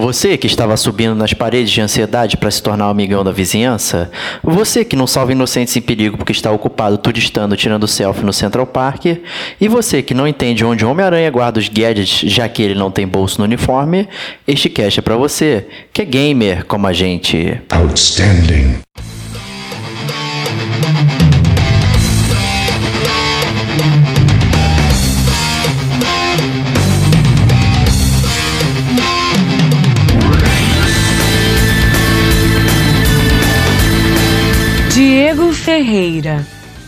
Você que estava subindo nas paredes de ansiedade para se tornar um amigão da vizinhança? Você que não salva inocentes em perigo porque está ocupado turistando tirando selfie no Central Park? E você que não entende onde o Homem-Aranha guarda os gadgets já que ele não tem bolso no uniforme? Este cast é para você, que é gamer como a gente. Outstanding. Ferreira.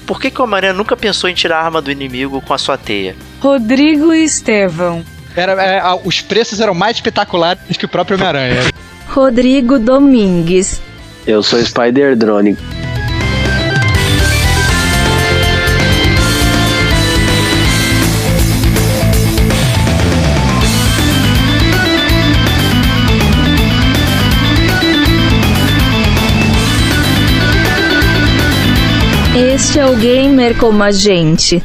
Por que, que o Homem-Aranha nunca pensou em tirar a arma do inimigo com a sua teia? Rodrigo Estevão. Era, é, os preços eram mais espetaculares que o próprio Homem-Aranha. Rodrigo Domingues. Eu sou Spider Drone. Este é o Gamer como a gente.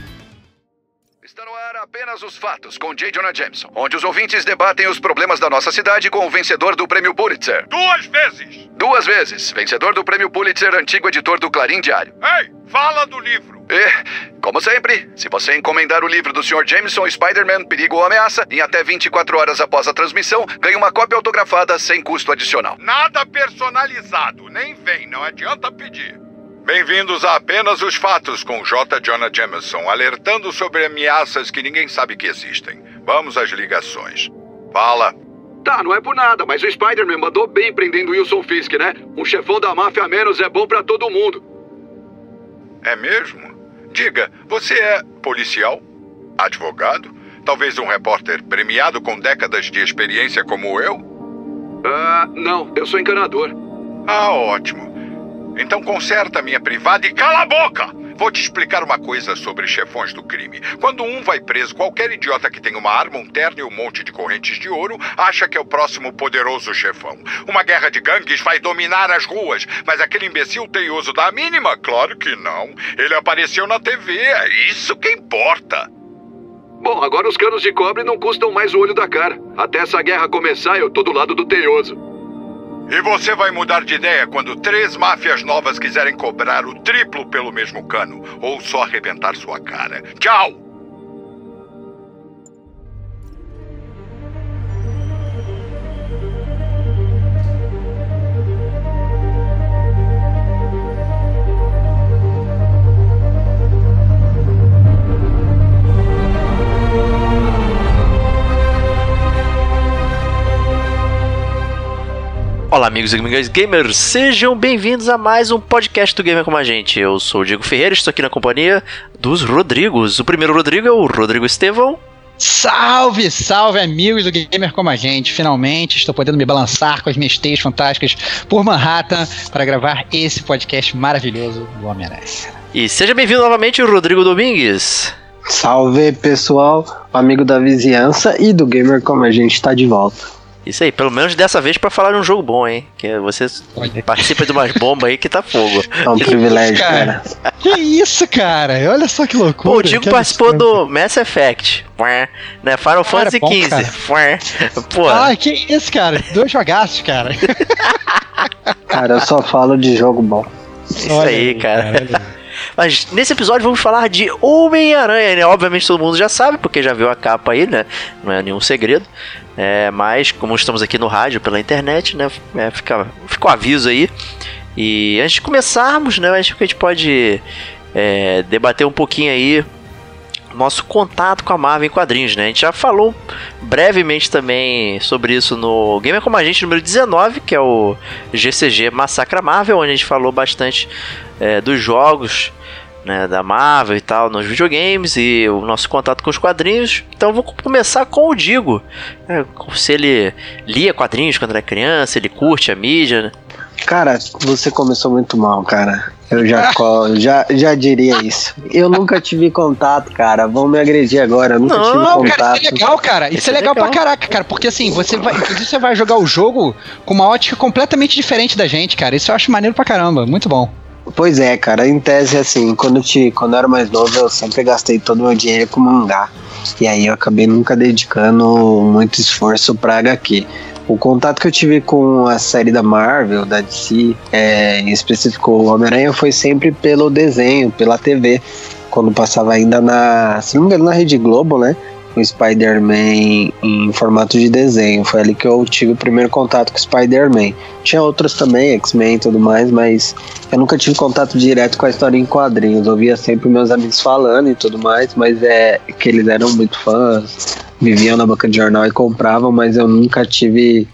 Está no ar apenas os fatos com J. Jonah Jameson, onde os ouvintes debatem os problemas da nossa cidade com o vencedor do prêmio Pulitzer. Duas vezes! Duas vezes. Vencedor do prêmio Pulitzer, antigo editor do Clarim Diário. Ei, fala do livro! E, como sempre, se você encomendar o livro do Sr. Jameson Spider-Man Perigo ou Ameaça, em até 24 horas após a transmissão, ganha uma cópia autografada sem custo adicional. Nada personalizado, nem vem, não adianta pedir. Bem-vindos a Apenas os Fatos com J. Jonah Jameson, alertando sobre ameaças que ninguém sabe que existem. Vamos às ligações. Fala. Tá, não é por nada, mas o Spider-Man mandou bem prendendo Wilson Fisk, né? Um chefão da máfia a menos é bom para todo mundo. É mesmo? Diga, você é policial? Advogado? Talvez um repórter premiado com décadas de experiência como eu? Ah, não, eu sou encanador. Ah, ótimo. Então conserta minha privada e cala a boca! Vou te explicar uma coisa sobre chefões do crime. Quando um vai preso, qualquer idiota que tem uma arma, um terno e um monte de correntes de ouro acha que é o próximo poderoso chefão. Uma guerra de gangues vai dominar as ruas, mas aquele imbecil teioso da mínima? Claro que não. Ele apareceu na TV, é isso que importa. Bom, agora os canos de cobre não custam mais o olho da cara. Até essa guerra começar, eu tô do lado do teioso. E você vai mudar de ideia quando três máfias novas quiserem cobrar o triplo pelo mesmo cano ou só arrebentar sua cara. Tchau! Olá, amigos e amigas gamers, sejam bem-vindos a mais um podcast do Gamer como a gente. Eu sou o Diego Ferreira, estou aqui na companhia dos Rodrigos. O primeiro Rodrigo é o Rodrigo Estevão. Salve, salve amigos do Gamer como a gente. Finalmente estou podendo me balançar com as minhas teias fantásticas por Manhattan para gravar esse podcast maravilhoso do Homem-Aranha. E seja bem-vindo novamente, Rodrigo Domingues. Salve pessoal, amigo da vizinhança e do Gamer como a gente está de volta. Isso aí, pelo menos dessa vez para falar de um jogo bom, hein? Que você participa de umas bombas aí que tá fogo. É um privilégio, cara. Que isso, cara? Olha só que loucura. Pô, o Digo participou do Mass Effect, né? Final Fantasy XV. Pô. Ah, que isso, cara? Dois jogaços, cara. cara, eu só falo de jogo bom. Isso Olha aí, cara. cara Mas nesse episódio vamos falar de Homem-Aranha, né? Obviamente todo mundo já sabe, porque já viu a capa aí, né? Não é nenhum segredo. É, mas, como estamos aqui no rádio, pela internet, né? É, fica, fica o aviso aí. E antes de começarmos, né? Acho que a gente pode é, debater um pouquinho aí nosso contato com a Marvel em quadrinhos, né? A gente já falou brevemente também sobre isso no Gamer Como a Gente número 19, que é o GCG Massacra Marvel, onde a gente falou bastante é, dos jogos né, da Marvel e tal nos videogames e o nosso contato com os quadrinhos. Então vou começar com o Digo. Né, se ele lia quadrinhos quando era criança, ele curte a mídia, né? Cara, você começou muito mal, cara. Eu já, já, já diria isso. Eu nunca tive contato, cara. Vão me agredir agora. Eu nunca não, tive contato. Cara, isso é legal, cara. Isso, isso é legal, legal pra caraca, cara. Porque assim, você vai. Inclusive, você vai jogar o jogo com uma ótica completamente diferente da gente, cara. Isso eu acho maneiro pra caramba. Muito bom. Pois é, cara, em tese, assim, quando eu, te, quando eu era mais novo, eu sempre gastei todo o meu dinheiro com mangá. E aí eu acabei nunca dedicando muito esforço pra HQ. O contato que eu tive com a série da Marvel, da DC, é, em específico o Homem-Aranha, foi sempre pelo desenho, pela TV. Quando passava ainda na. Se não me engano, na Rede Globo, né? O Spider-Man em formato de desenho. Foi ali que eu tive o primeiro contato com Spider-Man. Tinha outros também, X-Men e tudo mais, mas eu nunca tive contato direto com a história em quadrinhos. Eu via sempre meus amigos falando e tudo mais, mas é que eles eram muito fãs, viviam na banca de jornal e compravam, mas eu nunca tive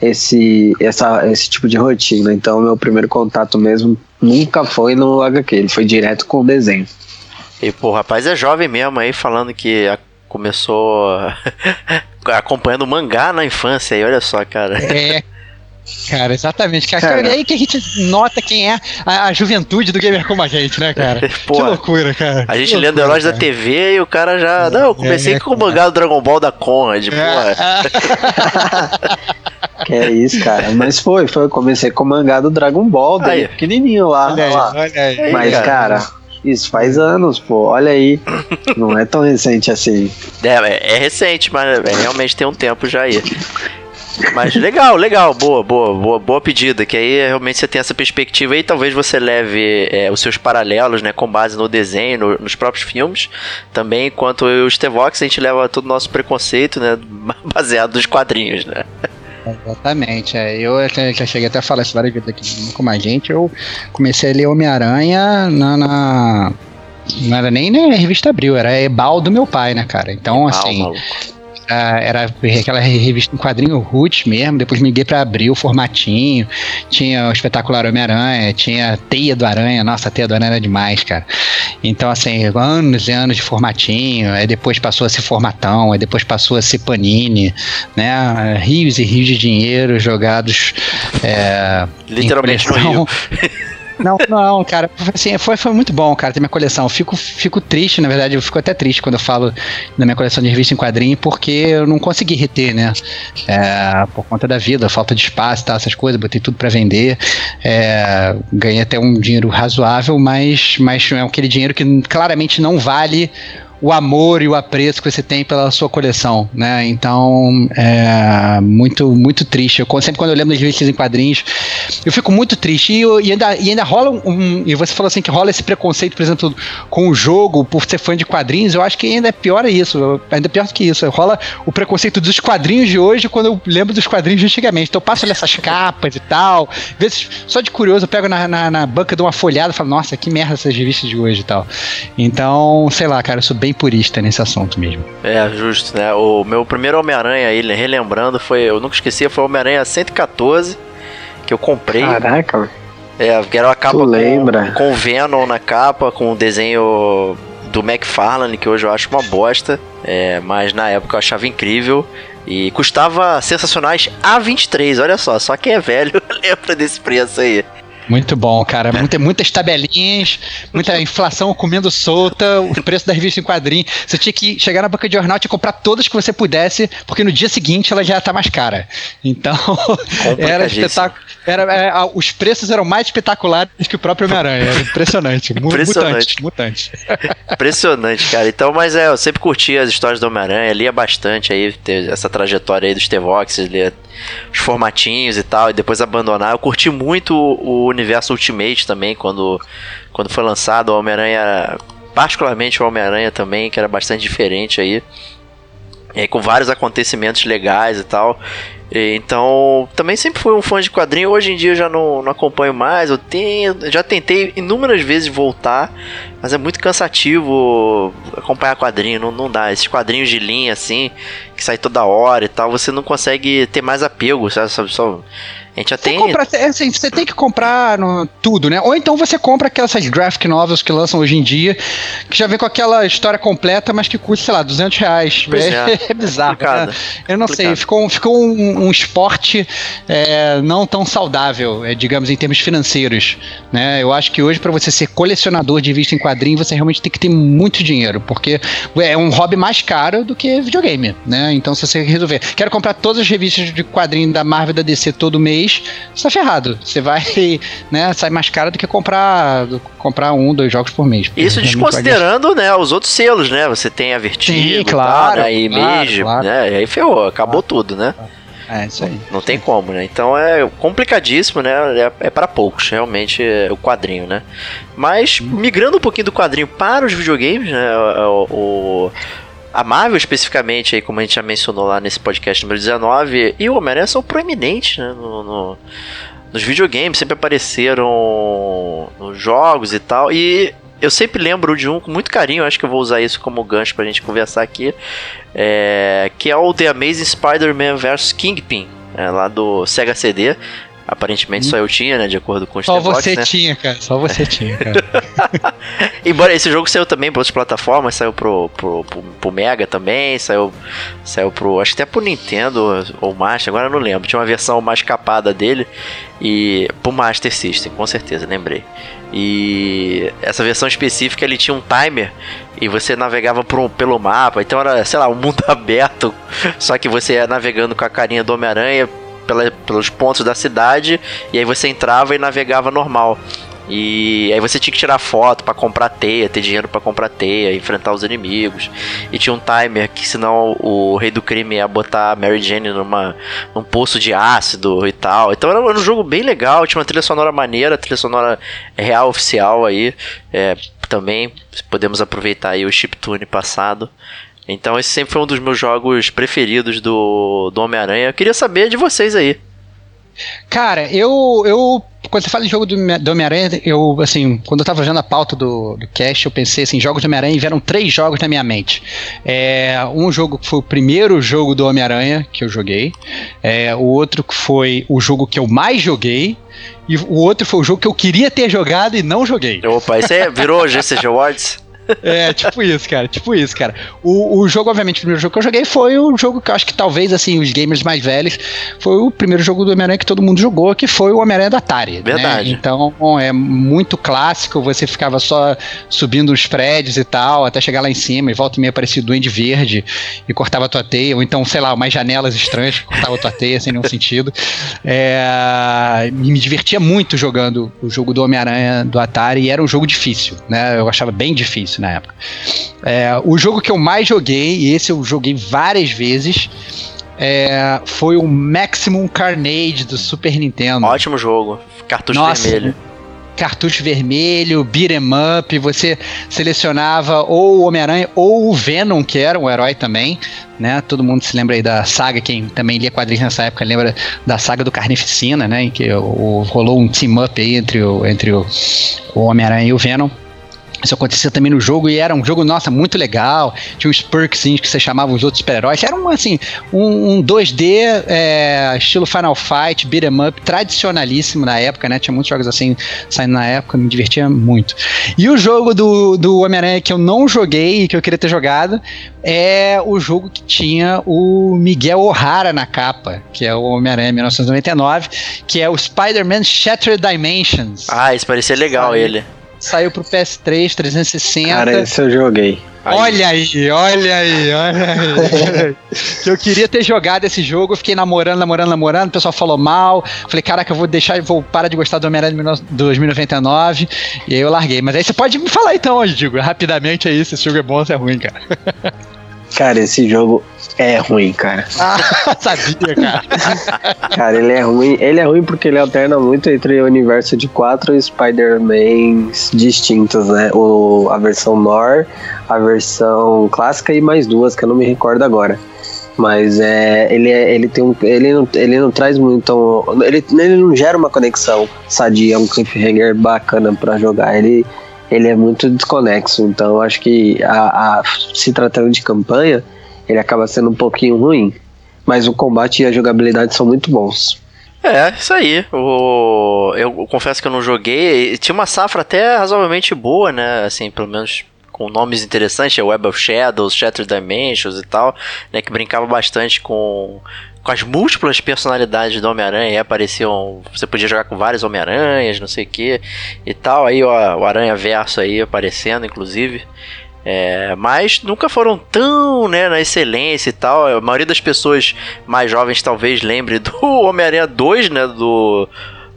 esse, essa, esse tipo de rotina. Então, meu primeiro contato mesmo nunca foi no HQ, ele foi direto com o desenho. E, pô, o rapaz é jovem mesmo aí, falando que começou acompanhando mangá na infância aí, olha só, cara. É. Cara, exatamente. Cara, Cara. É aí que a gente nota quem é a, a juventude do gamer como a gente, né, cara? que Porra. loucura, cara. A gente Que lendo Heróis da. TV e o cara já. Não, eu comecei É, com o mangá do Dragon Ball da Conrad, porra. É, Que é isso, cara. Mas foi, foi. Eu comecei com o mangá do Dragon Ball, dele, Aí. pequenininho lá. olha aí, lá. olha aí. Aí, Mas, cara. cara, isso faz anos, pô. Olha aí. Não é tão recente assim. É, é, é recente, mas é, realmente tem um tempo já aí. Mas legal, legal, boa, boa, boa, boa pedida. Que aí realmente você tem essa perspectiva aí, talvez você leve é, os seus paralelos, né, com base no desenho, no- nos próprios filmes. Também, enquanto eu e o Stevox, a gente leva todo o nosso preconceito, né, baseado nos quadrinhos, né. Exatamente, é. Eu já já cheguei até a falar isso várias vezes aqui com a gente. Eu comecei a ler Homem-Aranha na, na- Não era nem na revista Abril, era Ebal do meu pai, né, cara? Então, Ah, assim, maluco. Era aquela revista em quadrinho Roots mesmo, depois miguei pra abrir o formatinho, tinha o espetacular Homem-Aranha, tinha a Teia do Aranha, nossa, a Teia do Aranha era demais, cara. Então, assim, anos e anos de formatinho, aí depois passou a ser formatão, aí depois passou a ser panini, né? Rios e rios de dinheiro jogados. É, Literalmente no. Rio. Não, não, cara, assim, foi, foi muito bom, cara, ter minha coleção. Eu Fico, fico triste, na verdade, eu fico até triste quando eu falo da minha coleção de revista em quadrinho, porque eu não consegui reter, né? É, por conta da vida, falta de espaço tal, essas coisas, botei tudo pra vender. É, ganhei até um dinheiro razoável, mas, mas é aquele dinheiro que claramente não vale o amor e o apreço que você tem pela sua coleção, né? Então, é muito, muito triste. Eu, sempre quando eu lembro das revistas em quadrinhos, eu fico muito triste. E, e ainda, e ainda rola um. E você falou assim que rola esse preconceito, por exemplo, com o jogo, por ser fã de quadrinhos. Eu acho que ainda é pior isso. Ainda pior do que isso. Rola o preconceito dos quadrinhos de hoje quando eu lembro dos quadrinhos de antigamente. Então eu passo ali essas capas e tal. Vezes, só de curioso, eu pego na, na, na banca de uma folhada e falo, nossa, que merda essas revistas de hoje e tal. Então, sei lá, cara, eu sou bem purista nesse assunto mesmo. É, justo, né? O meu primeiro Homem-Aranha aí, relembrando, foi. Eu nunca esqueci, foi o Homem-Aranha 114, que eu comprei. Caraca, velho. É, que era uma capa Tu com, lembra? com Venom na capa, com o desenho do McFarlane, que hoje eu acho uma bosta. É, mas na época eu achava incrível. E custava sensacionais A23, olha só. Só quem é velho lembra desse preço aí. Muito bom, cara. Muita, muitas tabelinhas, muita inflação comendo solta, o preço da revista em quadrinho. Você tinha que chegar na banca de jornal e comprar todas que você pudesse, porque no dia seguinte ela já tá mais cara. Então, era espetáculo. Era, é, a- os preços eram mais espetaculares que o próprio Homem-Aranha. Era impressionante. Impressionante. Mutante, mutante. Impressionante, cara. Então, mas é, eu sempre curti as histórias do Homem-Aranha, lia bastante aí, essa trajetória aí dos T-Vox, lia os formatinhos e tal, e depois abandonar. Eu curti muito o universo Ultimate também, quando, quando foi lançado o Homem-Aranha, particularmente o Homem-Aranha também, que era bastante diferente aí. Aí, com vários acontecimentos legais e tal. E, Então, também sempre fui um fã de quadrinho. Hoje em dia eu já não, não acompanho mais. Eu tenho, já tentei inúmeras vezes voltar, mas é muito cansativo acompanhar quadrinho. Não, não dá. Esses quadrinhos de linha assim, que sai toda hora e tal, você não consegue ter mais apego, sabe? Só, só- a gente já Você, tem. compra, é assim, você tem que comprar no- tudo, né? Ou então você compra aquelas graphic novels que lançam hoje em dia, que já vem com aquela história completa, mas que custa, sei lá, 200 reais. É, é. bizarro. Complicado. né? Eu não sei, ficou, um- ficou um, um esporte é, não tão saudável, é, digamos, em termos financeiros. Né? Eu acho que hoje, para você ser colecionador de vista em quadrinho, você realmente tem que ter muito dinheiro, porque é um hobby mais caro do que videogame. Né? Então, se você resolver, quero comprar todas as revistas de quadrinho da Marvel da DC todo mês, você tá ferrado. Você vai, né, sai mais caro do que comprar, do- comprar um, dois jogos por mês. Isso desconsiderando, né, os outros selos, né? Você tem a Vertigo, Sim, e claro, tal, né, Image, claro, claro. né? E aí ferrou, acabou tudo, né? É, isso aí. Não tem como, né? Então é complicadíssimo, né? É, é para poucos, realmente, é o quadrinho, né? Mas, migrando um pouquinho do quadrinho para os videogames, né? O, o a Marvel, especificamente, aí, como a gente já mencionou lá nesse podcast número 19, e o Homem-Aranha são proeminentes né, no, no, nos videogames, sempre apareceram nos jogos e tal. E eu sempre lembro de um com muito carinho, acho que eu vou usar isso como gancho pra gente conversar aqui, é, que é o The Amazing Spider-Man vs Kingpin, é, lá do Sega CD. Aparentemente só eu tinha, né? De acordo com os Só você né? tinha, cara. Só você tinha, cara. Embora esse jogo saiu também para outras plataformas, saiu pro, pro, pro, pro, Mega também, saiu, saiu pro. Acho que até pro Nintendo ou Master, agora eu não lembro. Tinha uma versão mais capada dele e. pro Master System, com certeza, lembrei. E essa versão específica ele tinha um timer e você navegava por um, pelo mapa, então era, sei lá, um mundo aberto, só que você ia navegando com a carinha do Homem-Aranha pela, pelos pontos da cidade e aí você entrava e navegava normal. E aí você tinha que tirar foto para comprar teia, ter dinheiro para comprar teia, enfrentar os inimigos. E tinha um timer que senão o rei do crime ia botar a Mary Jane numa, num poço de ácido e tal. Então era um jogo bem legal, tinha uma trilha sonora maneira, trilha sonora real oficial aí. É, também podemos aproveitar aí o chiptune passado. Então esse sempre foi um dos meus jogos preferidos do, do Homem-Aranha. Eu queria saber de vocês aí. Cara, eu, eu quando você fala em jogo do, do Homem-Aranha, eu, assim, quando eu tava fazendo a pauta do, do cast, eu pensei assim, jogos do Homem-Aranha e vieram três jogos na minha mente. É, um jogo que foi o primeiro jogo do Homem-Aranha que eu joguei, é, o outro que foi o jogo que eu mais joguei, e o outro foi o jogo que eu queria ter jogado e não joguei. Opa, isso aí virou GCG Awards? É, tipo isso, cara. Tipo isso, cara. O, o jogo, obviamente, o primeiro jogo que eu joguei foi o jogo que eu acho que talvez, assim, os gamers mais velhos, foi o primeiro jogo do Homem-Aranha que todo mundo jogou, que foi o Homem-Aranha da Atari. né? Verdade. Né? Então, é muito clássico, você ficava só subindo os prédios e tal, até chegar lá em cima, e volta e meia aparecia o Duende Verde e cortava a tua teia, ou então, sei lá, umas janelas estranhas que cortava a tua teia sem nenhum sentido. É, me divertia muito jogando o jogo do Homem-Aranha do Atari, e era um jogo difícil, né? Eu achava bem difícil na época. É, o jogo que eu mais joguei, e esse eu joguei várias vezes, é, foi o Maximum Carnage do Super Nintendo. Ótimo jogo. Cartucho Nossa, vermelho. Cartucho vermelho, beat 'em up, você selecionava ou o Homem-Aranha ou o Venom, que era um herói também, né? Todo mundo se lembra aí da saga, quem também lia quadrinhos nessa época lembra da saga do Carnificina, né? Em que o, o, rolou um team-up aí entre o, entre o, o Homem-Aranha e o Venom. Isso acontecia também no jogo e era um jogo, nossa, muito legal. Tinha uns perks que você chamava os outros super-heróis. Era um, assim, um, um 2D é, estilo Final Fight, beat 'em up, tradicionalíssimo na época, né? Tinha muitos jogos assim saindo na época, me divertia muito. E o jogo do, do Homem-Aranha que eu não joguei e que eu queria ter jogado é o jogo que tinha o Miguel O'Hara na capa, que é o Homem-Aranha 1999, que é o Spider-Man Shattered Dimensions. Ah, isso parecia legal Sabe? ele. Saiu pro PS3 360. Cara, esse eu joguei. Aí. Olha aí, olha aí, olha aí. eu queria ter jogado esse jogo, eu fiquei namorando, namorando, namorando, o pessoal falou mal. Falei, caraca, eu vou deixar, vou parar de gostar do Homem-Aranha de 2099. E aí eu larguei. Mas aí você pode me falar então, eu digo, rapidamente é isso, esse jogo é bom ou se é ruim, cara. Cara, esse jogo é ruim, cara. Ah, sabia, cara. Cara, ele é ruim. Ele é ruim porque ele alterna muito entre o universo de quatro Spider-Mans distintos, né? O, a versão Nor, a versão clássica e mais duas, que eu não me recordo agora. Mas é, ele, é, ele tem um. Ele não, ele não traz muito. Ele, ele não gera uma conexão sadia, um cliffhanger bacana pra jogar. Ele, ele é muito desconexo. Então acho que a, a, se tratando de campanha, ele acaba sendo um pouquinho ruim. Mas o combate e a jogabilidade são muito bons. É, isso aí. O... Eu confesso que eu não joguei. Tinha uma safra até razoavelmente boa, né? Assim, pelo menos com nomes interessantes, é Web of Shadows, Shattered Dimensions e tal, né? Que brincava bastante com, com as múltiplas personalidades do Homem-Aranha. E apareciam. Você podia jogar com vários Homem-Aranhas, não sei o que e tal. Aí ó, o Aranha Verso aí aparecendo, inclusive. É, mas nunca foram tão né, na excelência e tal. A maioria das pessoas mais jovens talvez lembre do Homem-Aranha 2, né? Do,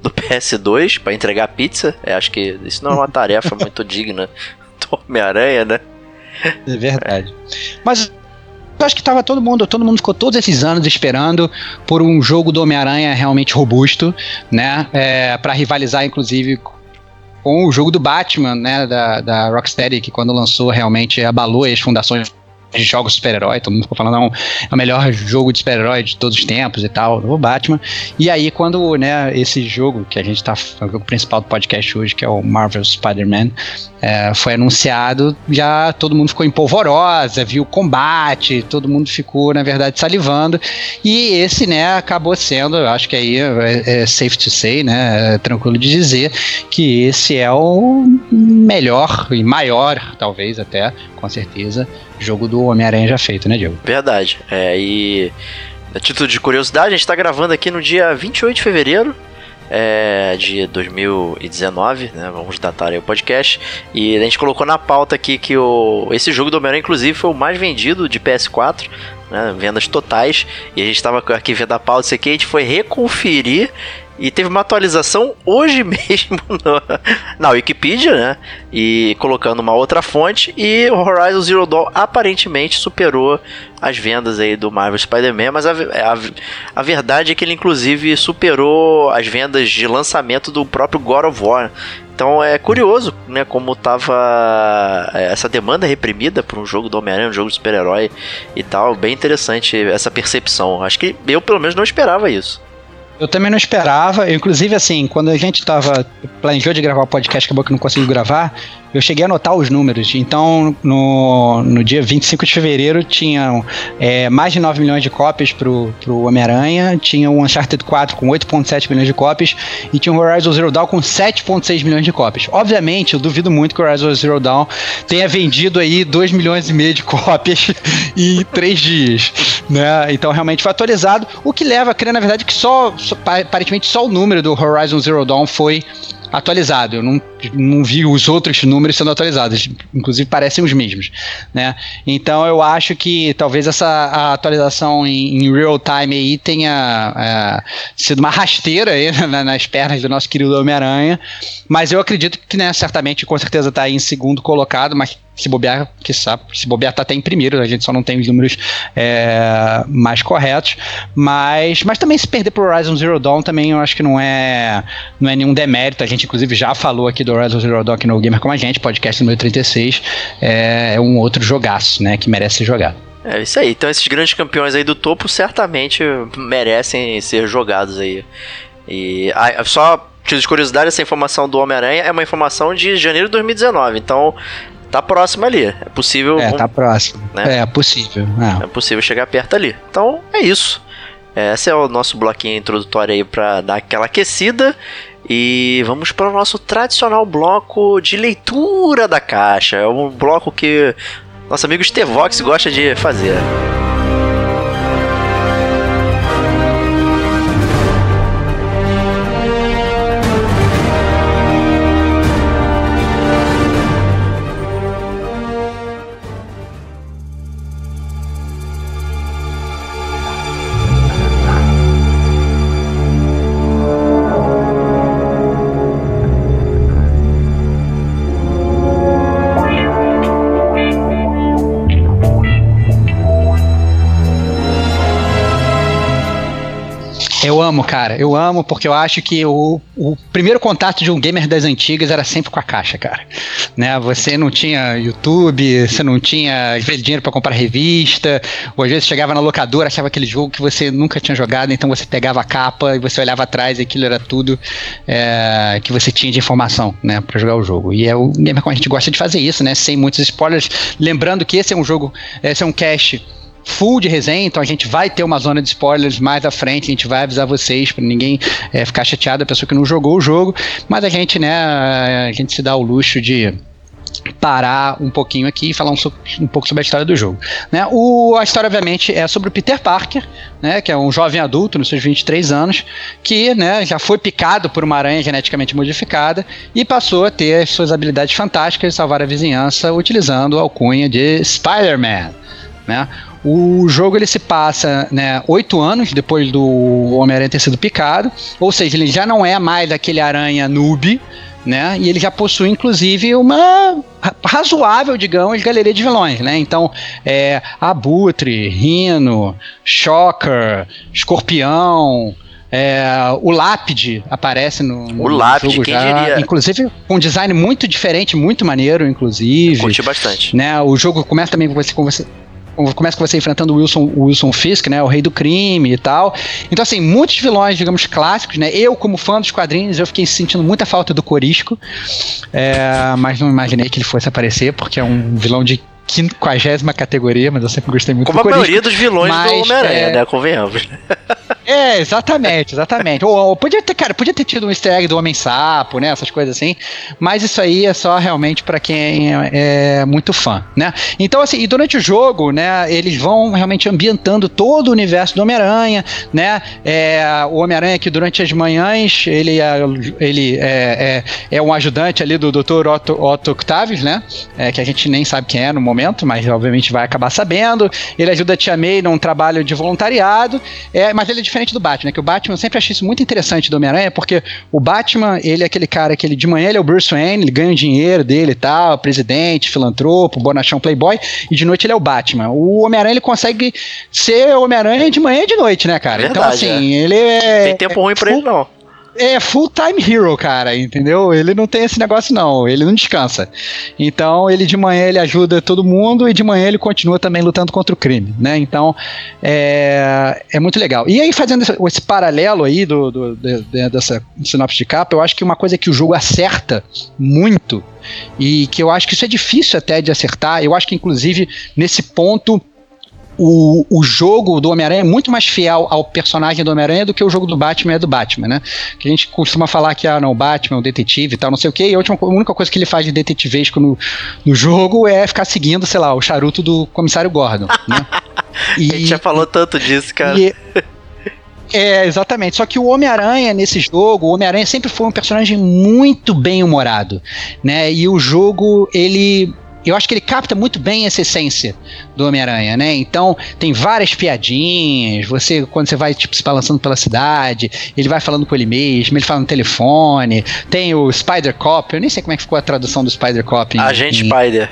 do PS2 para entregar pizza. É, acho que isso não é uma tarefa muito digna do Homem-Aranha, né? É verdade. Mas eu acho que tava todo mundo, todo mundo ficou todos esses anos esperando por um jogo do Homem-Aranha realmente robusto, né? É, para rivalizar, inclusive, com o jogo do Batman, né? Da, da Rocksteady, que quando lançou realmente abalou as fundações de jogos super-herói, todo mundo ficou falando, não, é o melhor jogo de super-herói de todos os tempos e tal, o Batman. E aí, quando, né, esse jogo que a gente tá, o jogo principal do podcast hoje, que é o Marvel Spider-Man, é, foi anunciado, já todo mundo ficou em polvorosa, viu o combate, todo mundo ficou, na verdade, salivando. E esse, né, acabou sendo, eu acho que aí é, é safe to say, né, é tranquilo de dizer, que esse é o melhor e maior, talvez até, com certeza, jogo do Homem-Aranha já feito, né, Diego? Verdade. É, e a título de curiosidade, a gente está gravando aqui no dia 28 de fevereiro é, de 2019, né? Vamos datar aí o podcast. E a gente colocou na pauta aqui que o, esse jogo do Homem-Aranha, inclusive, foi o mais vendido de PS4, né? Vendas totais. E a gente estava aqui vendo a pauta, isso aqui, a gente foi reconferir e teve uma atualização hoje mesmo no, na Wikipedia, né? E colocando uma outra fonte. E o Horizon Zero Dawn aparentemente superou as vendas aí do Marvel Spider-Man. Mas a, a, a, verdade é que ele, inclusive, superou as vendas de lançamento do próprio God of War. Então é curioso, né? Como tava é, essa demanda reprimida por um jogo do Homem-Aranha, um jogo de super-herói e tal. Bem interessante essa percepção. Acho que eu, pelo menos, não esperava isso. Eu também não esperava. Eu, inclusive, assim, quando a gente tava planejou de gravar o podcast, acabou que não conseguiu gravar eu cheguei a anotar os números. Então, no, no dia 25 de fevereiro, tinham é, mais de 9 milhões de cópias pro, pro Homem-Aranha, tinha o Uncharted 4 com 8,7 milhões de cópias e tinha o Horizon Zero Dawn com 7,6 milhões de cópias. Obviamente, eu duvido muito que o Horizon Zero Dawn tenha vendido aí 2 milhões e meio de cópias em 3 dias, né? Então, realmente foi atualizado, o que leva a crer, na verdade, que só, só aparentemente só o número do Horizon Zero Dawn foi atualizado. Eu não, não vi os outros números sendo atualizados, inclusive parecem os mesmos, né? Então eu acho que talvez essa atualização em, em, real time aí tenha é, sido uma rasteira aí, né, nas pernas do nosso querido Homem-Aranha, mas eu acredito que, né, certamente, com certeza está em segundo colocado, mas se bobear, que sabe, se bobear tá até em primeiro, a gente só não tem os números é, mais corretos, mas, mas também se perder pro Horizon Zero Dawn também eu acho que não é não é nenhum demérito, a gente inclusive já falou aqui do Horizon Zero Dawn aqui no Gamer Como a Gente, podcast número 36, é, é um outro jogaço, né, que merece ser jogado. É isso aí, então esses grandes campeões aí do topo certamente merecem ser jogados aí. E ah, só de curiosidade, essa informação do Homem-Aranha é uma informação de janeiro de 2019. Então, tá próximo ali. É possível. É, tá próximo. Né? É possível. É. é possível chegar perto ali. Então é isso. Esse é o nosso bloquinho introdutório aí para dar aquela aquecida. E vamos para o nosso tradicional bloco de leitura da caixa. É um bloco que nosso amigo Stevox gosta de fazer. Amo, cara. Eu amo porque eu acho que o, o primeiro contato de um gamer das antigas era sempre com a caixa, cara. Né? Você não tinha YouTube, você não tinha dinheiro para comprar revista, ou às vezes chegava na locadora, achava aquele jogo que você nunca tinha jogado, então você pegava a capa e você olhava atrás e aquilo era tudo é, que você tinha de informação, né, para jogar o jogo. E é o gamer como a gente gosta de fazer isso, né, sem muitos spoilers, lembrando que esse é um jogo, esse é um cache full de resenha, então a gente vai ter uma zona de spoilers mais à frente, a gente vai avisar vocês para ninguém é, ficar chateado, a pessoa que não jogou o jogo, mas a gente, né, a gente se dá o luxo de parar um pouquinho aqui e falar um, um, pouco sobre a história do jogo. Né? O, a história, obviamente, é sobre o Peter Parker, né, que é um jovem adulto nos seus 23 anos, que né, já foi picado por uma aranha geneticamente modificada e passou a ter as suas habilidades fantásticas de salvar a vizinhança utilizando a alcunha de Spider-Man. Né? O jogo ele se passa né, oito anos depois do Homem-Aranha ter sido picado, ou seja, ele já não é mais aquele aranha noob, né? E ele já possui, inclusive, uma razoável, digamos, galeria de vilões, né? Então, é, Abutre, Rino, Shocker, Escorpião, é, o Lápide aparece no, no o Lápide, jogo quem já, diria? inclusive com um design muito diferente, muito maneiro, inclusive. Curti bastante. Né, o jogo começa também com você, com você começa com você enfrentando o Wilson, o Wilson Fisk, né, o rei do crime e tal. Então, assim, muitos vilões, digamos, clássicos, né? Eu, como fã dos quadrinhos, eu fiquei sentindo muita falta do Corisco, é, mas não imaginei que ele fosse aparecer, porque é um vilão de quinquagésima categoria, mas eu sempre gostei muito Como do a maioria dos vilões mas, do Homem-Aranha, é... né? Convenhamos. É, exatamente, exatamente. ou, ou, podia ter, cara, podia ter tido um easter egg do Homem-Sapo, né? Essas coisas assim. Mas isso aí é só realmente para quem é, é, muito fã, né? Então, assim, e durante o jogo, né, eles vão realmente ambientando todo o universo do Homem-Aranha, né? É, o Homem-Aranha que durante as manhãs, ele, é, ele é, é, é um ajudante ali do Dr. Otto, Otto Octavius, né? É, que a gente nem sabe quem é no momento, mas obviamente vai acabar sabendo. Ele ajuda a Tia May num trabalho de voluntariado, é, mas ele é diferente do Batman, né? Que o Batman eu sempre achei isso muito interessante do Homem-Aranha, porque o Batman, ele é aquele cara que ele, de manhã ele é o Bruce Wayne, ele ganha o dinheiro dele e tal, presidente, filantropo, bonachão playboy, e de noite ele é o Batman. O Homem-Aranha ele consegue ser o Homem-Aranha de manhã e de noite, né, cara? Então, Verdade, então, assim, é. ele é. Tem tempo ruim pra ele, não é full time hero, cara, entendeu? Ele não tem esse negócio não, ele não descansa. Então, ele de manhã ele ajuda todo mundo e de manhã ele continua também lutando contra o crime, né? Então, é, é muito legal. E aí, fazendo esse, esse paralelo aí do, do de, de, dessa sinopse de capa, eu acho que uma coisa que o jogo acerta muito e que eu acho que isso é difícil até de acertar, eu acho que inclusive nesse ponto o, o jogo do Homem-Aranha é muito mais fiel ao personagem do Homem-Aranha do que o jogo do Batman é do Batman, né? Que a gente costuma falar que, ah, não, o Batman é um detetive e tal, não sei o quê, e a, última, a única coisa que ele faz de detetivesco no, no jogo é ficar seguindo, sei lá, o charuto do comissário Gordon, né? E, a gente já falou tanto disso, cara. E, é, exatamente. Só que o Homem-Aranha nesse jogo, o Homem-Aranha sempre foi um personagem muito bem humorado, né? E o jogo, ele eu acho que ele capta muito bem essa essência do Homem-Aranha, né? Então, tem várias piadinhas. Você, quando você vai, tipo, se balançando pela cidade, ele vai falando com ele mesmo, ele fala no telefone. Tem o Spider Cop, eu nem sei como é que ficou a tradução do Spider Cop. Agente em, Spider.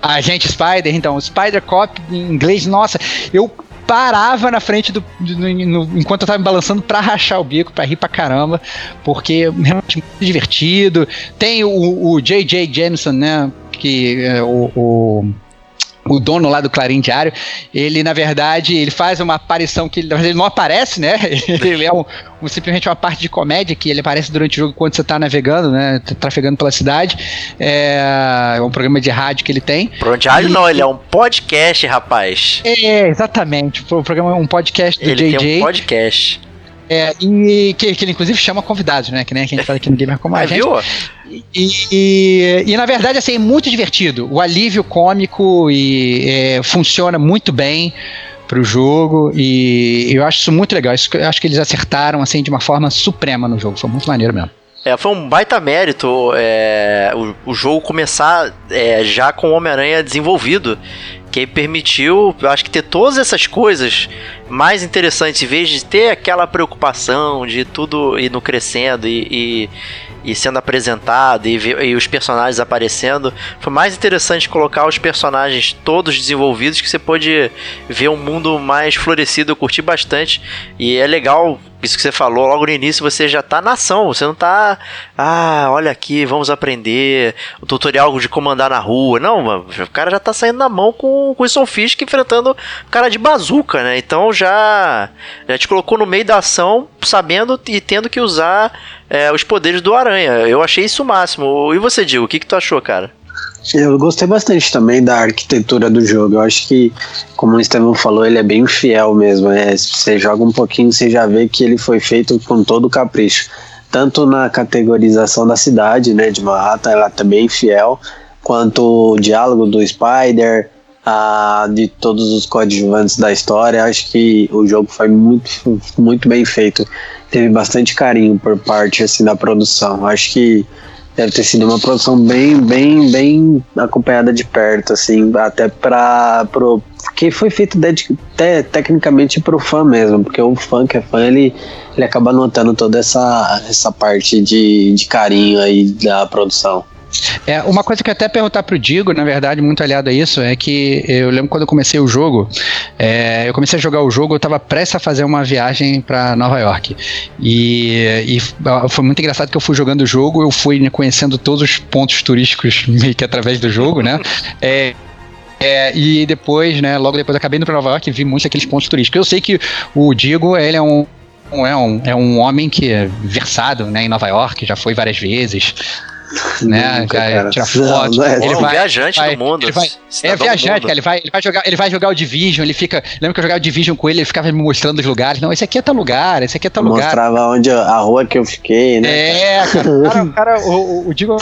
Agente Spider, então, o Spider Cop em inglês, nossa, eu parava na frente do, do no, enquanto eu tava me balançando para rachar o bico, para rir pra caramba, porque realmente muito divertido. Tem o, o J.J. Jameson, né? Que é, o, o o dono lá do Clarim Diário, ele na verdade ele faz uma aparição que ele não aparece, né? Ele é um, um, simplesmente uma parte de comédia que ele aparece durante o jogo quando você está navegando, né? Trafegando pela cidade. É, é, um programa de rádio que ele tem. Programa de rádio não, ele é um podcast, rapaz. É, exatamente. O programa é um podcast do ele JJ. Tem um podcast. É, e que, que, ele inclusive chama convidados, né? Que nem a gente fala aqui no Gamer como a ah, gente. Viu? E, e, e, na verdade, assim, é muito divertido. O alívio cômico e é, funciona muito bem pro jogo e eu acho isso muito legal. Isso, eu acho que eles acertaram assim de uma forma suprema no jogo. Foi muito maneiro mesmo. É, foi um baita mérito é, o, o jogo começar é, já com o Homem-Aranha desenvolvido que permitiu, eu acho que ter todas essas coisas mais interessantes, em vez de ter aquela preocupação de tudo ir no crescendo e, e, e sendo apresentado e, e, os personagens aparecendo, foi mais interessante colocar os personagens todos desenvolvidos que você pôde ver um mundo mais florescido, eu curti bastante e é legal isso que você falou logo no início, você já tá na ação, você não tá, ah, olha aqui, vamos aprender o tutorial de comandar na rua. Não, o cara já tá saindo na mão com, o Wilson Fisk enfrentando o cara de bazuca, né? Então já, já te colocou no meio da ação, sabendo e tendo que usar é, os poderes do Aranha. Eu achei isso o máximo. E você, Diego, o que, que tu achou, cara? Eu gostei bastante também da arquitetura do jogo. Eu acho que, como o Estevão falou, ele é bem fiel mesmo. É, você joga um pouquinho, você já vê que ele foi feito com todo capricho. Tanto na categorização da cidade, né, de Manhattan, ela tá bem fiel, quanto o diálogo do Spider, a, de todos os coadjuvantes da história. Acho que o jogo foi muito, muito bem feito. Teve bastante carinho por parte assim da produção. Acho que deve ter sido uma produção bem, bem, bem acompanhada de perto, assim, até para pro que foi feito te, tecnicamente pro fã mesmo, porque o fã que é fã, ele, ele acaba notando toda essa, essa parte de, de carinho aí da produção. É, uma coisa que eu até perguntar pro Digo, na verdade, muito aliado a isso, é que eu lembro quando eu comecei o jogo, é, eu comecei a jogar o jogo, eu estava prestes a fazer uma viagem para Nova York. E, e, foi muito engraçado que eu fui jogando o jogo, eu fui conhecendo todos os pontos turísticos meio que através do jogo, né? É, é, e depois, né, logo depois acabei indo para Nova York e vi muitos daqueles pontos turísticos. Eu sei que o Digo, ele é um é um, é um homem que é versado né, em Nova York, já foi várias vezes né? Nunca, já tira foto. Não, não é, ele é um vai, viajante vai, do mundo. Vai, é viajante, cara, ele vai, ele vai jogar, ele vai jogar o Division, ele fica, lembra que eu jogava o Division com ele, ele ficava me mostrando os lugares. Não, esse aqui é tal lugar, esse aqui é tal lugar. Mostrava onde a rua que eu fiquei, né? É, cara, o cara, o, o, o Digo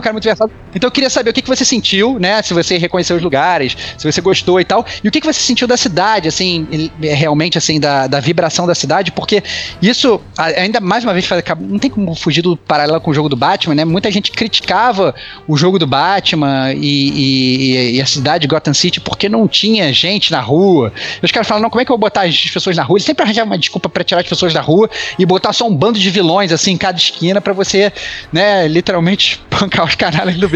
um cara muito versado. Então eu queria saber o que, que você sentiu, né? Se você reconheceu os lugares, se você gostou e tal. E o que, que você sentiu da cidade, assim, realmente, assim, da, da vibração da cidade, porque isso, ainda mais uma vez, não tem como fugir do paralelo com o jogo do Batman, né? Muita gente criticava o jogo do Batman e, e, e a cidade de Gotham City porque não tinha gente na rua. E os caras falavam, não, como é que eu vou botar as pessoas na rua? Eles sempre arranjavam uma desculpa para tirar as pessoas da rua e botar só um bando de vilões, assim, em cada esquina para você, né, literalmente pancar os canalhas do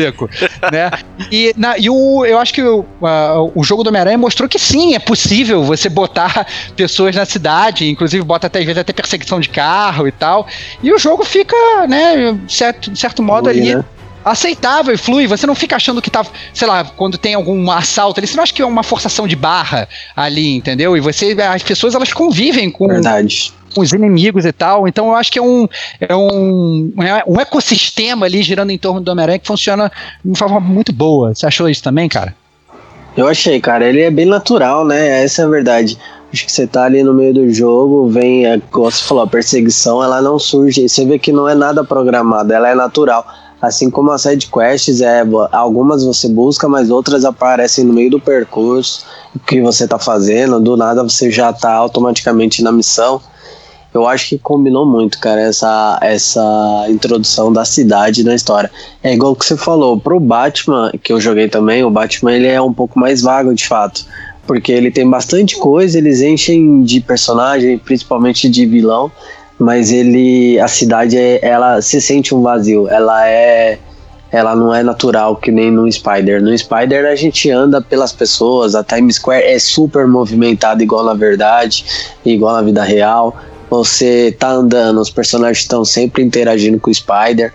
né? E, na, e o, eu acho que o, uh, o jogo do Homem-Aranha mostrou que sim, é possível você botar pessoas na cidade, inclusive bota até às vezes até perseguição de carro e tal. E o jogo fica, né, certo, de certo modo ali. Né? aceitável e flui. Você não fica achando que tá, sei lá, quando tem algum assalto ali, você não acha que é uma forçação de barra ali, entendeu? E você, as pessoas elas convivem com. Verdade com os inimigos e tal. Então eu acho que é um, é um, é um ecossistema ali girando em torno do Homem-Aranha que funciona de uma forma muito boa. Você achou isso também, cara? Eu achei, cara. Ele é bem natural, né? Essa é a verdade. Acho que você tá ali no meio do jogo, vem, é, como você falou, a perseguição, ela não surge. Você vê que não é nada programado, ela é natural. Assim como as side quests, é, algumas você busca, mas outras aparecem no meio do percurso que você tá fazendo. Do nada você já tá automaticamente na missão eu acho que combinou muito, cara, essa, essa introdução da cidade na história. É igual que você falou, pro Batman, que eu joguei também, o Batman ele é um pouco mais vago de fato. Porque ele tem bastante coisa, eles enchem de personagem, principalmente de vilão, mas ele. A cidade ela se sente um vazio, ela é ela não é natural que nem no Spider. No Spider a gente anda pelas pessoas, a Times Square é super movimentada igual na verdade, igual na vida real você tá andando, os personagens estão sempre interagindo com o Spider.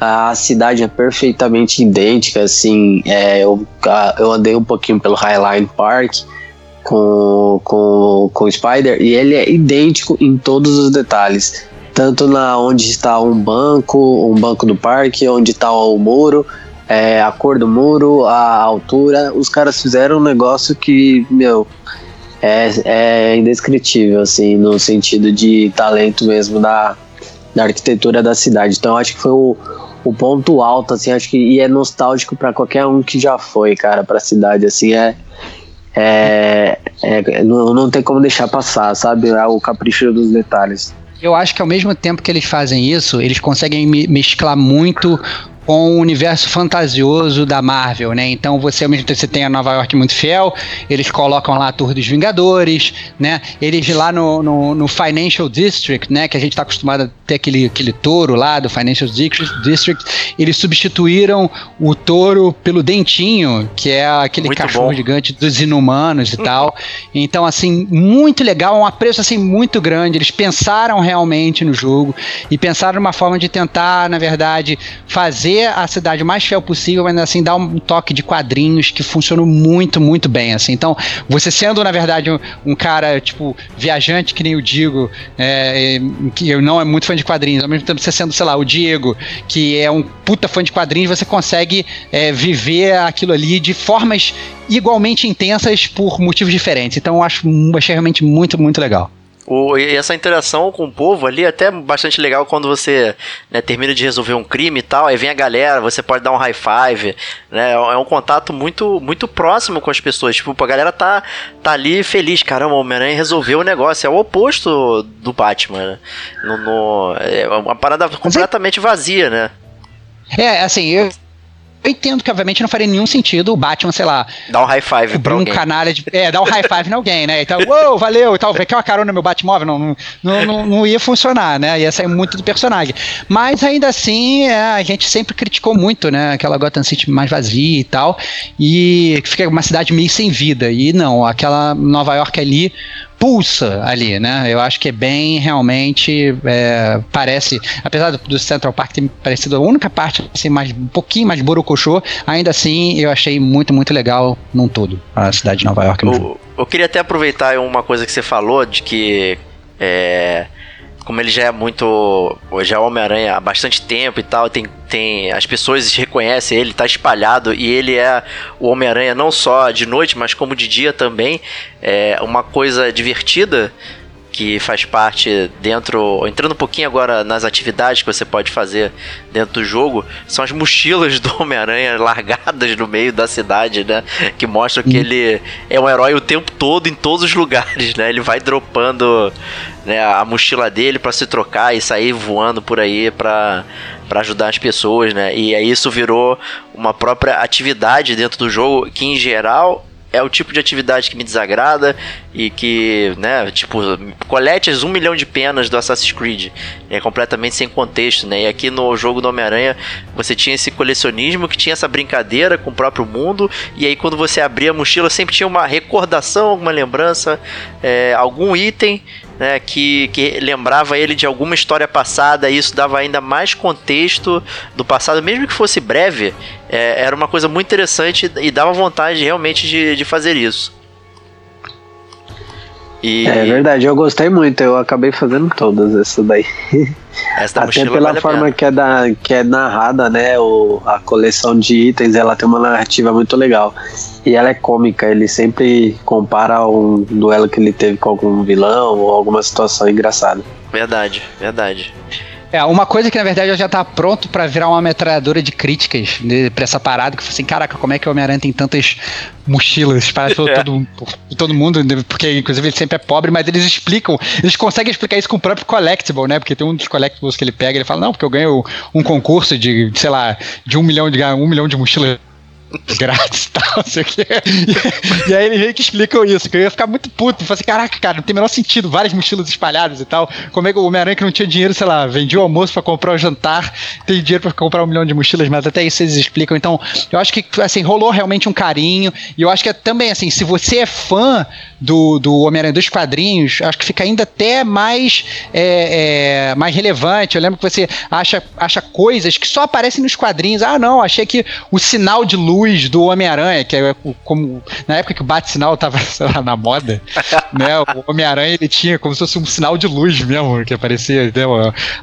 A cidade é perfeitamente idêntica, assim, é, eu, eu andei um pouquinho pelo Highline Park com, com, com o Spider e ele é idêntico em todos os detalhes. Tanto na onde está um banco, um banco do parque, onde está o muro, é, a cor do muro, a altura. Os caras fizeram um negócio que, meu, é, é indescritível, assim, no sentido de talento mesmo da, da arquitetura da cidade. Então acho que foi o, o ponto alto, assim, acho que e é nostálgico para qualquer um que já foi, cara, para a cidade, assim, é, é, é não, não tem como deixar passar, sabe? É o capricho dos detalhes. Eu acho que ao mesmo tempo que eles fazem isso, eles conseguem mesclar muito com o universo fantasioso da Marvel, né? Então você ao mesmo tempo você tem a Nova York muito fiel, eles colocam lá a Torre dos Vingadores, né? Eles lá no, no, no Financial District, né? Que a gente está acostumado a ter aquele, aquele touro lá do Financial District, eles substituíram o touro pelo dentinho, que é aquele muito cachorro bom. gigante dos inumanos e tal. Então, assim, muito legal, um apreço assim muito grande. Eles pensaram realmente no jogo e pensaram uma forma de tentar, na verdade, fazer a cidade mais fiel possível, mas assim, dar um toque de quadrinhos que funcionam muito, muito bem, assim. Então, você sendo, na verdade, um, um cara, tipo, viajante, que nem o Diego, é, que eu não é muito fã de quadrinhos, ao mesmo tempo você sendo, sei lá, o Diego, que é um puta fã de quadrinhos, você consegue é, viver aquilo ali de formas igualmente intensas por motivos diferentes. Então, eu acho, achei realmente muito, muito legal. O, e essa interação com o povo ali é até bastante legal quando você né, termina de resolver um crime e tal, aí vem a galera, você pode dar um high five, né? É um contato muito muito próximo com as pessoas. Tipo, a galera tá, tá ali feliz, caramba, o Homem-Aranha resolveu o negócio. É o oposto do Batman, né? No, no, é uma parada completamente vazia, né? É, assim, eu, eu entendo que, obviamente, não faria nenhum sentido o Batman, sei lá. Dá um high five pra um canalha de. É, dá um high five em alguém, né? Então, uou, valeu e tal. Quer uma carona no meu Batmóvel? Não, não, não, não, ia funcionar, né? Ia sair muito do personagem. Mas ainda assim, é, a gente sempre criticou muito, né? Aquela Gotham City mais vazia e tal. E fica uma cidade meio sem vida. E não, aquela Nova York ali pulsa ali, né? Eu acho que é bem realmente é, parece, apesar do, Central Park ter parecido a única parte assim mais um pouquinho mais borocochô, ainda assim eu achei muito muito legal num todo a cidade de Nova York. Eu, eu queria até aproveitar uma coisa que você falou de que é, como ele já é muito. Já é Homem-Aranha há bastante tempo e tal, tem, tem. As pessoas reconhecem ele, tá espalhado, e ele é o Homem-Aranha não só de noite, mas como de dia também. É uma coisa divertida que faz parte dentro, entrando um pouquinho agora nas atividades que você pode fazer dentro do jogo, são as mochilas do Homem-Aranha largadas no meio da cidade, né? Que mostram que ele é um herói o tempo todo em todos os lugares, né? Ele vai dropando né, a mochila dele para se trocar e sair voando por aí para para ajudar as pessoas, né? E aí isso virou uma própria atividade dentro do jogo que em geral é o tipo de atividade que me desagrada e que, né, tipo, colete as um milhão de penas do Assassin's Creed. É completamente sem contexto, né? E aqui no jogo do Homem-Aranha você tinha esse colecionismo que tinha essa brincadeira com o próprio mundo. E aí quando você abria a mochila sempre tinha uma recordação, alguma lembrança, é, algum item né, que, que lembrava ele de alguma história passada, e isso dava ainda mais contexto do passado, mesmo que fosse breve, é, era uma coisa muito interessante e dava vontade realmente de, de fazer isso. E... É verdade, eu gostei muito, eu acabei fazendo todas essa daí. Essa Até pela vale forma que é, da, que é narrada, né? O, a coleção de itens, ela tem uma narrativa muito legal. E ela é cômica, ele sempre compara um duelo que ele teve com algum vilão ou alguma situação engraçada. Verdade, verdade. É, uma coisa que na verdade já tá pronto para virar uma metralhadora de críticas né, pra essa parada, que foi assim, caraca, como é que o Homem-Aranha tem tantas mochilas para todo, é. todo, todo, mundo, né, porque inclusive ele sempre é pobre, mas eles explicam, eles conseguem explicar isso com o próprio collectible, né? Porque tem um dos collectibles que ele pega, ele fala, não, porque eu ganho um concurso de, sei lá, de um milhão de um milhão de mochilas grátis e tal, não sei o quê. E, aí eles meio que explicam isso, que eu ia ficar muito puto. Falei assim, caraca, cara, não tem o menor sentido, várias mochilas espalhadas e tal. Como é que o Homem-Aranha que não tinha dinheiro, sei lá, vendia o almoço para comprar o jantar, tem dinheiro para comprar um milhão de mochilas, mas até isso eles explicam. Então, eu acho que, assim, rolou realmente um carinho. E eu acho que é também, assim, se você é fã do, do Homem-Aranha dos quadrinhos, acho que fica ainda até mais, é, é, mais relevante. Eu lembro que você acha, acha coisas que só aparecem nos quadrinhos. Ah, não, achei que o sinal de luz do Homem-Aranha, que é como na época que o bate-sinal tava lá, na moda, né? O Homem-Aranha ele tinha como se fosse um sinal de luz mesmo, que aparecia, né,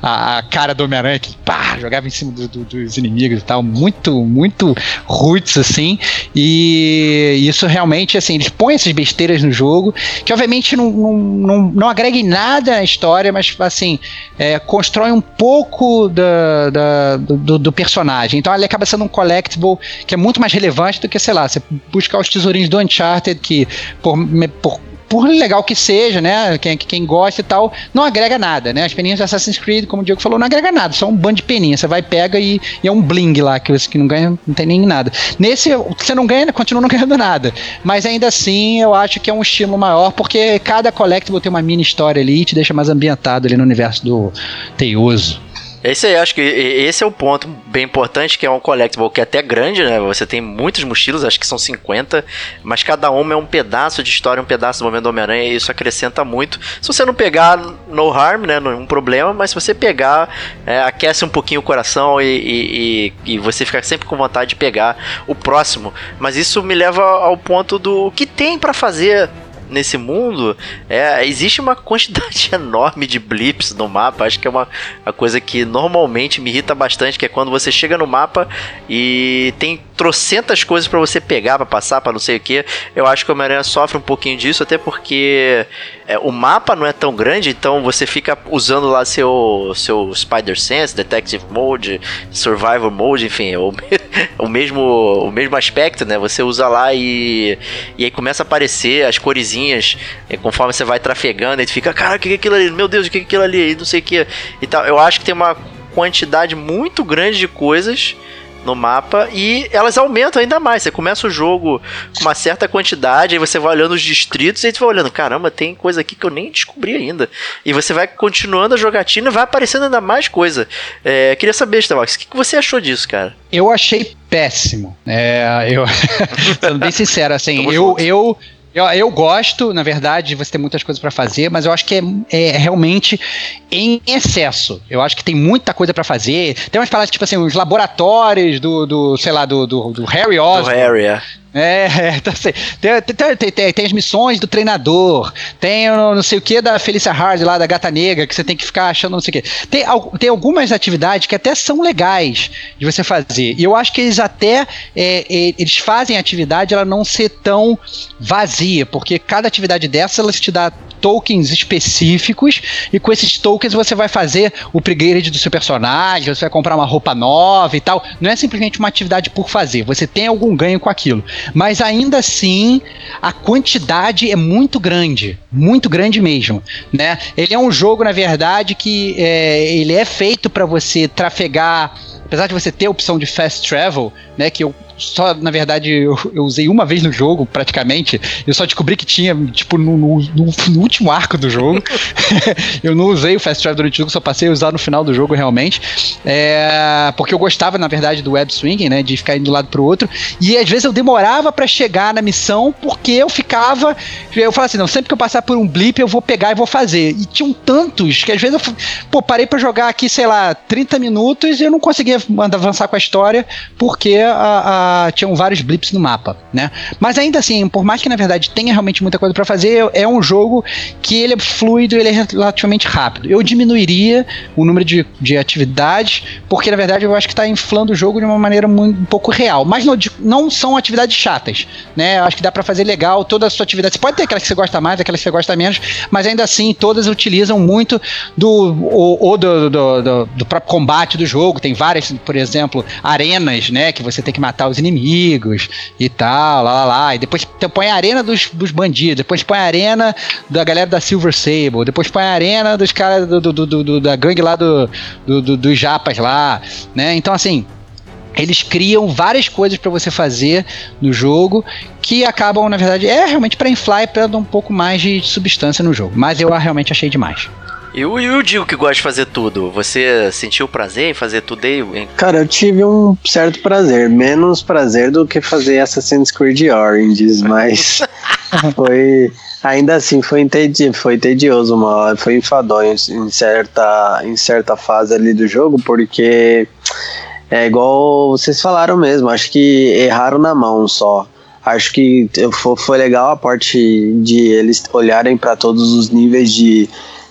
a, a cara do Homem-Aranha que pá, jogava em cima do, do, dos inimigos e tal. Muito, muito roots, assim. E isso realmente, assim, eles põem essas besteiras no jogo que obviamente não, não, não, não agrega em nada à história, mas assim, é, constrói um pouco da, da do, do, personagem. Então ele acaba sendo um collectible que é muito mais relevante do que, sei lá, você buscar os tesourinhos do Uncharted, que por, por por legal que seja, né? Quem, quem gosta e tal, não agrega nada, né? As peninhas do Assassin's Creed, como o Diego falou, não agrega nada, só um bando de peninhas. Você vai, pega e, e, é um bling lá, que você que não ganha, não tem nem nada. Nesse, você não ganha, continua não ganhando nada. Mas ainda assim, eu acho que é um estilo maior, porque cada collectible tem uma mini história ali e te deixa mais ambientado ali no universo do Teioso. Isso aí, acho que esse é o ponto bem importante, que é um collectible que é até grande, né? Você tem muitas mochilas, acho que são 50, mas cada uma é um pedaço de história, um pedaço do momento do Homem-Aranha, e isso acrescenta muito. Se você não pegar, no harm, né? Nenhum problema, mas se você pegar, é, aquece um pouquinho o coração e, e, e, você fica sempre com vontade de pegar o próximo. Mas isso me leva ao ponto do que tem para fazer nesse mundo, é, existe uma quantidade enorme de blips no mapa. Acho que é uma, uma coisa que normalmente me irrita bastante, que é quando você chega no mapa e tem trocentas coisas para você pegar, para passar, para não sei o que. Eu acho que o Homem-Aranha sofre um pouquinho disso, até porque é, o mapa não é tão grande, então você fica usando lá seu, seu Spider Sense, Detective Mode, Survival Mode, enfim, o, o, mesmo, o mesmo aspecto, né? Você usa lá e, e aí começa a aparecer as coresinhas conforme você vai trafegando, e fica, cara, o que é aquilo ali? Meu Deus, o que é aquilo ali? E não sei o que e tal. Eu acho que tem uma quantidade muito grande de coisas no mapa e elas aumentam ainda mais. Você começa o jogo com uma certa quantidade, aí você vai olhando os distritos e você vai olhando, caramba, tem coisa aqui que eu nem descobri ainda. E você vai continuando a jogatina e vai aparecendo ainda mais coisa. É, queria saber, Starbucks, o que, que você achou disso, cara? Eu achei péssimo. É, eu, sendo bem sincero, assim, eu, eu eu, eu gosto, na verdade, de você ter muitas coisas para fazer, mas eu acho que é, é, realmente em excesso. Eu acho que tem muita coisa para fazer. Tem umas palavras tipo assim, os laboratórios do, do sei lá, do, do, do Harry Osborn. Do Harry, é. É, tá assim, tem, tem, tem, tem, as missões do treinador, tem não sei o que da Felicia Hard lá, da Gata Negra, que você tem que ficar achando não sei o que. Tem, tem algumas atividades que até são legais de você fazer. E eu acho que eles até é, é, eles fazem a atividade ela não ser tão vazia, porque cada atividade dessa ela te dá tokens específicos e com esses tokens você vai fazer o upgrade do seu personagem, você vai comprar uma roupa nova e tal. Não é simplesmente uma atividade por fazer, você tem algum ganho com aquilo. Mas ainda assim, a quantidade é muito grande, muito grande mesmo, né? Ele é um jogo, na verdade, que é, ele é feito para você trafegar apesar de você ter a opção de fast travel, né, que eu só, na verdade, eu, eu, usei uma vez no jogo, praticamente. Eu só descobri que tinha, tipo, no, no, no último arco do jogo. eu não usei o Fast Travel durante o jogo, só passei a usar no final do jogo, realmente. É, porque eu gostava, na verdade, do web swinging, né? De ficar indo de um lado pro outro. E às vezes eu demorava para chegar na missão, porque eu ficava. Eu falava assim, não, sempre que eu passar por um blip, eu vou pegar e vou fazer. E tinham tantos que às vezes eu pô, parei para jogar aqui, sei lá, 30 minutos e eu não conseguia avançar com a história, porque a, a tinham vários blips no mapa, né? Mas ainda assim, por mais que na verdade tenha realmente muita coisa para fazer, é um jogo que ele é fluido, ele é relativamente rápido. Eu diminuiria o número de, de atividades, porque na verdade eu acho que está inflando o jogo de uma maneira muito, um pouco real. Mas não, não são atividades chatas, né? Eu acho que dá para fazer legal toda a sua atividade. Você pode ter aquelas que você gosta mais, aquelas que você gosta menos, mas ainda assim todas utilizam muito do ou, do, do, do, do próprio combate do jogo. Tem várias, por exemplo, arenas, né? Que você tem que matar os os inimigos e tal, lá lá lá. E depois põe a arena dos, dos bandidos, depois põe a arena da galera da Silver Sable, depois põe a arena dos caras do, do, do, do, da gangue lá do, do, do, dos japas lá, né? Então assim. Eles criam várias coisas para você fazer no jogo que acabam, na verdade, é realmente para inflar e para dar um pouco mais de substância no jogo. Mas eu realmente achei demais. E o, e o que gosta de fazer tudo? Você sentiu prazer em fazer tudo aí? Cara, eu tive um certo prazer. Menos prazer do que fazer Assassin's Creed Origins, mas foi. Ainda assim, foi, entedi foi tedioso uma hora, foi enfadonho em certa, em certa fase ali do jogo, porque é igual vocês falaram mesmo, acho que erraram na mão só. Acho que foi legal a parte de eles olharem para todos os níveis de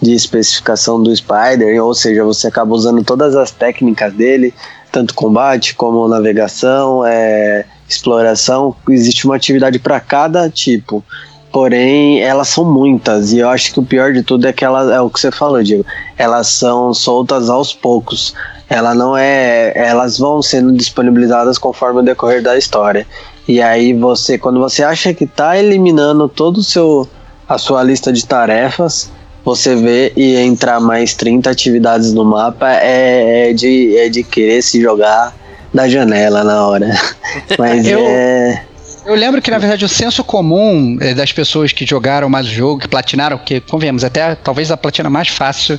de especificação do Spider, ou seja, você acaba usando todas as técnicas dele, tanto combate como navegação, é, exploração. Existe uma atividade para cada tipo. Porém, elas são muitas, e eu acho que o pior de tudo é que elas, é o que você falou, Diego, elas são soltas aos poucos. Ela não é. Elas vão sendo disponibilizadas conforme o decorrer da história. E aí você, quando você acha que está eliminando todo o seu a sua lista de tarefas, você vê e entrar mais 30 atividades no mapa é, é, de, é de querer se jogar da janela na hora. Mas eu, é. Eu lembro que, na verdade, o senso comum é, das pessoas que jogaram mais o jogo, que platinaram, que, convenhamos, até talvez a platina mais fácil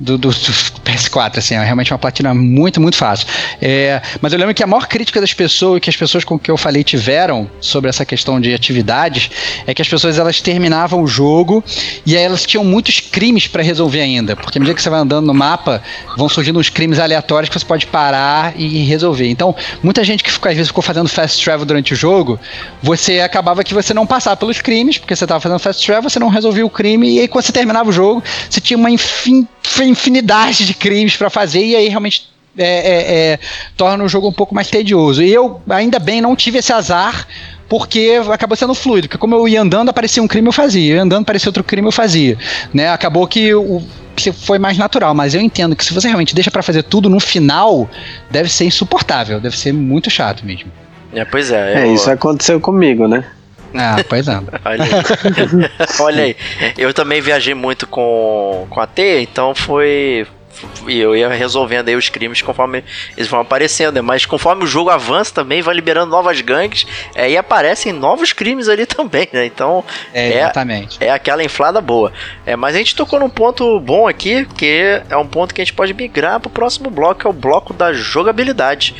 do, do, do, PS4, assim, é realmente uma platina muito, muito fácil. É, mas eu lembro que a maior crítica das pessoas, que as pessoas com que eu falei tiveram sobre essa questão de atividades, é que as pessoas elas terminavam o jogo e aí elas tinham muitos crimes para resolver ainda, porque à medida que você vai andando no mapa, vão surgindo uns crimes aleatórios que você pode parar e resolver. Então, muita gente que ficou, às vezes ficou fazendo fast travel durante o jogo, você acabava que você não passava pelos crimes, porque você estava fazendo fast travel, você não resolvia o crime, e aí quando você terminava o jogo, você tinha uma infin infinidade de crimes para fazer e aí realmente é, é, é, torna o jogo um pouco mais tedioso. E eu ainda bem não tive esse azar porque acabou sendo fluido, porque como eu ia andando, aparecia um crime, eu fazia, eu ia andando, aparecia outro crime, eu fazia, né? Acabou que o foi mais natural, mas eu entendo que se você realmente deixa para fazer tudo no final, deve ser insuportável, deve ser muito chato mesmo. É, pois é. É, eu... isso aconteceu comigo, né? Ah, pois é. Olha aí. Olha aí. Eu também viajei muito com, com a T, então foi, e eu ia resolvendo aí os crimes conforme eles vão aparecendo, né? Mas conforme o jogo avança também, vai liberando novas gangues, é, e aparecem novos crimes ali também, né? Então é, exatamente. é, é aquela inflada boa. É, mas a gente tocou num ponto bom aqui, que é um ponto que a gente pode migrar pro próximo bloco, que é o bloco da jogabilidade.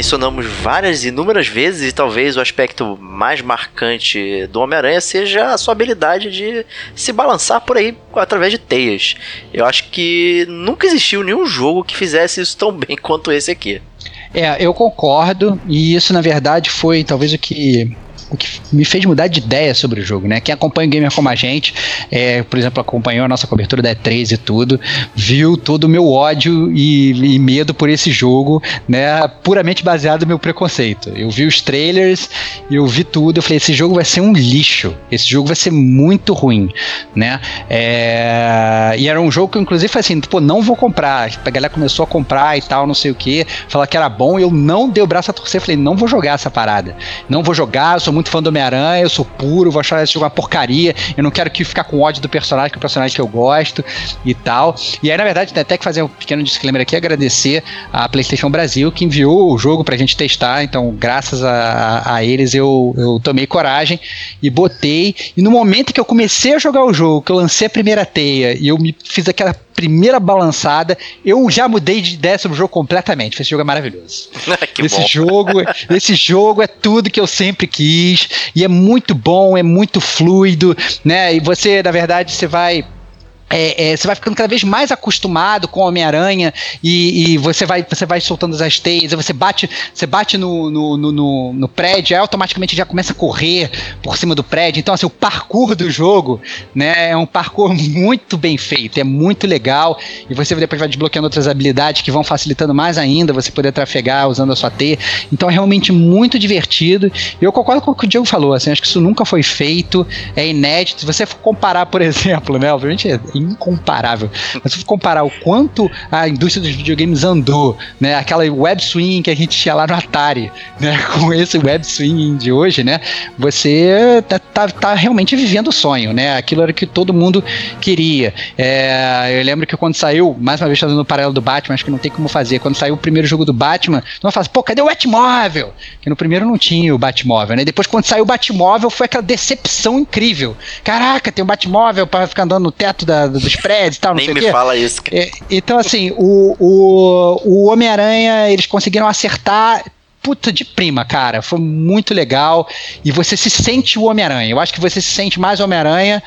Mencionamos várias, inúmeras vezes, e talvez o aspecto mais marcante do Homem-Aranha seja a sua habilidade de se balançar por aí através de teias. Eu acho que nunca existiu nenhum jogo que fizesse isso tão bem quanto esse aqui. É, eu concordo, e isso na verdade foi talvez o que o que me fez mudar de ideia sobre o jogo, né? Quem acompanha o gamer como a gente, é, por exemplo, acompanhou a nossa cobertura da E3 e tudo, viu todo o meu ódio e, e, medo por esse jogo, né? Puramente baseado no meu preconceito. Eu vi os trailers, eu vi tudo, eu falei, esse jogo vai ser um lixo, esse jogo vai ser muito ruim, né? É, e era um jogo que eu, inclusive, falei assim, pô, não vou comprar. A galera começou a comprar e tal, não sei o que, falar que era bom, eu não dei o braço a torcer, falei, não vou jogar essa parada. Não vou jogar, eu sou muito muito fã do Homem-Aranha, eu sou puro, vou achar esse jogo uma porcaria, eu não quero que ficar com ódio do personagem, que é o personagem que eu gosto e tal. E aí, na verdade, tem até que fazer um pequeno disclaimer aqui, agradecer a PlayStation Brasil que enviou o jogo pra gente testar, então, graças a, a eles, eu, eu tomei coragem e botei. E no momento que eu comecei a jogar o jogo, que eu lancei a primeira teia e eu me fiz aquela primeira balançada, eu já mudei de ideia sobre o jogo completamente. Esse jogo é maravilhoso. esse bom. jogo, esse jogo é tudo que eu sempre quis e é muito bom, é muito fluido, né? E você, na verdade, você vai é, é, você vai ficando cada vez mais acostumado com Homem-Aranha e, e, você, vai, você vai soltando as teias, você bate, você bate no, no, no, no, prédio, aí automaticamente já começa a correr por cima do prédio. Então, assim, o parkour do jogo né, é um parkour muito bem feito, é muito legal. E você depois vai desbloqueando outras habilidades que vão facilitando mais ainda você poder trafegar usando a sua teia. Então é realmente muito divertido. E eu concordo com o que o Diego falou, assim, acho que isso nunca foi feito, é inédito. Se você comparar, por exemplo, né, obviamente é incomparável. Mas se comparar o quanto a indústria dos videogames andou, né? Aquela web swing que a gente tinha lá no Atari, né? Com esse web swing de hoje, né? Você tá, tá, tá realmente vivendo o sonho, né? Aquilo era o que todo mundo queria. É, eu lembro que quando saiu, mais uma vez fazendo o paralelo do Batman, acho que não tem como fazer. Quando saiu o primeiro jogo do Batman, não fala assim, pô, cadê o Batmóvel? Que no primeiro não tinha o Batmóvel, né? Depois, quando saiu o Batmóvel, foi aquela decepção incrível. Caraca, tem um Batmóvel para ficar andando no teto da, dos prédios e tal, não Nem me quê. fala isso. É, então, assim, o, o, o Homem-Aranha, eles conseguiram acertar puta de prima, cara. Foi muito legal. E você se sente o Homem-Aranha. Eu acho que você se sente mais Homem-Aranha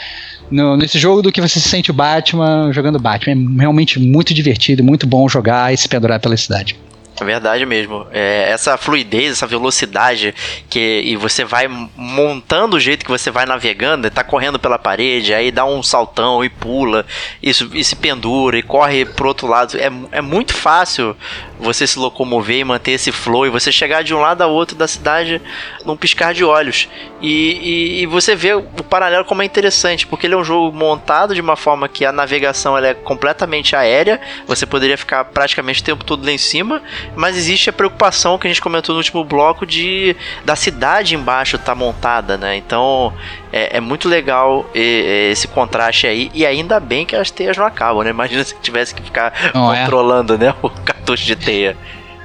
nesse jogo do que você se sente o Batman jogando Batman. É realmente muito divertido, muito bom jogar e se pendurar pela cidade. É verdade mesmo. É, essa fluidez, essa velocidade que e você vai montando o jeito que você vai navegando, tá correndo pela parede, aí dá um saltão e pula, isso e se pendura e corre pro outro lado. É, é muito fácil você se locomover e manter esse flow e você chegar de um lado a outro da cidade num piscar de olhos. E, e, e, você vê o paralelo como é interessante, porque ele é um jogo montado de uma forma que a navegação é completamente aérea, você poderia ficar praticamente o tempo todo lá em cima, mas existe a preocupação que a gente comentou no último bloco de da cidade embaixo estar tá montada, né? Então é, é muito legal esse contraste aí, e ainda bem que as teias não acabam, né? Imagina se tivesse que ficar não, é. controlando, é. né, o cartucho de teia.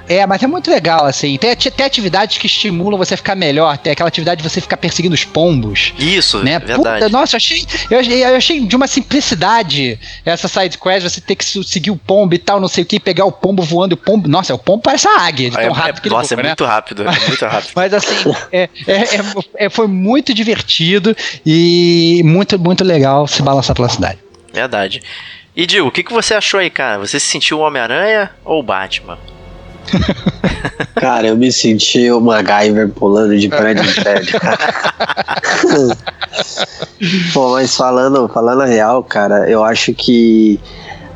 É, mas é muito legal, assim. Tem, tem atividades que estimulam você a ficar melhor. Tem aquela atividade de você ficar perseguindo os pombos. Isso, né? verdade. Puta, nossa, eu achei, eu, eu, achei de uma simplicidade essa side quest, você ter que seguir o pombo e tal, não sei o que, pegar o pombo voando. O pombo, nossa, o pombo parece a águia, é, rápido é, Nossa, voa, é né? muito rápido, é muito rápido. mas assim, é, é, é, é, foi muito divertido e muito, muito legal se balançar pela cidade. Verdade. E Dil, o que, que você achou aí, cara? Você se sentiu o Homem-Aranha ou o Batman? Cara, eu me senti o MacGyver pulando de prédio em prédio, cara. Pô, mas falando, falando a real, cara, eu acho que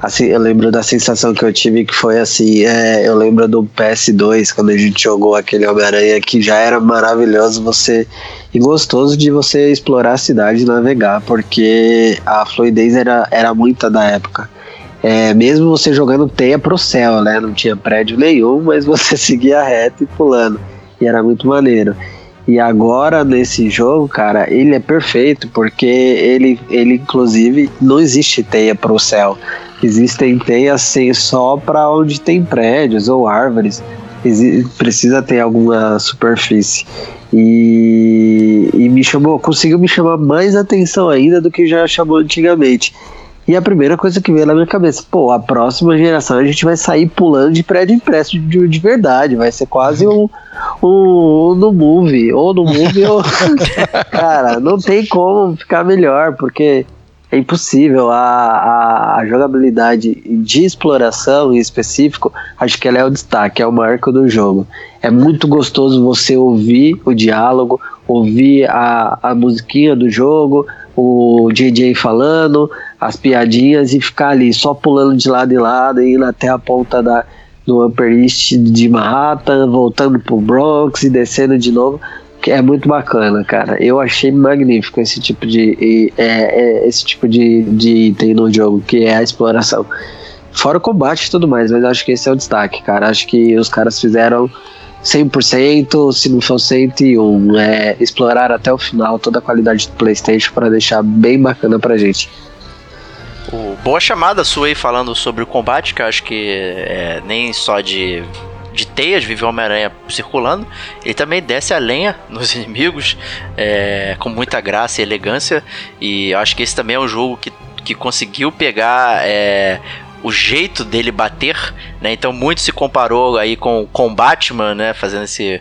assim, eu lembro da sensação que eu tive que foi assim, é, eu lembro do PS2 quando a gente jogou aquele Homem-Aranha que já era maravilhoso você e gostoso de você explorar a cidade e navegar, porque a fluidez era, era muita da época. É, mesmo você jogando teia pro céu, né? Não tinha prédio nenhum, mas você seguia reto e pulando. E era muito maneiro. E agora nesse jogo, cara, ele é perfeito porque ele, ele inclusive não existe teia pro céu. Existem teias assim, só para onde tem prédios ou árvores. Precisa ter alguma superfície. E, e me chamou, conseguiu me chamar mais atenção ainda do que já chamou antigamente. E a primeira coisa que veio na minha cabeça, pô, a próxima geração a gente vai sair pulando de prédio em prédio de, de verdade, vai ser quase um, um, um no movie, ou no movie, ou... cara, não tem como ficar melhor, porque é impossível. A, a, a, jogabilidade de exploração em específico, acho que ela é o destaque, é o marco do jogo. É muito gostoso você ouvir o diálogo, ouvir a, a musiquinha do jogo, o JJ falando, as piadinhas e ficar ali só pulando de lado em lado, indo até a ponta da, do Upper East de Manhattan, voltando pro Bronx e descendo de novo, é muito bacana, cara. Eu achei magnífico esse tipo de é, é, esse tipo de, de item no jogo, que é a exploração. Fora o combate e tudo mais, mas acho que esse é o destaque, cara. Acho que os caras fizeram 100%, se não for 101, é, explorar até o final toda a qualidade do PlayStation para deixar bem bacana pra gente. Boa chamada sua aí falando sobre o combate, que eu acho que é, nem só de, de teias vive o Homem-Aranha circulando, ele também desce a lenha nos inimigos é, com muita graça e elegância. E acho que esse também é um jogo que, que conseguiu pegar é, o jeito dele bater, né? Então muito se comparou aí com o Batman, né? Fazendo esse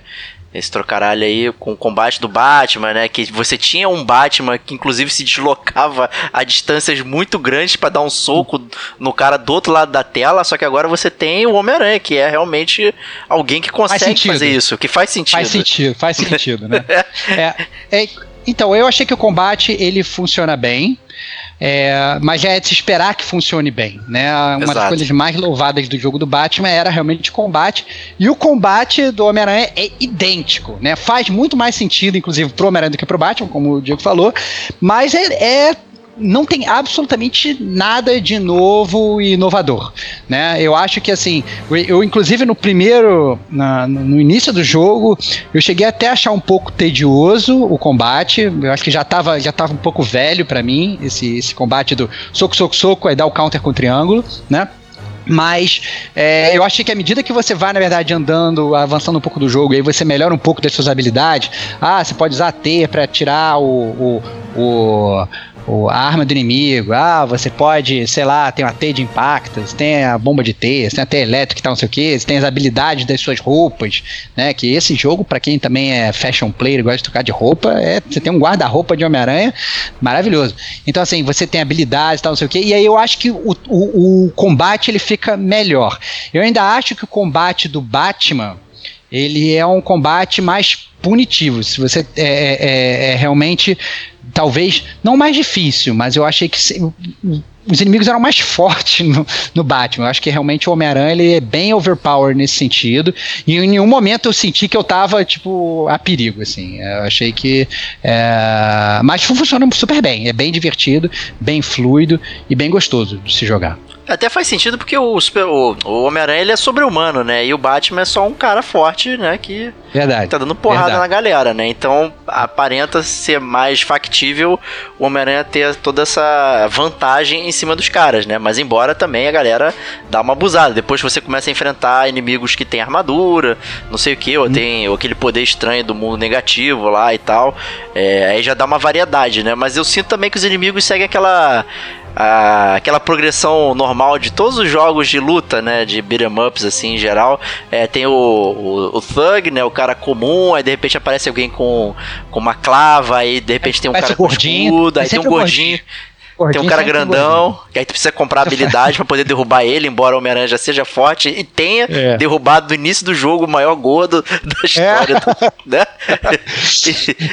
esse trocaralho aí com o combate do Batman, né? Que você tinha um Batman que inclusive se deslocava a distâncias muito grandes para dar um soco no cara do outro lado da tela, só que agora você tem o Homem-Aranha, que é realmente alguém que consegue fazer isso, que faz sentido. Faz sentido, faz sentido, né? é, é, então, eu achei que o combate ele funciona bem. É, mas já é de se esperar que funcione bem, né? Uma Exato. das coisas mais louvadas do jogo do Batman era realmente o combate. E o combate do Homem-Aranha é idêntico, né? Faz muito mais sentido, inclusive, pro Homem-Aranha do que pro Batman, como o Diego falou. Mas é, é não tem absolutamente nada de novo e inovador, né? Eu acho que assim, eu inclusive no primeiro, na, no início do jogo, eu cheguei até a achar um pouco tedioso o combate. Eu acho que já estava já tava um pouco velho para mim esse, esse combate do soco soco soco, aí dar o counter com o triângulo, né? Mas é, eu achei que à medida que você vai, na verdade, andando, avançando um pouco do jogo, aí você melhora um pouco das suas habilidades. Ah, você pode usar T para tirar o, o, o a arma do inimigo. Ah, você pode, sei lá, tem uma teia de impactos, tem a bomba de teias, tem a teia elétrica e tal, não sei o que, tem as habilidades das suas roupas, né? Que esse jogo, para quem também é fashion player gosta de trocar de roupa, é, você tem um guarda-roupa de Homem-Aranha maravilhoso. Então, assim, você tem habilidades e tal, não sei o que, e aí eu acho que o, o, o combate ele fica melhor. Eu ainda acho que o combate do Batman ele é um combate mais punitivo. Se você é, é, é, é realmente talvez não mais difícil, mas eu achei que os inimigos eram mais fortes no, no Batman. Eu acho que realmente o Homem-Aranha ele é bem overpowered nesse sentido. E em nenhum momento eu senti que eu tava, tipo, a perigo, assim. Eu achei que. É... Mas funciona super bem. É bem divertido, bem fluido e bem gostoso de se jogar. Até faz sentido porque o, o, o Homem-Aranha ele é sobre-humano, né? E o Batman é só um cara forte, né? Que Verdade. tá dando porrada Verdade. na galera, né? Então aparenta ser mais factível o Homem-Aranha ter toda essa vantagem em cima dos caras, né? Mas embora também a galera dá uma abusada. Depois você começa a enfrentar inimigos que têm armadura, não sei o que, ou hum. tem ou aquele poder estranho do mundo negativo lá e tal. É, aí já dá uma variedade, né? Mas eu sinto também que os inimigos seguem aquela a, aquela progressão normal de todos os jogos de luta, né? De beat'em ups, assim, em geral. É, tem o, o, o, Thug, né? O cara comum, aí de repente aparece alguém com, com uma clava, aí de repente tem um cara com escudo, aí tem um gordinho. Tem um cara grandão, que aí tu precisa comprar habilidade para poder derrubar ele, embora o Homem-Aranha já seja forte e tenha é. derrubado no início do jogo o maior gordo da história. É. Do, né?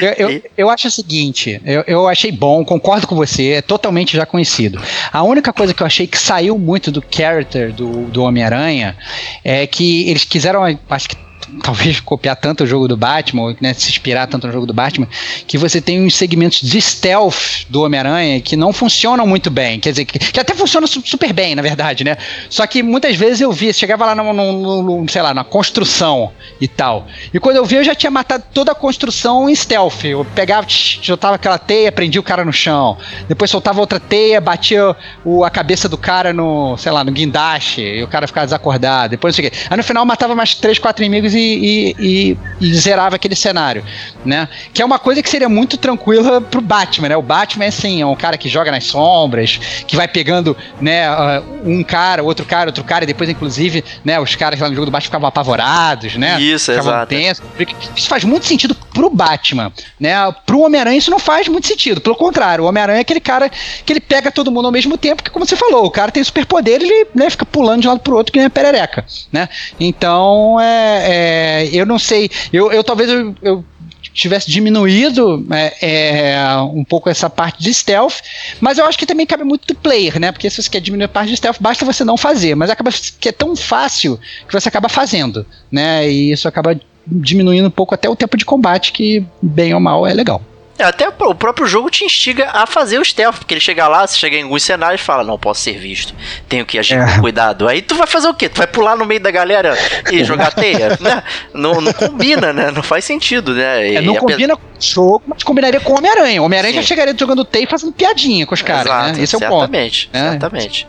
eu, eu, eu, acho o seguinte, eu, eu achei bom, concordo com você, é totalmente já conhecido. A única coisa que eu achei que saiu muito do character do, do Homem-Aranha é que eles quiseram, acho que talvez copiar tanto o jogo do Batman, né, se inspirar tanto no jogo do Batman, que você tem uns segmentos de stealth do Homem-Aranha que não funcionam muito bem. Quer dizer, que, que, até funcionam super bem, na verdade, né? Só que muitas vezes eu via, chegava lá no, no, no, sei lá, na construção e tal. E quando eu vi, eu já tinha matado toda a construção em stealth. Eu pegava, soltava aquela teia, prendia o cara no chão. Depois soltava outra teia, batia o, a cabeça do cara no, sei lá, no guindaste, e o cara ficava desacordado. Depois não sei o quê. Aí no final matava mais três, quatro inimigos e, e, e, zerava aquele cenário, né? Que é uma coisa que seria muito tranquila pro Batman, né? O Batman é assim, é um cara que joga nas sombras, que vai pegando, né, uh, um cara, outro cara, outro cara, e depois, inclusive, né, os caras lá no jogo do Batman ficavam apavorados, né? Isso, exato. Tensos. Isso faz muito sentido pro Batman, né? Pro Homem-Aranha isso não faz muito sentido. Pelo contrário, o Homem-Aranha é aquele cara que ele pega todo mundo ao mesmo tempo, que como você falou, o cara tem superpoder, ele né, fica pulando de um lado pro outro que nem a perereca, né? Então, é, é é, eu não sei, eu, eu talvez eu, eu tivesse diminuído é, é, um pouco essa parte de stealth, mas eu acho que também cabe muito do player, né? Porque se você quer diminuir a parte de stealth, basta você não fazer, mas acaba que é tão fácil que você acaba fazendo, né? E isso acaba diminuindo um pouco até o tempo de combate, que bem ou mal é legal. É, até o próprio jogo te instiga a fazer o stealth, porque ele chega lá, você chega em alguns cenários e fala, não posso ser visto, tenho que agir é. com cuidado. Aí tu vai fazer o quê? Tu vai pular no meio da galera e jogar teia? né? não, não combina, né? Não faz sentido, né? É, não combina com o jogo, mas combinaria com o Homem-Aranha. O Homem-Aranha já chegaria jogando teia e fazendo piadinha com os caras, né? Esse é o ponto. Exatamente, né? exatamente.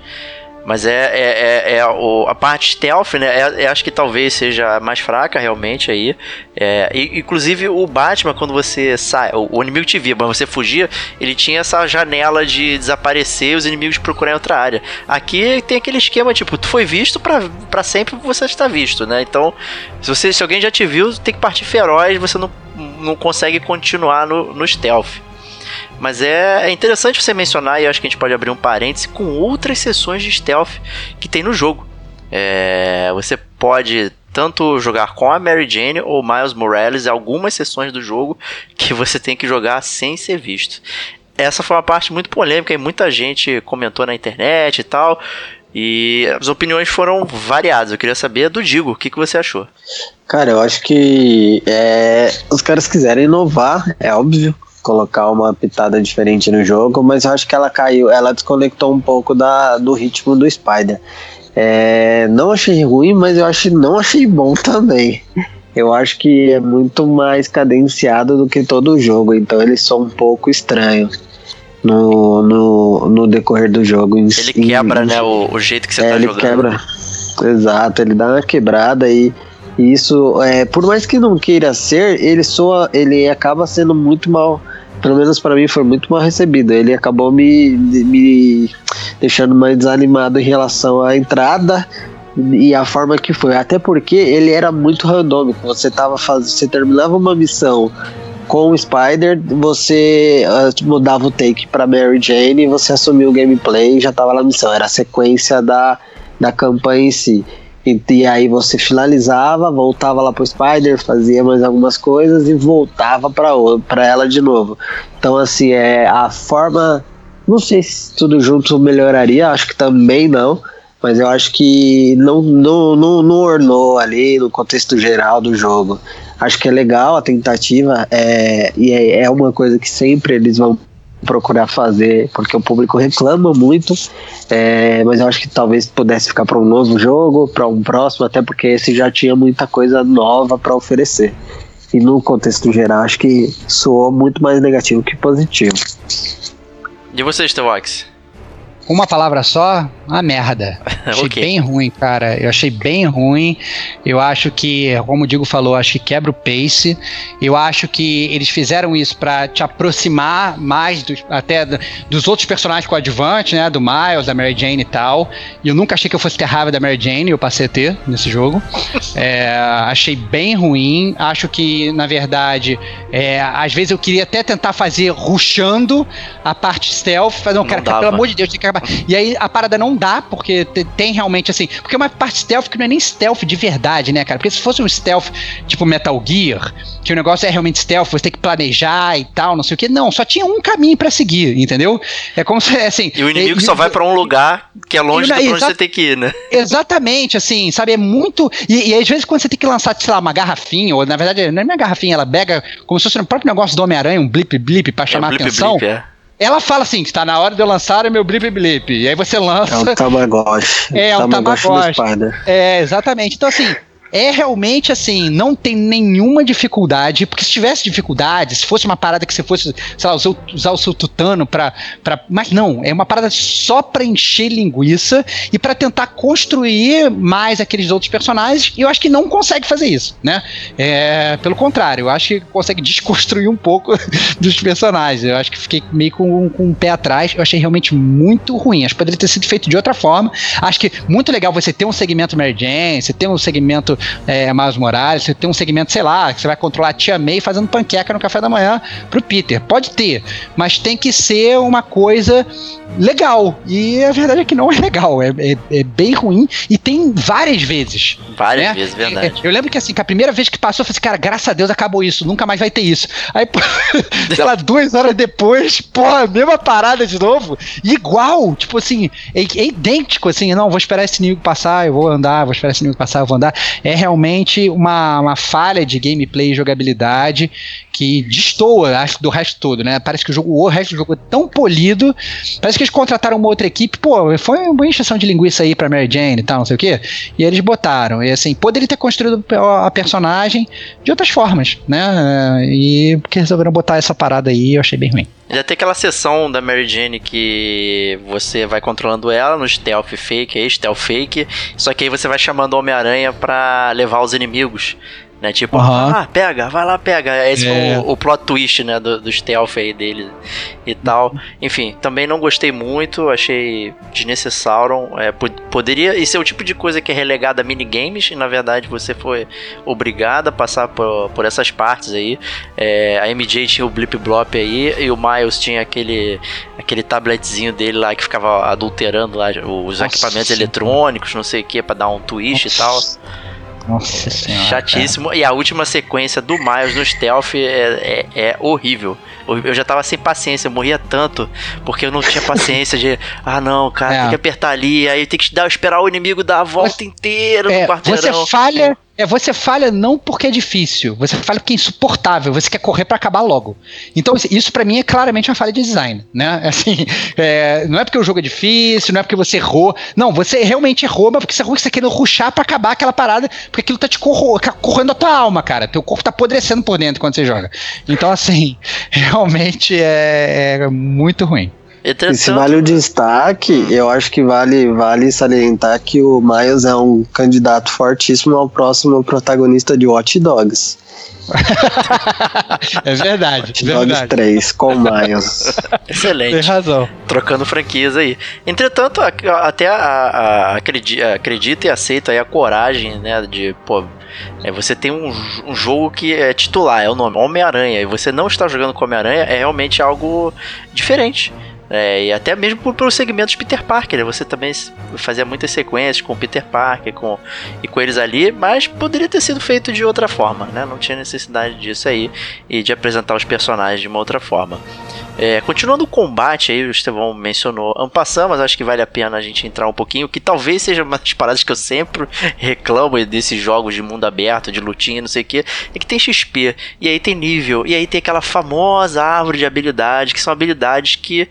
Mas é, é, é, é o, a parte stealth, né? É, é, acho que talvez seja mais fraca realmente aí. É, e, inclusive o Batman, quando você sai, o, o, inimigo te via, mas você fugia, ele tinha essa janela de desaparecer e os inimigos procurarem outra área. Aqui tem aquele esquema, tipo, tu foi visto para sempre você está visto, né? Então, se, você, se alguém já te viu, tem que partir feroz, você não, não consegue continuar no, no stealth. Mas é, é interessante você mencionar, e acho que a gente pode abrir um parêntese, com outras sessões de stealth que tem no jogo. É, você pode tanto jogar com a Mary Jane ou Miles Morales algumas sessões do jogo que você tem que jogar sem ser visto. Essa foi uma parte muito polêmica e muita gente comentou na internet e tal. E as opiniões foram variadas. Eu queria saber do Digo, o que, que você achou? Cara, eu acho que é, os caras quiserem inovar, é óbvio colocar uma pitada diferente no jogo, mas eu acho que ela caiu, ela desconectou um pouco da, do ritmo do Spider. É, não achei ruim, mas eu acho não achei bom também. Eu acho que é muito mais cadenciado do que todo o jogo, então ele só um pouco estranho no, no, no decorrer do jogo. Ele quebra, né, o, o jeito que você é, tá ele jogando. quebra, exato, ele dá uma quebrada e isso, é, por mais que não queira ser, ele soa, ele acaba sendo muito mal pelo menos para mim foi muito mal recebido. Ele acabou me, me deixando mais desanimado em relação à entrada e a forma que foi. Até porque ele era muito randômico. Você tava fazendo, você terminava uma missão com o Spider, você uh, mudava o take para Mary Jane você assumiu o gameplay e já tava na missão. Era a sequência da, da campanha em si. E, e, aí você finalizava, voltava lá pro Spider, fazia mais algumas coisas e voltava para ela de novo. Então, assim, é a forma. Não sei se tudo junto melhoraria, acho que também não. Mas eu acho que não, não, não, não ornou ali no contexto geral do jogo. Acho que é legal a tentativa, é, e é, é uma coisa que sempre eles vão procurar fazer, porque o público reclama muito, é, mas eu acho que talvez pudesse ficar para um novo jogo, para um próximo, até porque esse já tinha muita coisa nova para oferecer. E no contexto geral, acho que soou muito mais negativo que positivo. E você, Stevox? Uma palavra só, a merda. Achei Ok. bem ruim, cara. Eu achei bem ruim. Eu acho que, como o Digo falou, acho que quebra o pace. Eu acho que eles fizeram isso pra te aproximar mais até dos outros personagens coadjuvantes, né? Do Miles, da Mary Jane e tal. E eu nunca achei que eu fosse ter raiva da Mary Jane, eu passei a ter nesse jogo. É, achei bem ruim. Acho que, na verdade, é, às vezes eu queria até tentar fazer rushando a parte stealth. Não, Não cara, dava. pelo amor de Deus, tem que acabar. E aí a parada não dá, porque te- tem realmente assim. Porque é uma parte stealth que não é nem stealth de verdade, né, cara? Porque se fosse um stealth tipo Metal Gear, que o negócio é realmente stealth, você tem que planejar e tal, não sei o que. Não, só tinha um caminho pra seguir, entendeu? É como se, assim. E o inimigo e- só vai pra um lugar que é longe E- de onde você tem que ir, né? Exatamente, assim, sabe? É muito. E, e às vezes quando você tem que lançar, sei lá, uma garrafinha, ou na verdade não é uma garrafinha, ela pega como se fosse no próprio negócio do Homem-Aranha, um blip blip pra chamar é, blip, atenção. blip, é. Ela fala assim: está na hora de eu lançar o meu blip blip. E aí você lança. É um Tamagotchi. É, um do Tamagotchi. É, exatamente. Então, assim, é realmente assim, não tem nenhuma dificuldade, porque se tivesse dificuldade, se fosse uma parada que você fosse, sei lá, usar, o- usar o seu tutano pra, pra. Mas não, é uma parada só pra encher linguiça e pra tentar construir mais aqueles outros personagens, e eu acho que não consegue fazer isso, né? É, pelo contrário, eu acho que consegue desconstruir um pouco dos personagens. Eu acho que fiquei meio com, com um pé atrás. Eu achei realmente muito ruim. Acho que poderia ter sido feito de outra forma. Acho que muito legal você ter um segmento Mary Jane, você ter um segmento é, Miles Morales, você ter um segmento, sei lá, que você vai controlar a tia May fazendo panqueca no café da manhã pro Peter. Pode ter, mas tem que ser uma coisa legal. E a verdade é que não é legal. É, é- é bem ruim e tem várias vezes. Várias né? vezes, verdade. Eu lembro que assim, que a primeira vez que passou, eu falei assim, cara, graças a Deus acabou isso, nunca mais vai ter isso. Aí, sei lá, duas horas depois, porra, mesma parada de novo, igual, tipo assim, é, é idêntico, assim, não, vou esperar esse inimigo passar, eu vou andar, vou esperar esse inimigo passar, eu vou andar. É realmente uma, uma falha de gameplay e jogabilidade que destoa, acho, do resto todo, né? Parece que o jogo, o resto do jogo é tão polido, parece que eles contrataram uma outra equipe, pô, foi uma encheção de linguiça aí pra Mary Jane e tal, não sei o quê, e eles botaram, e assim, poderia ter construído a personagem de outras formas, né? E porque resolveram botar essa parada aí, eu achei bem ruim. Já tem aquela sessão da Mary Jane que você vai controlando ela no stealth fake, aí, stealth fake, só que aí você vai chamando o Homem-Aranha pra levar os inimigos. Né, tipo, ah, pega, vai lá, pega. Esse É. foi o, o plot twist, né, do, do stealth aí dele e tal. Enfim, também não gostei muito, achei desnecessário. É, po- poderia, isso é o tipo de coisa que é relegada a minigames, e na verdade você foi obrigado a passar por, por essas partes aí. É, a MJ tinha o Blip Blop aí, e o Miles tinha aquele, aquele tabletzinho dele lá que ficava adulterando lá os Nossa. equipamentos eletrônicos, não sei o que, pra dar um twist e tal. Nossa senhora. Chatíssimo. E a última sequência do Miles no stealth é, é, é horrível. Eu já tava sem paciência, eu morria tanto, porque eu não tinha paciência de. Ah, não, cara, É. tem que apertar ali, aí tem que dar, esperar o inimigo dar a volta inteira É, no quarteirão. você falha, é, você falha não porque é difícil, você falha porque é insuportável, você quer correr pra acabar logo. Então isso- pra mim é claramente uma falha de design, né? Assim, é, não é porque o jogo é difícil, não é porque você errou, não, você realmente errou, mas porque você errou que você querendo ruxar pra acabar aquela parada, porque aquilo tá te corro, ca- corroendo a tua alma, cara. Teu corpo tá apodrecendo por dentro quando você joga. Então assim, realmente é, é muito ruim. E se Entretanto, vale o destaque, eu acho que vale, vale salientar que o Miles é um candidato fortíssimo ao próximo protagonista de Watch Dogs. É verdade, Watch Dogs 3 com o Miles. excelente. razão. trocando franquias aí. Entretanto, até a, a, acredi- acredita e aceita aí a coragem, né, de, pô, é, você tem um, um jogo que é titular, é o nome, Homem-Aranha, e você não está jogando com Homem-Aranha, é realmente algo diferente. É, e até mesmo por, pelos segmentos Peter Parker, né? Você também fazia muitas sequências com Peter Parker com, e com eles ali, mas poderia ter sido feito de outra forma, né? Não tinha necessidade disso aí e de apresentar os personagens de uma outra forma. É, continuando o combate aí, o Estevão mencionou Ampassam, mas acho que vale a pena a gente entrar um pouquinho, que talvez seja uma das paradas que eu sempre reclamo desses jogos de mundo aberto, de lutinha, não sei o que, é que tem XP, e aí tem nível, e aí tem aquela famosa árvore de habilidades, que são habilidades que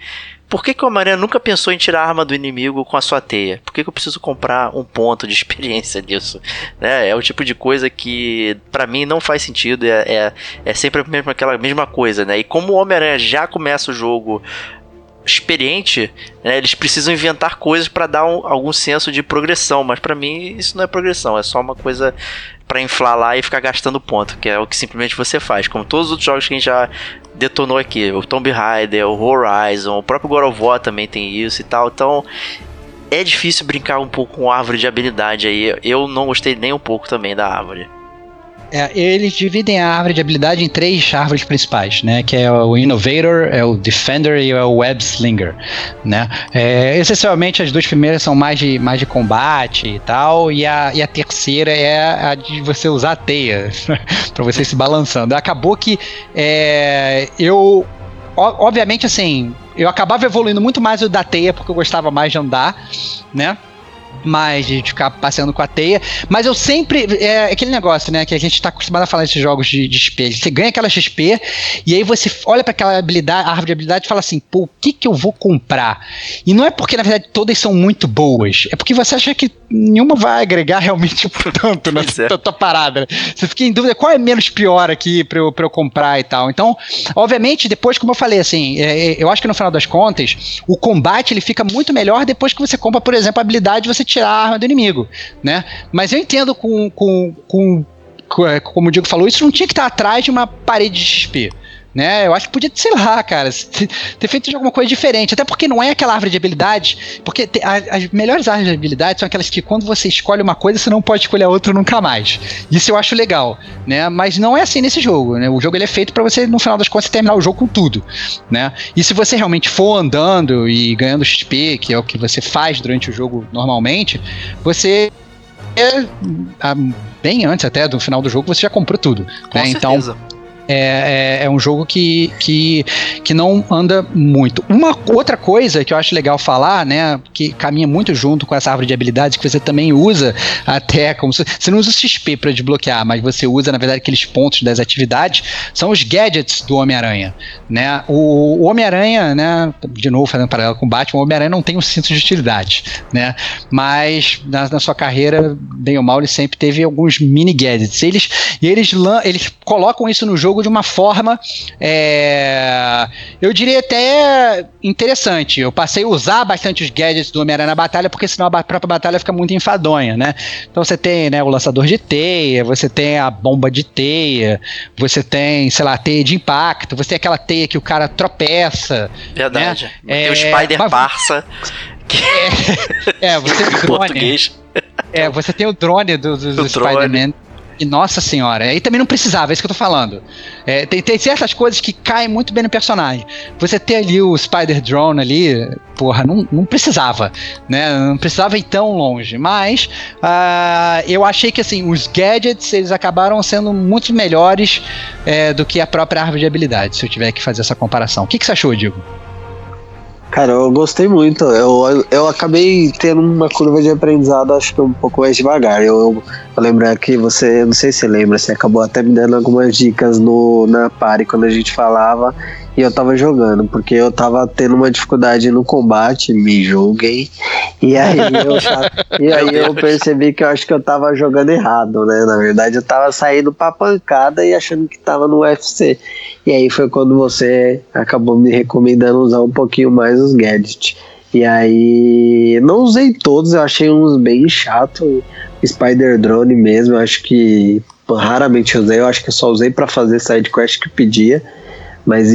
por que, que o Homem-Aranha nunca pensou em tirar a arma do inimigo com a sua teia? Por que, que eu preciso comprar um ponto de experiência disso? Né? É o tipo de coisa que, pra mim, não faz sentido. É, é, é sempre a mesma, aquela mesma coisa, né? E como o Homem-Aranha já começa o jogo experiente, né, eles precisam inventar coisas para dar um, algum senso de progressão, mas para mim isso não é progressão, é só uma coisa para inflar lá e ficar gastando ponto, que é o que simplesmente você faz, como todos os outros jogos que a gente já detonou aqui, o Tomb Raider, o Horizon, o próprio God of War também tem isso e tal, então é difícil brincar um pouco com árvore de habilidade aí. Eu não gostei nem um pouco também da árvore. É, eles dividem a árvore de habilidade em três árvores principais, né? Que é o Innovator, é o Defender e é o Web Slinger, né? É, essencialmente as duas primeiras são mais de, mais de combate e tal, e a, e a terceira é a de você usar a teia para você se balançando. Acabou que é, eu obviamente, assim, eu acabava evoluindo muito mais o da teia, porque eu gostava mais de andar, né? Mais de ficar passeando com a teia. Mas eu sempre. É aquele negócio, né? Que a gente tá acostumado a falar desses jogos de, de XP. Você ganha aquela XP e aí você olha para aquela habilidade, árvore de habilidade e fala assim: pô, o que que eu vou comprar? E não é porque, na verdade, todas são muito boas. É porque você acha que nenhuma vai agregar realmente tanto na é. tua parada. Você fica em dúvida qual é menos pior aqui pra eu, pra eu comprar e tal. Então, obviamente, depois, como eu falei, assim, é, é eu acho que no final das contas, o combate ele fica muito melhor depois que você compra, por exemplo, a habilidade você tirar a arma do inimigo, né? Mas eu entendo com, com, com como o Diego falou, isso não tinha que estar atrás de uma parede de XP né? Eu acho que podia, sei lá, cara, ter feito alguma coisa diferente. Até porque não é aquela árvore de habilidade. Porque te, a, as melhores árvores de habilidade são aquelas que quando você escolhe uma coisa, você não pode escolher a outra nunca mais. Isso eu acho legal, né? Mas não é assim nesse jogo, né? O jogo ele é feito para você, no final das contas, terminar o jogo com tudo, né? E se você realmente for andando e ganhando XP, que é o que você faz durante o jogo normalmente, você é, bem antes até do final do jogo, você já comprou tudo. Com né? Então, certeza. Então, é, é, é, um jogo que, que, que não anda muito. Uma outra coisa que eu acho legal falar, né, que caminha muito junto com essa árvore de habilidades, que você também usa até como se, você não usa o XP para desbloquear, mas você usa na verdade aqueles pontos das atividades, são os gadgets do Homem-Aranha, né? O, o Homem-Aranha, né, de novo fazendo paralelo com o Batman, o Homem-Aranha não tem um cinto de utilidade, né? Mas na, na sua carreira, bem ou mal, ele sempre teve alguns mini gadgets. Eles e eles eles colocam isso no jogo jogo de uma forma, é, eu diria até interessante. Eu passei a usar bastante os gadgets do Homem-Aranha na batalha, porque senão a própria batalha fica muito enfadonha, né? Então você tem né, o lançador de teia, você tem a bomba de teia, você tem, sei lá, teia de impacto, você tem aquela teia que o cara tropeça. Verdade. Né? Tem o Spider mas... Parça. Que... É, é, você tem o drone. É, você tem o drone do, do, do Spider-Man e nossa senhora, aí também não precisava, é isso que eu tô falando. É, tem, tem certas coisas que caem muito bem no personagem. Você ter ali o Spider Drone ali, porra, não, não precisava, né? Não precisava ir tão longe. Mas uh, eu achei que assim, os gadgets eles acabaram sendo muito melhores é, do que a própria árvore de habilidade, se eu tiver que fazer essa comparação. O que, que você achou, Diego? Cara, eu gostei muito. Eu, eu acabei tendo uma curva de aprendizado, acho que um pouco mais devagar. Eu, eu, eu lembro que você, não sei se você lembra, você acabou até me dando algumas dicas no, na pare quando a gente falava e eu tava jogando, porque eu tava tendo uma dificuldade no combate, me julguei. E aí eu, e aí eu percebi que eu acho que eu tava jogando errado, né? Na verdade, eu tava saindo pra pancada e achando que tava no UFC. E aí foi quando você acabou me recomendando usar um pouquinho mais os gadgets. E aí, não usei todos, eu achei uns bem chato. Spider Drone mesmo, eu acho que raramente usei, eu acho que eu só usei para fazer side quest que pedia mas,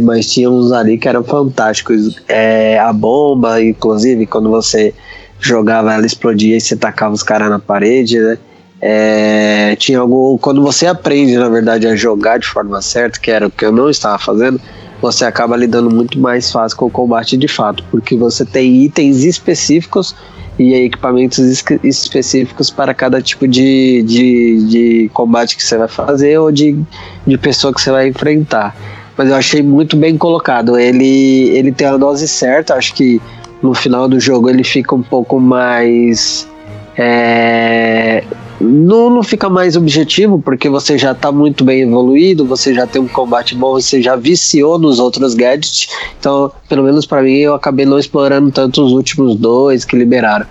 mas tinha uns ali que eram fantásticos. É, a bomba, inclusive, quando você jogava ela explodia e você tacava os caras na parede, né? É, tinha algum. Quando você aprende, na verdade, a jogar de forma certa, que era o que eu não estava fazendo, você acaba lidando muito mais fácil com o combate de fato, porque você tem itens específicos e equipamentos específicos para cada tipo de, de, de combate que você vai fazer ou de, de pessoa que você vai enfrentar mas eu achei muito bem colocado. Ele, ele tem a dose certa, acho que no final do jogo ele fica um pouco mais. É, não, fica mais objetivo, porque você já está muito bem evoluído, você já tem um combate bom, você já viciou nos outros gadgets. Então, pelo menos para mim, eu acabei não explorando tanto os últimos dois que liberaram.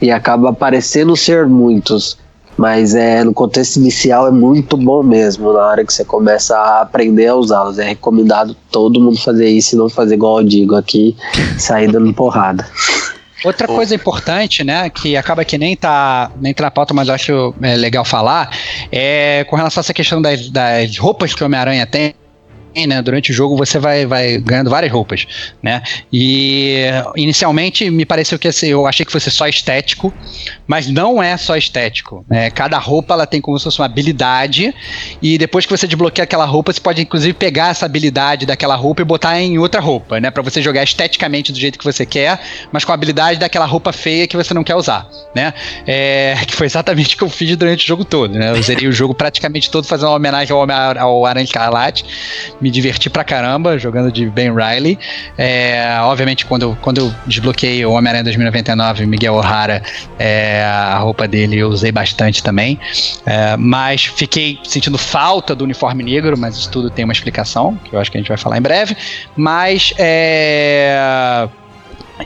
E acaba parecendo ser muitos. Mas é, no contexto inicial é muito bom mesmo. Na hora que você começa a aprender a usá-los. É recomendado todo mundo fazer isso e não fazer igual eu digo aqui, sair dando porrada. Outra coisa importante, né, que acaba que nem tá, nem tá na pauta, mas eu acho é, legal falar, é com relação a essa questão das, das roupas que o Homem-Aranha tem né? Durante o jogo você vai, vai ganhando várias roupas, né? E inicialmente me pareceu que assim, eu achei que fosse só estético, mas não é só estético. Né? Cada roupa ela tem como se fosse uma habilidade e depois que você desbloqueia aquela roupa, você pode inclusive pegar essa habilidade daquela roupa e botar em outra roupa, né? Para você jogar esteticamente do jeito que você quer, mas com a habilidade daquela roupa feia que você não quer usar, né? É, que foi exatamente o que eu fiz durante o jogo todo, né? Eu zerei o jogo praticamente todo fazendo uma homenagem ao, ao Aranha Escarlate me diverti pra caramba jogando de Ben Riley. É, obviamente, quando eu, quando eu desbloqueei o Homem-Aranha 2099, Miguel O'Hara, é, a roupa dele eu usei bastante também. É, mas fiquei sentindo falta do uniforme negro, mas isso tudo tem uma explicação, que eu acho que a gente vai falar em breve. Mas é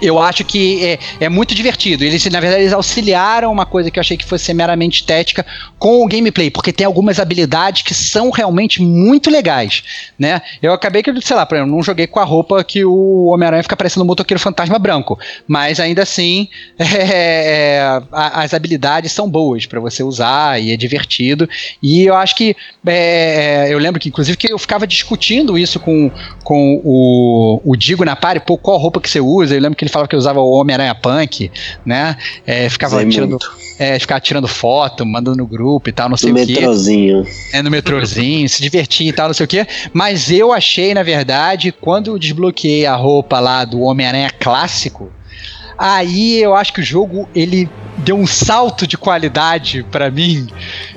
eu acho que é, é, muito divertido. Eles, na verdade, eles auxiliaram uma coisa que eu achei que fosse meramente estética com o gameplay, porque tem algumas habilidades que são realmente muito legais, né? Eu acabei que, sei lá, eu não joguei com a roupa que o Homem-Aranha fica parecendo um motoqueiro fantasma branco, mas ainda assim é, é, as habilidades são boas para você usar e é divertido. E eu acho que é, eu lembro que, inclusive, que eu ficava discutindo isso com, com o, o Digo na pare, pô, qual roupa que você usa? Eu lembro que ele falava que usava o Homem-Aranha Punk, né? É, ficava tirando. É, ficava tirando foto, mandando no grupo e tal, não sei no o quê. No metrozinho. É, no metrozinho, se divertia e tal, não sei o quê. Mas eu achei, na verdade, quando eu desbloqueei a roupa lá do Homem-Aranha clássico, aí eu acho que o jogo ele deu um salto de qualidade para mim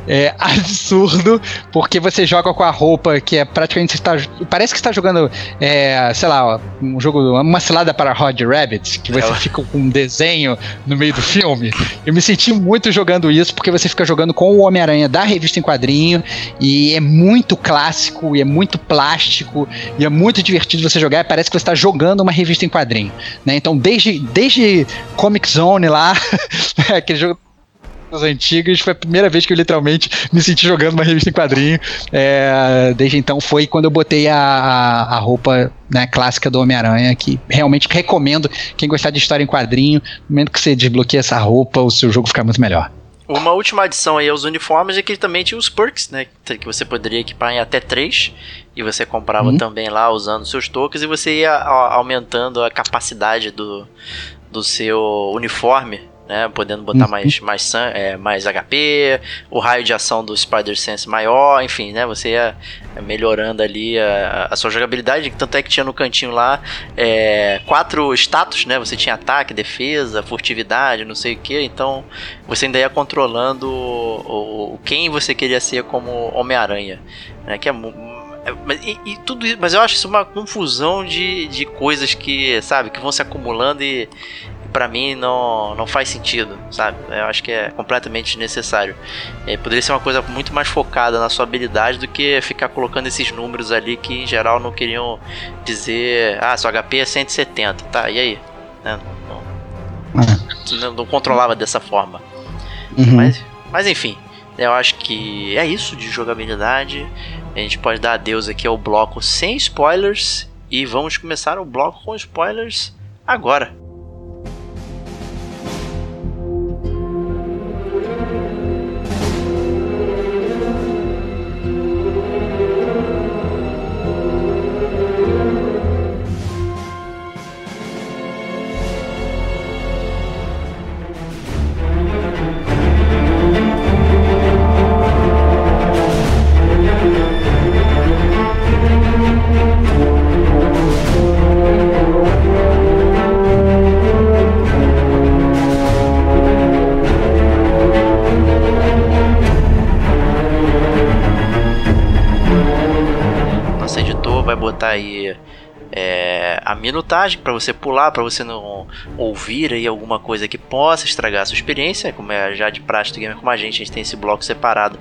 é absurdo, porque você joga com a roupa que é praticamente. Está, parece que está jogando, é, sei lá, um jogo, uma cilada para Rod Rabbit, que você fica com um desenho no meio do filme. Eu me senti muito jogando isso, porque você fica jogando com o Homem-Aranha da revista em quadrinho, e é muito clássico, e é muito plástico, e é muito divertido você jogar, parece que você está jogando uma revista em quadrinho. Né? Então, desde, desde Comic Zone lá, aquele jogo antigas, foi a primeira vez que eu literalmente me senti jogando uma revista em quadrinho. É, desde então foi quando eu botei a, a, a roupa né, clássica do Homem-Aranha, que realmente recomendo quem gostar de história em quadrinho, no momento que você desbloqueia essa roupa, o seu jogo fica muito melhor. Uma última adição aí aos uniformes é que também tinha os perks, né? Que você poderia equipar em até três. E você comprava uhum. também lá usando seus tokens e você ia aumentando a capacidade do, do seu uniforme né? Podendo botar uhum. mais, mais, é, mais HP, o raio de ação do Spider Sense maior, enfim, né? Você ia melhorando ali a, a sua jogabilidade. Tanto é que tinha no cantinho lá é, quatro status, né? Você tinha ataque, defesa, furtividade, não sei o que. Então você ainda ia controlando o, o quem você queria ser como Homem-Aranha, né? Que é é, e, e, tudo isso, mas eu acho isso uma confusão de, de coisas que, sabe, que vão se acumulando e, para mim não, não faz sentido, sabe? Eu acho que é completamente desnecessário. É, poderia ser uma coisa muito mais focada na sua habilidade do que ficar colocando esses números ali que em geral não queriam dizer, ah, seu HP é 170, tá, e aí? Né? Não, não, não, não, controlava dessa forma. Uhum. Mas, mas enfim, eu acho que é isso de jogabilidade. A gente pode dar adeus aqui ao bloco sem spoilers e vamos começar o bloco com spoilers agora. Minutagem para você pular, para você não ouvir aí alguma coisa que possa estragar a sua experiência, como é já de prática gamer como a gente, a gente tem esse bloco separado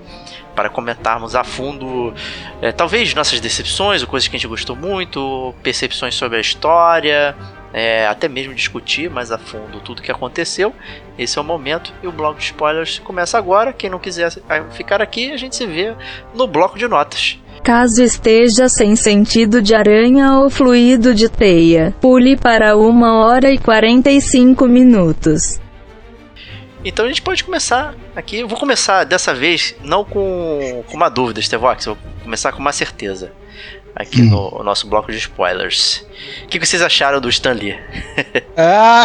para comentarmos a fundo, é, talvez nossas decepções, ou coisas que a gente gostou muito, percepções sobre a história, é, até mesmo discutir mais a fundo tudo que aconteceu. Esse é o momento e o bloco de spoilers começa agora. Quem não quiser ficar aqui, a gente se vê no bloco de notas. Caso esteja sem sentido de aranha ou fluido de teia, pule para 1 hora e 45 minutos. Então a gente pode começar aqui. Eu vou começar dessa vez não com, com uma dúvida, Stevox, vou começar com uma certeza aqui hum. no nosso bloco de spoilers. O que, vocês acharam do Stan Lee? ah,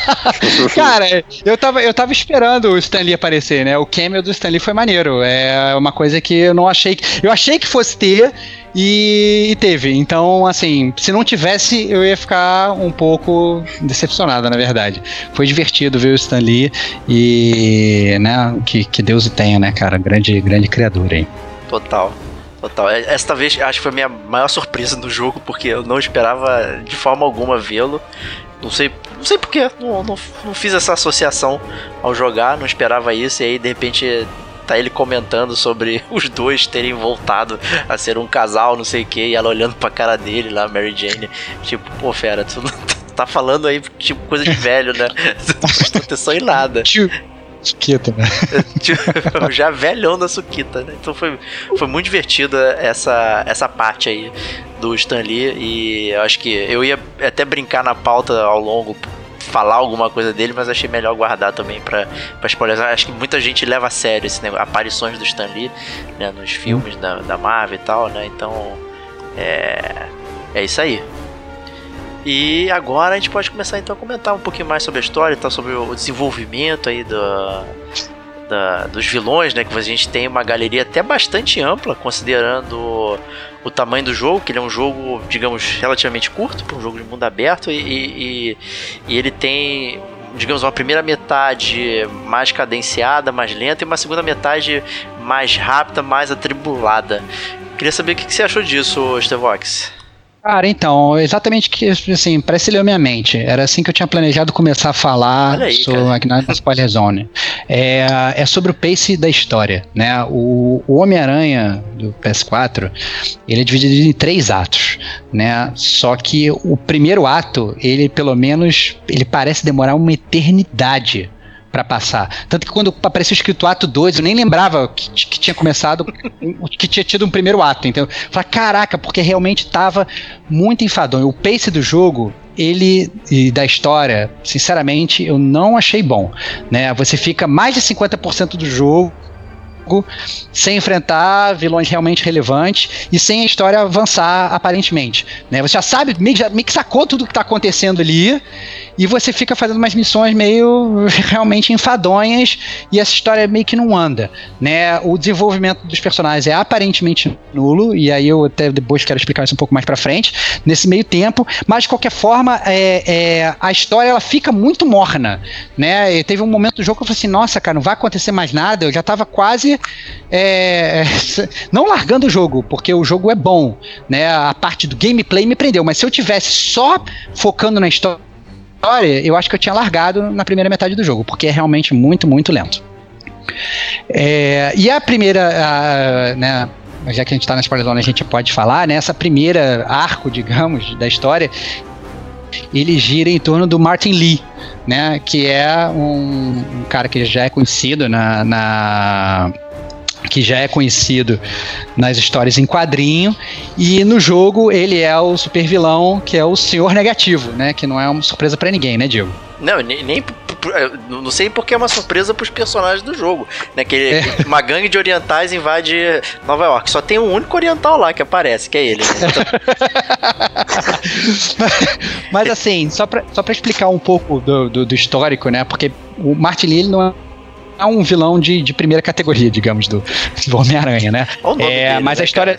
cara, eu tava, eu tava esperando o Stan Lee aparecer, né? O cameo do Stan Lee foi maneiro. É uma coisa que eu não achei. Que, eu achei que fosse ter. E, e, teve. Então, assim, se não tivesse, eu ia ficar um pouco decepcionada, na verdade. Foi divertido ver o Stan Lee e, né, que, que Deus o tenha, né, cara? Grande, grande criador aí. Total. Total. É, esta vez acho que foi a minha maior surpresa no jogo, porque eu não esperava de forma alguma vê-lo. Não sei, não sei porquê, não, não, não fiz essa associação ao jogar, não esperava isso, e aí de repente tá ele comentando sobre os dois terem voltado a ser um casal, não sei o que, e ela olhando pra cara dele lá, Mary Jane, tipo, pô, fera, tu não tá falando aí, tipo, coisa de velho, né? Não atenção em nada. Sukita, né? Já velhão da Sukita, né? Então foi, foi muito divertida essa, essa parte aí do Stan Lee e eu acho que eu ia até brincar na pauta ao longo falar alguma coisa dele, mas achei melhor guardar também para spoiler. Acho que muita gente leva a sério esse negócio, aparições do Stan Lee né, nos filmes da, da Marvel e tal, né? Então é, é isso aí. E agora a gente pode começar então a comentar um pouquinho mais sobre a história, tá? sobre o desenvolvimento aí do, da, dos vilões, né? Que a gente tem uma galeria até bastante ampla, considerando o, tamanho do jogo, que ele é um jogo, digamos, relativamente curto, para um jogo de mundo aberto, e, e, e ele tem digamos, uma primeira metade mais cadenciada, mais lenta, e uma segunda metade mais rápida, mais atribulada. Queria saber o que você achou disso, Stevox. Cara, então, exatamente que, assim, parece ler minha mente. Era assim que eu tinha planejado começar a falar aí, sobre, aqui na Spoiler Zone. É, é sobre o pace da história, né? O, o Homem-Aranha do PS4, ele é dividido em três atos, né? Só que o primeiro ato, ele pelo menos, ele parece demorar uma eternidade para passar. Tanto que quando apareceu escrito ato 2, eu nem lembrava que, que tinha começado, que tinha tido um primeiro ato. Então, eu falei, caraca, porque realmente tava muito enfadonho. O pace do jogo, ele e da história, sinceramente, eu não achei bom, né? Você fica mais de 50% do jogo sem enfrentar vilões realmente relevantes e sem a história avançar aparentemente. Né? Você já sabe, meio, já, meio que sacou tudo que está acontecendo ali e você fica fazendo umas missões meio realmente enfadonhas e essa história meio que não anda, né? O desenvolvimento dos personagens é aparentemente nulo e aí eu até depois quero explicar isso um pouco mais para frente nesse meio tempo, mas de qualquer forma é, é, a história ela fica muito morna, né? E teve um momento do jogo que eu falei assim, nossa, cara, não vai acontecer mais nada. Eu já tava quase é, não largando o jogo, porque o jogo é bom, né? A parte do gameplay me prendeu, mas se eu tivesse só focando na história eu acho que eu tinha largado na primeira metade do jogo, porque é realmente muito, muito lento. É, e a primeira, a, né, já que a gente está na spoiler a gente pode falar, né, essa primeira arco, digamos, da história, ele gira em torno do Martin Lee, né, que é um, um cara que já é conhecido na, na que já é conhecido nas histórias em quadrinho, e no jogo ele é o super vilão, que é o Senhor Negativo, né? Que não é uma surpresa para ninguém, né, Diego? Não, nem, nem não sei porque é uma surpresa pros personagens do jogo, né? Que ele, é. uma gangue de orientais invade Nova York. Só tem um único oriental lá que aparece, que é ele. Né? mas, mas, assim, só pra, só pra explicar um pouco do, do, do histórico, né? Porque o Martin Lee não é um vilão de, de primeira categoria, digamos, do, do Homem-Aranha, né? É, mas a história.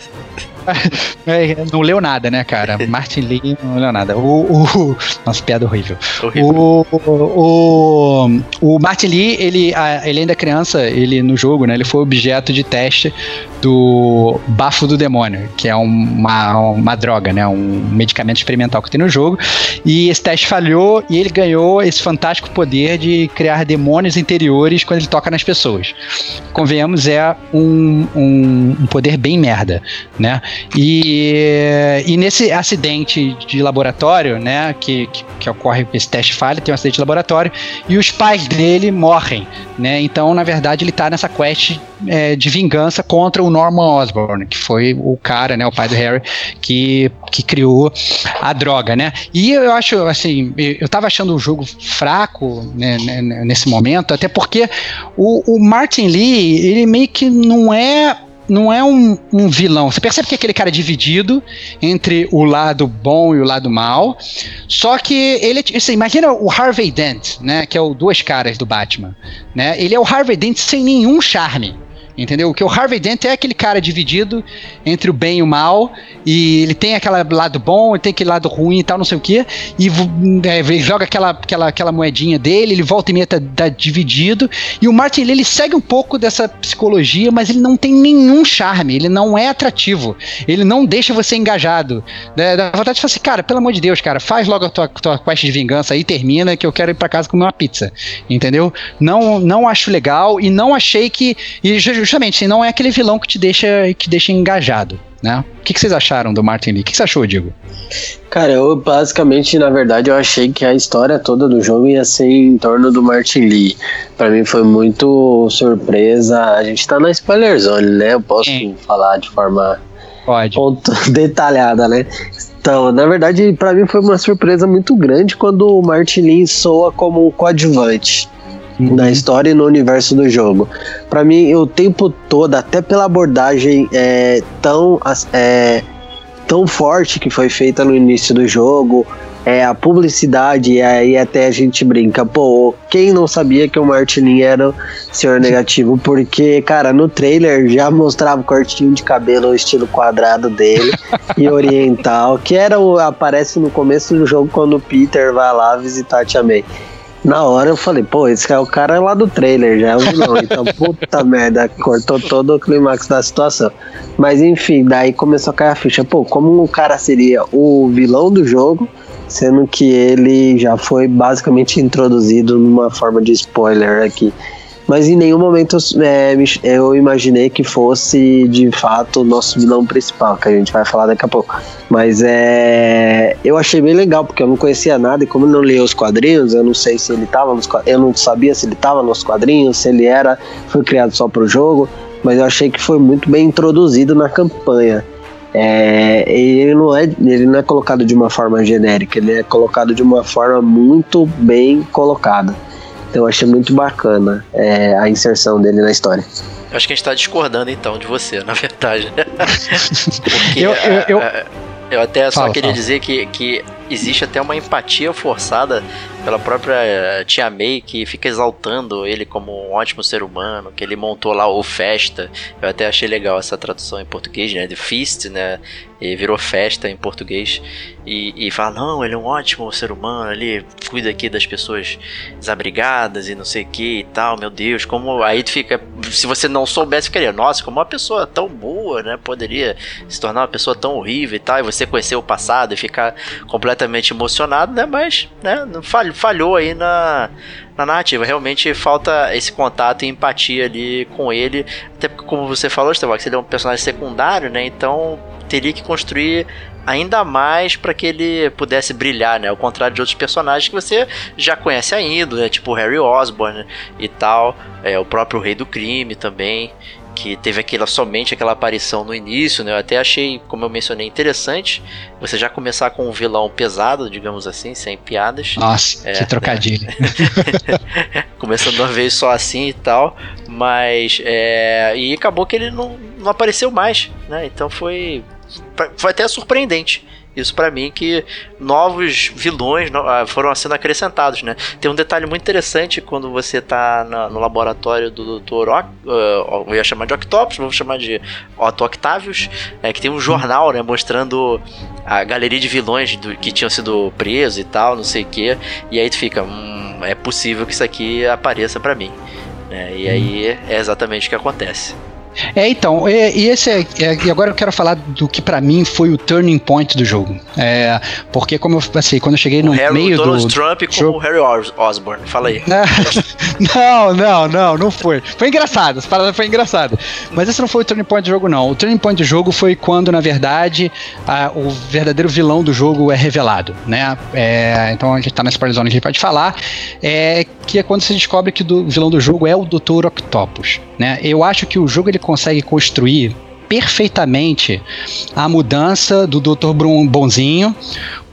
é, não leu nada, né, cara? Martin Lee não leu nada. O, o, nossa, piada horrível. horrível. O, o, o Martin Lee, ele, ele ainda é criança, ele no jogo, né? Ele foi objeto de teste do bafo do demônio, que é uma, uma droga, né? Um medicamento experimental que tem no jogo. E esse teste falhou e ele ganhou esse fantástico poder de criar demônios interiores quando ele toca nas pessoas. Convenhamos, é um, um, um poder bem merda, né? E, e nesse acidente de laboratório, né? Que, que, que ocorre esse teste falha, tem um acidente de laboratório e os pais dele morrem, né? Então, na verdade, ele tá nessa quest é, de vingança contra o Norman Osborn, que foi o cara, né, o pai do Harry, que, que criou a droga, né? E eu acho, assim, eu tava achando o jogo fraco né, né, nesse momento, até porque o, o Martin Lee, ele meio que não é não é um, um, vilão. Você percebe que aquele cara é dividido entre o lado bom e o lado mal. Só que ele, você imagina o Harvey Dent, né, que é o duas caras do Batman, né? Ele é o Harvey Dent sem nenhum charme. Entendeu? Que o Harvey Dent é aquele cara dividido entre o bem e o mal, e ele tem aquele lado bom, ele tem aquele lado ruim e tal, não sei o quê, e é, joga aquela, aquela, aquela moedinha dele, ele volta e meia tá, tá dividido, e o Martin ele segue um pouco dessa psicologia, mas ele não tem nenhum charme, ele não é atrativo, ele não deixa você engajado. Né? Dá vontade de falar assim, cara, pelo amor de Deus, cara, faz logo a tua, tua quest de vingança aí, termina, que eu quero ir para casa comer uma pizza. Entendeu? Não, não acho legal e não achei que. E justamente, não é aquele vilão que te deixa, que deixa engajado. Né? O que, que vocês acharam do Martin Lee? O que, que você achou, Diego? Cara, eu basicamente, na verdade, eu achei que a história toda do jogo ia ser em torno do Martin Lee. Para mim foi muito surpresa. A gente tá na spoiler zone, né? Eu posso Sim. falar de forma Pode. Ponto, detalhada, né? Então, na verdade, para mim foi uma surpresa muito grande quando o Martin Lee soa como um coadjuvante uhum. na história e no universo do jogo. Para mim, o tempo todo, até pela abordagem é, tão, é, tão forte que foi feita no início do jogo, é, a publicidade, e aí até a gente brinca, pô, quem não sabia que o Martininho era o senhor negativo? Porque, cara, no trailer já mostrava o cortinho de cabelo, o estilo quadrado dele e oriental, que era o aparece no começo do jogo quando o Peter vai lá visitar a Tia May. Na hora eu falei, pô, esse é o cara lá do trailer, já é o vilão. Então, puta merda, cortou todo o clímax da situação. Mas enfim, daí começou a cair a ficha. Pô, como o cara seria o vilão do jogo, sendo que ele já foi basicamente introduzido numa forma de spoiler aqui mas em nenhum momento é, eu imaginei que fosse de fato o nosso vilão principal, que a gente vai falar daqui a pouco. Mas é, eu achei bem legal, porque eu não conhecia nada e como eu não li os quadrinhos, eu não sei se ele estava nos eu não sabia se ele estava nos quadrinhos, se ele era, foi criado só para o jogo, mas eu achei que foi muito bem introduzido na campanha. É, ele, não é, ele não é colocado de uma forma genérica, ele é colocado de uma forma muito bem colocada. Então eu achei muito bacana é, a inserção dele na história. Eu acho que a gente tá discordando então de você, na verdade. Porque eu, eu, eu... eu até só fala, queria fala. dizer que, que existe até uma empatia forçada pela própria Tia May, que fica exaltando ele como um ótimo ser humano, que ele montou lá o Festa. Eu até achei legal essa tradução em português, né? De Feast, né? E virou Festa em português. E, e fala, não, ele é um ótimo ser humano, ele cuida aqui das pessoas desabrigadas e não sei o que e tal, meu Deus, como... Aí tu fica... Se você não soubesse, ficaria, nossa, como uma pessoa tão boa, né? Poderia se tornar uma pessoa tão horrível e tal, e você conhecer o passado e ficar completamente emocionado, né? Mas, né? Falhou aí na, na narrativa. Realmente falta esse contato e empatia ali com ele. Até porque, como você falou, Starbucks, ele é um personagem secundário, né? Então teria que construir ainda mais para que ele pudesse brilhar, né? Ao contrário de outros personagens que você já conhece ainda, né? Tipo Harry Osborn e tal, é, o próprio Rei do Crime também que teve aquela somente aquela aparição no início, né? Eu até achei, como eu mencionei, interessante você já começar com um vilão pesado, digamos assim, sem piadas. Nossa, é, que trocadilho. Né? Começando uma vez só assim e tal, mas é, e acabou que ele não, não apareceu mais, né? Então foi foi até surpreendente isso para mim que novos vilões ah, foram sendo acrescentados, né? Tem um detalhe muito interessante quando você tá na, no laboratório do Dr. O, uh, eu ia chamar de Octopus, vamos chamar de Otto Octavius, é, que tem um jornal, né, mostrando a galeria de vilões do, que tinham sido presos e tal, não sei o que, e aí tu fica, hum, é possível que isso aqui apareça para mim. Né? E aí é exatamente o que acontece. É, então, e, e esse é, é, e agora eu quero falar do que para mim foi o turning point do jogo. É, porque como eu assim, quando eu cheguei no Harry, meio Donald do Trump com jogo... o Harry Osborne, fala aí. não, não, não, não foi. Foi engraçado, essa parada foi engraçada. Mas esse não foi o turning point do jogo não. O turning point do jogo foi quando na verdade a, o verdadeiro vilão do jogo é revelado, né? É, então a gente tá na spoiler zone, a gente pode falar, é que é quando se descobre que o vilão do jogo é o Dr. Octopus, né? Eu acho que o jogo ele consegue construir perfeitamente a mudança do Dr. Bonzinho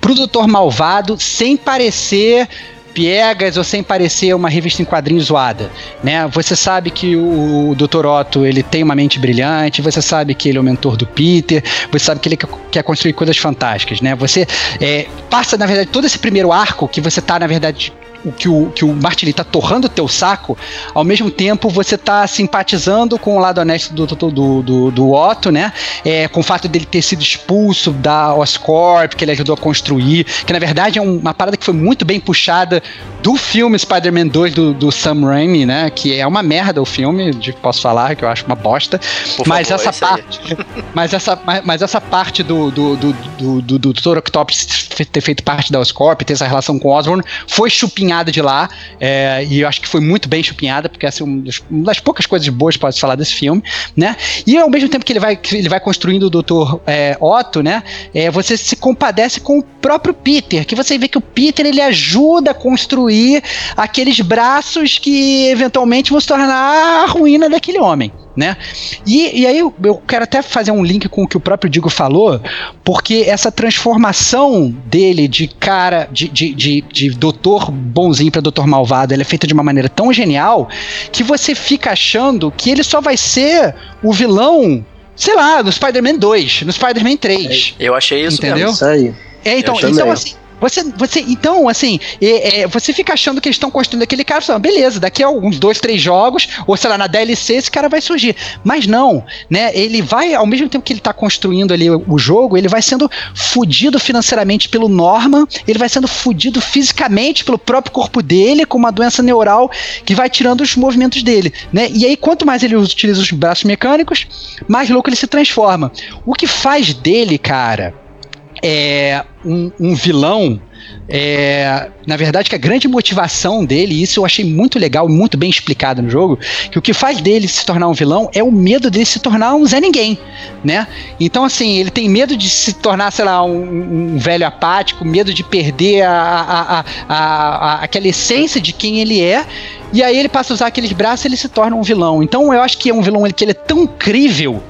pro Dr. Malvado sem parecer piegas ou sem parecer uma revista em quadrinhos zoada, né? Você sabe que o Dr. Otto, ele tem uma mente brilhante, você sabe que ele é o mentor do Peter, você sabe que ele quer construir coisas fantásticas, né? Você é, passa, na verdade, todo esse primeiro arco que você tá, na verdade, o que o, que o Martin tá torrando o teu saco, ao mesmo tempo você tá simpatizando com o lado honesto do, do, do, do Otto, né? É, com o fato dele ter sido expulso da Oscorp, que ele ajudou a construir, que na verdade é uma parada que foi muito bem puxada do filme Spider-Man 2 do, do Sam Raimi, né? Que é uma merda o filme, de, posso falar, que eu acho uma bosta. Por mas favor, essa parte. mas, essa, mas, mas, essa parte do, do, do, do, do, do Dr. Octopus ter feito parte da Oscorp, ter essa relação com Osborn, foi chupinhada de lá. É, e eu acho que foi muito bem chupinhada, porque essa é uma das, uma das poucas coisas boas que pode falar desse filme, né? E ao mesmo tempo que ele vai, que ele vai construindo o Dr. É, Otto, né? É, você se compadece com o próprio Peter, que você vê que o Peter ele ajuda a construir aqueles braços que eventualmente vão se tornar a ruína daquele homem. Né? E, e aí eu, eu, quero até fazer um link com o que o próprio Digo falou, porque essa transformação dele de cara, de, de, de, de doutor bonzinho para doutor malvado, ela é feita de uma maneira tão genial que você fica achando que ele só vai ser o vilão, sei lá, no Spider-Man 2, no Spider-Man 3. Eu achei isso entendeu? Mesmo. Isso aí. É, então, então assim, você, você, então, assim, é, é, você fica achando que eles estão construindo aquele cara, fala, beleza, daqui a uns dois, três jogos, ou sei lá, na DLC, esse cara vai surgir. Mas não, né? Ele vai, ao mesmo tempo que ele está construindo ali o jogo, ele vai sendo fudido financeiramente pelo Norman, ele vai sendo fudido fisicamente pelo próprio corpo dele, com uma doença neural que vai tirando os movimentos dele, né? E aí, quanto mais ele utiliza os braços mecânicos, mais louco ele se transforma. O que faz dele, cara é, um, um vilão é, na verdade, que a grande motivação dele, isso eu achei muito legal, muito bem explicado no jogo, que o que faz dele se tornar um vilão é o medo dele se tornar um Zé Ninguém, né? Então, assim, ele tem medo de se tornar, sei lá, um, um velho apático, medo de perder a, a, a, aquela essência de quem ele é, e aí ele passa a usar aqueles braços e ele se torna um vilão. Então eu acho que é um vilão que ele é tão incrível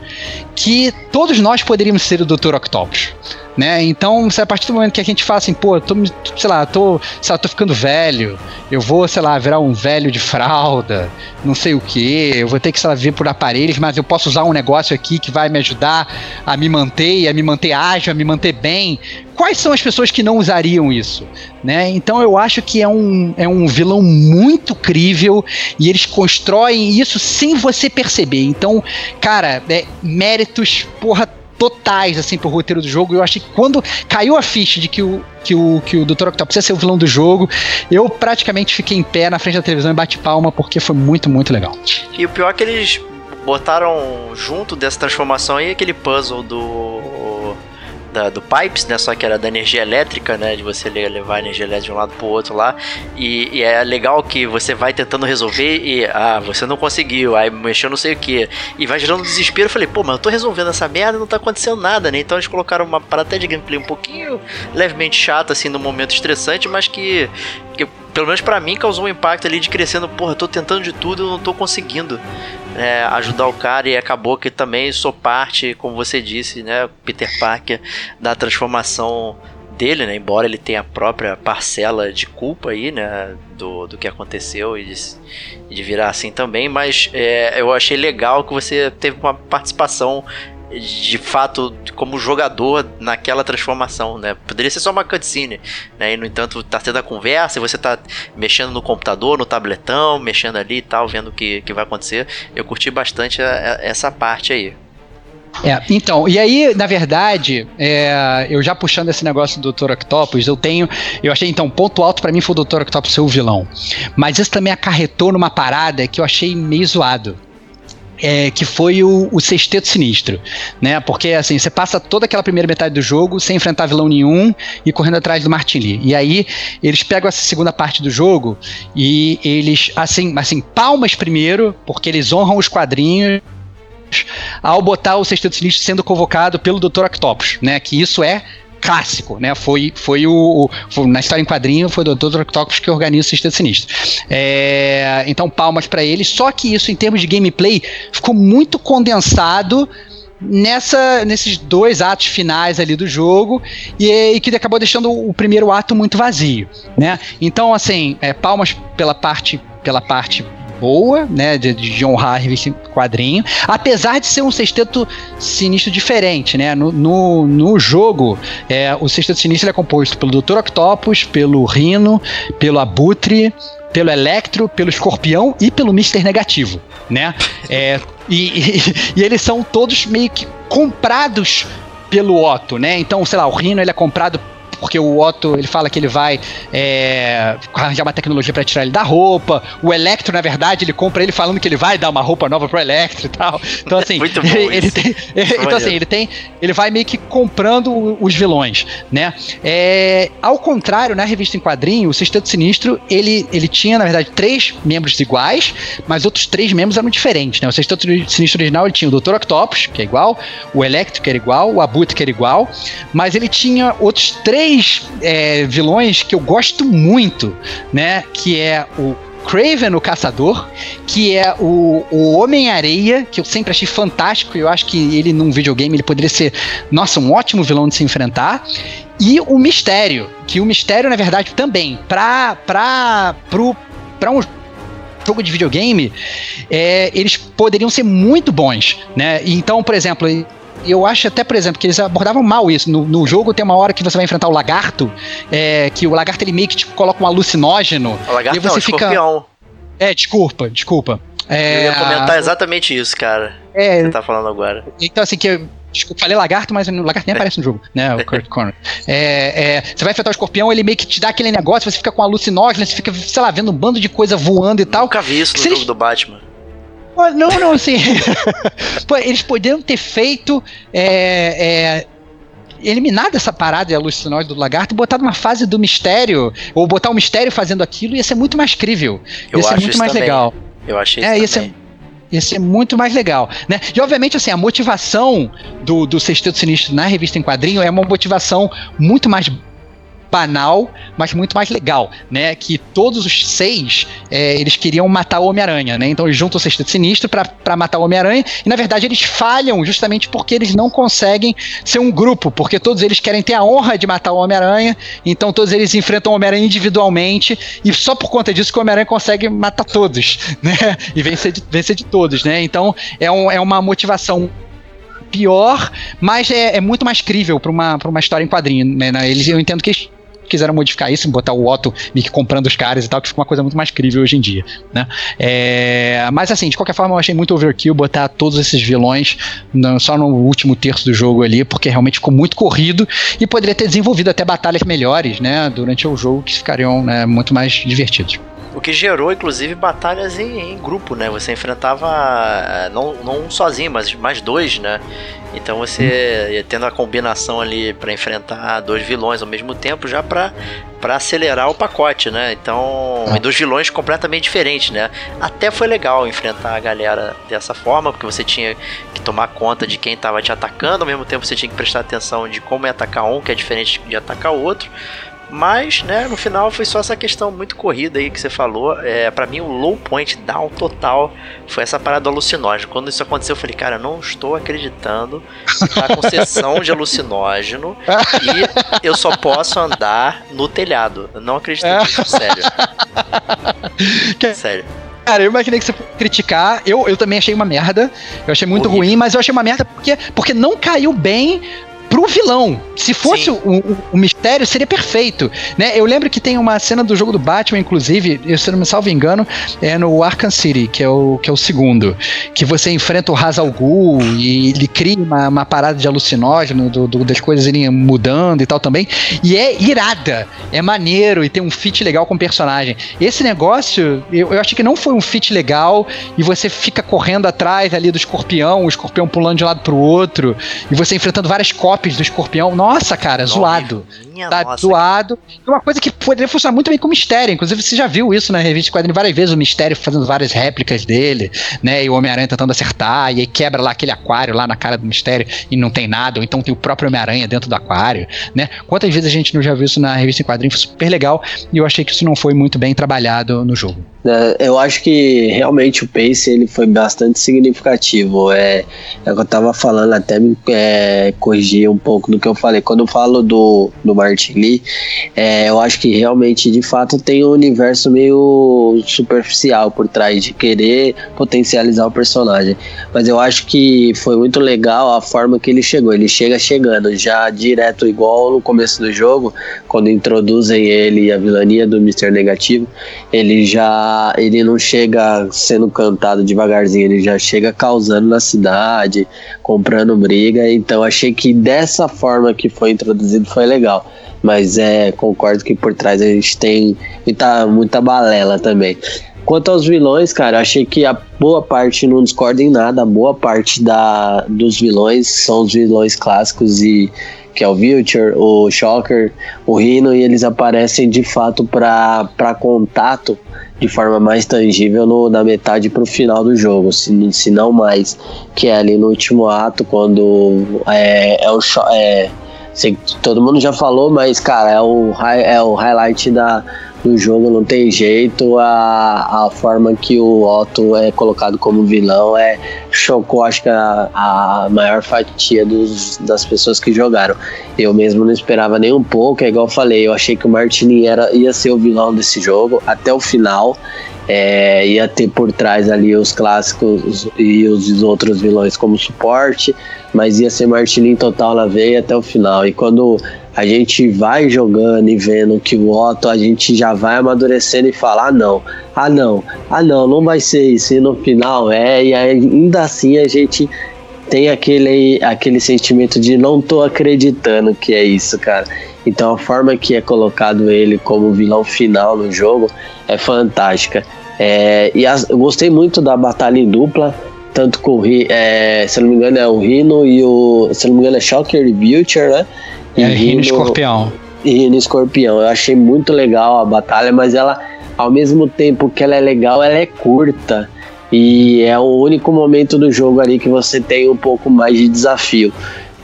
que todos nós poderíamos ser o Dr. Octopus né? Então, a partir do momento que a gente fala assim, pô, tô, sei lá, tô, sei lá, tô ficando velho, eu vou, sei lá, virar um velho de fralda, não sei o que, eu vou ter que, sei lá, vir por aparelhos, mas eu posso usar um negócio aqui que vai me ajudar a me manter, a me manter ágil, a me manter bem. Quais são as pessoas que não usariam isso? Né? Então eu acho que é um, é um vilão muito crível e eles constroem isso sem você perceber. Então, cara, é, méritos, porra, totais assim pro roteiro do jogo. Eu achei que quando caiu a ficha de que o que o, que o Dr. Octopus ia ser o vilão do jogo, eu praticamente fiquei em pé na frente da televisão e bate palma porque foi muito, muito legal. E o pior é que eles botaram junto dessa transformação aí aquele puzzle do da, do Pipes, né? Só que era da energia elétrica, né? De você levar a energia elétrica de um lado pro outro lá. E, e, é legal que você vai tentando resolver e, ah, você não conseguiu, aí mexeu não sei o que. E vai gerando desespero. Eu falei, pô, mas eu tô resolvendo essa merda não tá acontecendo nada, né? Então eles colocaram uma parada até de gameplay um pouquinho levemente chata, assim, no momento estressante, mas que, que pelo menos para mim, causou um impacto ali de crescendo. Porra, eu tô tentando de tudo e não tô conseguindo é, ajudar o cara. E acabou que também sou parte, como você disse, né, Peter Parker, da transformação dele, né? Embora ele tenha a própria parcela de culpa aí, né? Do, do que aconteceu e de, de virar assim também. Mas é, eu achei legal que você teve uma participação de fato como jogador naquela transformação, né? Poderia ser só uma cutscene, né? E no entanto tá tendo a conversa e você tá mexendo no computador, no tabletão, mexendo ali e tal, vendo o que, que vai acontecer. Eu curti bastante a, a, essa parte aí. É, então, e aí, na verdade, é, eu já puxando esse negócio do Dr. Octopus, eu tenho. Eu achei, então, ponto alto para mim foi o Dr. Octopus ser o vilão. Mas isso também acarretou numa parada que eu achei meio zoado é, que foi o, o Sexteto Sinistro, né? Porque assim, você passa toda aquela primeira metade do jogo sem enfrentar vilão nenhum e correndo atrás do Martin Lee. E aí eles pegam essa segunda parte do jogo e eles assim, assim, palmas primeiro, porque eles honram os quadrinhos ao botar o Sexteto Sinistro sendo convocado pelo Dr. Octopus, né? Que isso é clássico, né? Foi, foi o. Foi, na história em quadrinho, foi o Dr. Octopus que organiza o Sistema Sinistro. É, então, palmas para ele. Só que isso, em termos de gameplay, ficou muito condensado nessa nesses dois atos finais ali do jogo e, e, que acabou deixando o primeiro ato muito vazio, né? Então assim, é, palmas pela parte pela parte boa, né, de, de honrar em quadrinho, apesar de ser um sexteto sinistro diferente, né, no, no, no jogo, é, o sexteto sinistro é composto pelo Dr. Octopus, pelo Rino, pelo Abutre, pelo Electro, pelo Escorpião e pelo Mister Negativo, né, é, e, e, e eles são todos meio que comprados pelo Otto, né? Então, sei lá, o Rino ele é comprado porque o Otto ele fala que ele vai é, arranjar uma tecnologia para tirar ele da roupa. O Electro, na verdade, ele compra ele falando que ele vai dar uma roupa nova pro Electro e tal. Então, assim, ele, ele tem. então, assim, ele tem. Ele vai meio que comprando os vilões, né? É, ao contrário, na revista em quadrinho, o Sexteto Sinistro, ele, ele tinha, na verdade, três membros iguais, mas outros três membros eram diferentes, né? O Sexteto Sinistro original ele tinha o Dr. Octopus, que é igual, o Electro, que era igual, o Abut, que era igual, mas ele tinha outros três é, vilões que eu gosto muito, né? Que é o Craven, o Caçador, que é o, o Homem-Areia, que eu sempre achei fantástico. Eu acho que ele num videogame ele poderia ser, nossa, um ótimo vilão de se enfrentar. E o Mistério, que o Mistério, na verdade, também, pra, pra, pro, pra um jogo de videogame, é, eles poderiam ser muito bons, né? Então, por exemplo, eu acho até, por exemplo, que eles abordavam mal isso. No, no jogo tem uma hora que você vai enfrentar o lagarto, é, que o lagarto ele meio que te coloca um alucinógeno. O lagarto e você não, fica. Escorpião. É, desculpa, desculpa. É, eu ia comentar exatamente isso, cara. É. Que você tá falando agora. Então, assim, que Desculpa, falei lagarto, mas o lagarto nem aparece no jogo, né? O Kurt Connor. É, é, você vai enfrentar o escorpião, ele meio que te dá aquele negócio, você fica com alucinógeno, você fica, sei lá, vendo um bando de coisa voando e tal. Nunca vi isso no jogo eles... do Batman. Não, não, assim. Eles poderiam ter feito. É, é, eliminado essa parada de alucinóide do lagarto e botado uma fase do mistério, ou botar o um mistério fazendo aquilo, ia ser muito mais crível. Ia Eu ser muito mais também. legal. Eu achei é, isso ia também. Ser, ia ser muito mais legal, né? E obviamente assim, a motivação do, do Sexteto Sinistro na revista em quadrinho é uma motivação muito mais banal, mas muito mais legal, né? Que todos os seis é, eles queriam matar o Homem-Aranha, né? Então eles juntam o Sexteto Sinistro para matar o Homem-Aranha e na verdade eles falham justamente porque eles não conseguem ser um grupo, porque todos eles querem ter a honra de matar o Homem-Aranha, então todos eles enfrentam o Homem-Aranha individualmente e só por conta disso que o Homem-Aranha consegue matar todos, né? E vencer de, vencer de todos, né? Então é, um, é uma motivação pior, mas é, é, muito mais crível para uma, uma história em quadrinho. Né? Eles, eu entendo que eles quiseram modificar isso, botar o Otto meio que comprando os caras e tal, que fica uma coisa muito mais crível hoje em dia, né? É, mas assim, de qualquer forma, eu achei muito overkill botar todos esses vilões no, só no último terço do jogo ali, porque realmente ficou muito corrido e poderia ter desenvolvido até batalhas melhores, né, durante o jogo que ficariam né, muito mais divertidos. O que gerou, inclusive, batalhas em, em, grupo, né? Você enfrentava eh, não, não um sozinho, mas mais dois, né? Então você ia tendo a combinação ali para enfrentar dois vilões ao mesmo tempo, já para para acelerar o pacote, né? Então, é. dois vilões completamente diferentes, né? Até foi legal enfrentar a galera dessa forma, porque você tinha que tomar conta de quem estava te atacando, ao mesmo tempo você tinha que prestar atenção de como é atacar um, que é diferente de atacar o outro. Mas, né, no final foi só essa questão muito corrida aí que você falou. É, para mim, o low point down total foi essa parada alucinógena. Quando isso aconteceu, eu falei, cara, não estou acreditando. Com sessão de alucinógeno e eu só posso andar no telhado. Eu não acredito nisso, sério. sério. Cara, eu imaginei que você fosse criticar. Eu, eu também achei uma merda. Eu achei muito Horrível. ruim, mas eu achei uma merda porque, porque não caiu bem pro vilão. Se fosse o, o- o mistério, seria perfeito. Né? Eu lembro que tem uma cena do jogo do Batman, inclusive, eu, se não me salvo engano, é no Arkham City, que é o, que é o segundo. Que você enfrenta o Hazal Ghul e ele cria uma, uma parada de alucinógeno do, do- das coisas irem mudando e tal também. E é irada, é maneiro e tem um fit legal com o personagem. Esse negócio, eu, eu acho que não foi um fit legal e você fica correndo atrás ali do escorpião, o escorpião pulando de um lado pro outro, e você enfrentando várias cópias do escorpião. Nossa, cara, zoado. Minha Tá nossa, zoado. É uma coisa que poderia funcionar muito bem com o Mistério. Inclusive, você já viu isso na revista de quadrinhos várias vezes, o Mistério fazendo várias réplicas dele, né? E o Homem-Aranha tentando acertar, e aí quebra lá aquele aquário lá na cara do Mistério e não tem nada, ou então tem o próprio Homem-Aranha dentro do aquário, né? Quantas vezes a gente não já viu isso na revista em quadrinhos? Foi super legal, e eu achei que isso não foi muito bem trabalhado no jogo. É, Eu acho que realmente o pace ele foi bastante significativo. É, é o que eu tava falando, até me é, corrigir um pouco do que eu falei. Quando eu falo do, do Martin Lee, é, eu acho que realmente, de fato, tem um universo meio superficial por trás de querer potencializar o personagem. Mas eu acho que foi muito legal a forma que ele chegou. Ele chega chegando já direto, igual no começo do jogo, quando introduzem ele e a vilania do Mr. Negativo ele já ele não chega sendo cantado devagarzinho, ele já chega causando na cidade, comprando briga. Então achei que dessa forma que foi introduzido foi legal. Mas é, concordo que por trás a gente tem muita, muita balela também. Quanto aos vilões, cara, achei que a boa parte não discorda em nada, a boa parte da, dos vilões são os vilões clássicos e que é o Vulture, o Shocker, o Rhino, e eles aparecem de fato para contato de forma mais tangível no, na metade para o final do jogo, se, se não mais, que é ali no último ato, quando é, é o é, sei todo mundo já falou, mas cara, é o, é o highlight da, do jogo, não tem jeito, a, a forma que o Otto é colocado como vilão é chocou, acho que a, a maior fatia dos, das pessoas que jogaram. Eu mesmo não esperava nem um pouco, é igual eu falei, eu achei que o Martini era, ia ser o vilão desse jogo até o final. É, ia ter por trás ali os clássicos e os outros vilões como suporte, mas ia ser Martininho total na veia até o final. E quando a gente vai jogando e vendo que o Otto, a gente já vai amadurecendo e fala: ah, não, ah, não, ah, não, não vai ser isso. E no final é, e ainda assim a gente tem aquele, aquele sentimento de não tô acreditando que é isso, cara. Então a forma que é colocado ele como vilão final no jogo é fantástica. É, e as- eu gostei muito da batalha em dupla, tanto com o é, se não me engano é o Rino e o. Se não me engano é Shocker e Butcher, né? E É, Rino e Escorpião. e Rino Escorpião. Eu achei muito legal a batalha, mas ela, ao mesmo tempo que ela é legal, ela é curta. E é o único momento do jogo ali que você tem um pouco mais de desafio.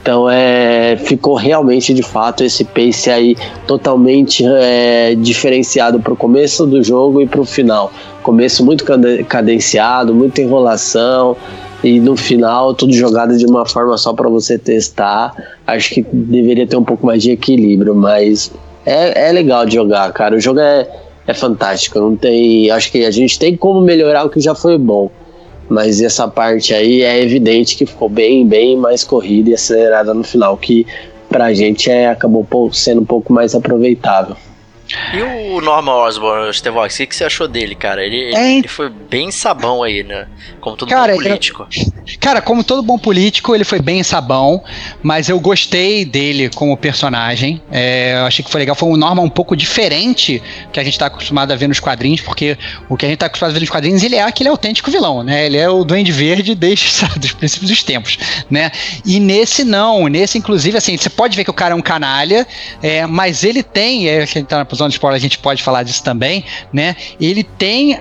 Então é, ficou realmente de fato esse pace aí totalmente é, diferenciado para o começo do jogo e para o final. Começo muito cade- cadenciado, muita enrolação e no final tudo jogado de uma forma só para você testar. Acho que deveria ter um pouco mais de equilíbrio, mas é, é legal de jogar, cara. O jogo é, é fantástico. Não tem, acho que a gente tem como melhorar o que já foi bom. Mas essa parte aí é evidente que ficou bem, bem mais corrida e acelerada no final, que pra gente é, acabou sendo um pouco mais aproveitável. E o Norman Osborn, Stevox, o que você achou dele, cara? Ele, É, ele foi bem sabão aí, né? Como todo Cara, mundo eu- político. Cara, como todo bom político, ele foi bem sabão, mas eu gostei dele como personagem. É, eu achei que foi legal. Foi um Norma um pouco diferente que a gente tá acostumado a ver nos quadrinhos, porque o que a gente tá acostumado a ver nos quadrinhos, ele é aquele autêntico vilão, né? Ele é o Duende Verde desde dos princípios dos tempos, né? E nesse não, nesse inclusive, assim, você pode ver que o cara é um canalha, é, mas ele tem, é, que a gente tá na zona de spoiler, a gente pode falar disso também, né? Ele tem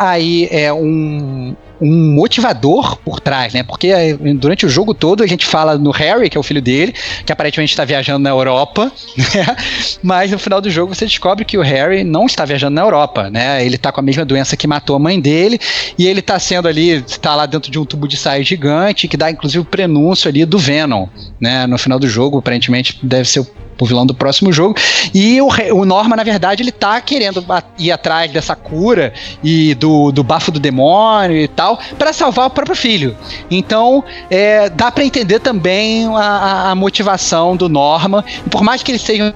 aí é um, um motivador por trás, né? Porque é, durante o jogo todo a gente fala no Harry, que é o filho dele, que aparentemente está viajando na Europa, né? Mas no final do jogo você descobre que o Harry não está viajando na Europa, né? Ele está com a mesma doença que matou a mãe dele e ele está sendo ali, está lá dentro de um tubo de saia gigante que dá inclusive o prenúncio ali do Venom, né? No final do jogo, aparentemente deve ser o pro vilão do próximo jogo. E o, o Norma, na verdade, ele tá querendo ir atrás dessa cura e do, do bafo do demônio e tal, para salvar o próprio filho. Então, é, dá para entender também a, a motivação do Norma. E por mais que ele seja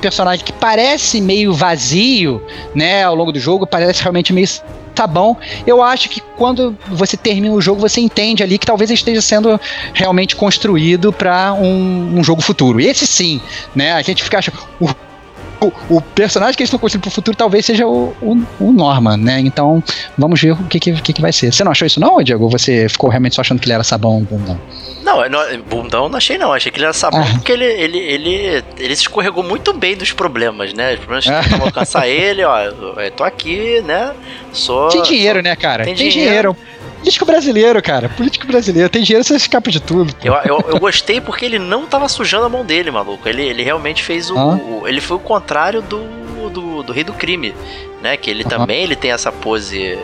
personagem que parece meio vazio, né, ao longo do jogo, parece realmente meio tá bom. Eu acho que quando você termina o jogo, você entende ali que talvez esteja sendo realmente construído para um, um, jogo futuro. Esse sim, né? A gente fica achando. O, o personagem que eles estão construindo pro futuro talvez seja o, o, o, Norman, né? Então, vamos ver o que, que, que, vai ser. Você não achou isso, não, Diego? Ou você ficou realmente só achando que ele era sabão? Não? Não, não, bundão não achei não. Achei que ele era sabão ah. porque ele, ele, ele, ele se escorregou muito bem dos problemas, né? Os problemas que ah. alcançar ele, ó. Eu tô aqui, né? Sou. Tem dinheiro, sou, né, cara? Tem, tem dinheiro. dinheiro. Político brasileiro, cara. Político brasileiro. Tem dinheiro, você escapa de tudo. Eu, eu, eu, gostei porque ele não tava sujando a mão dele, maluco. Ele, ele realmente fez o, ah. o. ele foi o contrário do, do, do Rei do Crime, né? Que ele também ele tem essa pose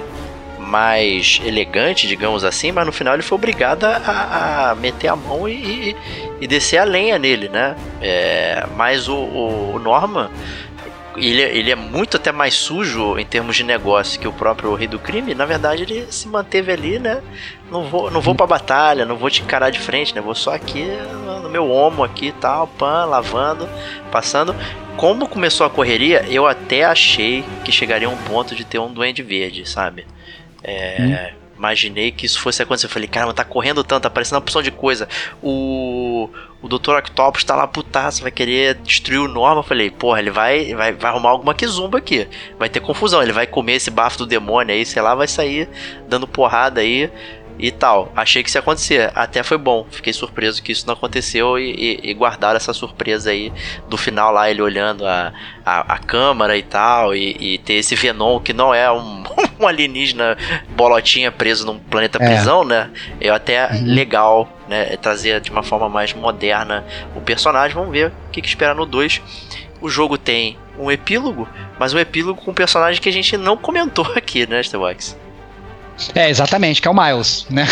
mais elegante, digamos assim, mas no final ele foi obrigado a, a meter a mão e, e, descer a lenha nele, né? É, mas o, o Norman, ele, ele é muito até mais sujo em termos de negócio que o próprio Rei do Crime. Na verdade, ele se manteve ali, né? Não vou, não vou pra batalha, não vou te encarar de frente, né? Vou só aqui no meu omo aqui tal, pan, lavando, passando. Como começou a correria, eu até achei que chegaria um ponto de ter um Duende Verde, sabe? É, hum. Imaginei que isso fosse acontecer. Eu falei, caramba, tá correndo tanto, tá aparecendo uma opção de coisa. O, o Dr. Octopus tá lá putaço, vai querer destruir o Norma. Eu falei, porra, ele vai, vai, vai arrumar alguma kizumba aqui. Vai ter confusão, ele vai comer esse bafo do demônio aí, sei lá, vai sair dando porrada aí e tal. Achei que isso ia acontecer. Até foi bom. Fiquei surpreso que isso não aconteceu e, e, e guardaram essa surpresa aí do final lá, ele olhando a, a, a câmara e tal. E, e, ter esse Venom que não é um, um alienígena bolotinha preso num planeta é. prisão, né? Eu até uhum. legal, né? Trazer de uma forma mais moderna o personagem. Vamos ver o que, que espera no 2. O jogo tem um epílogo, mas um epílogo com um personagem que a gente não comentou aqui, né, Starbucks? É, exatamente, que é o Miles, né?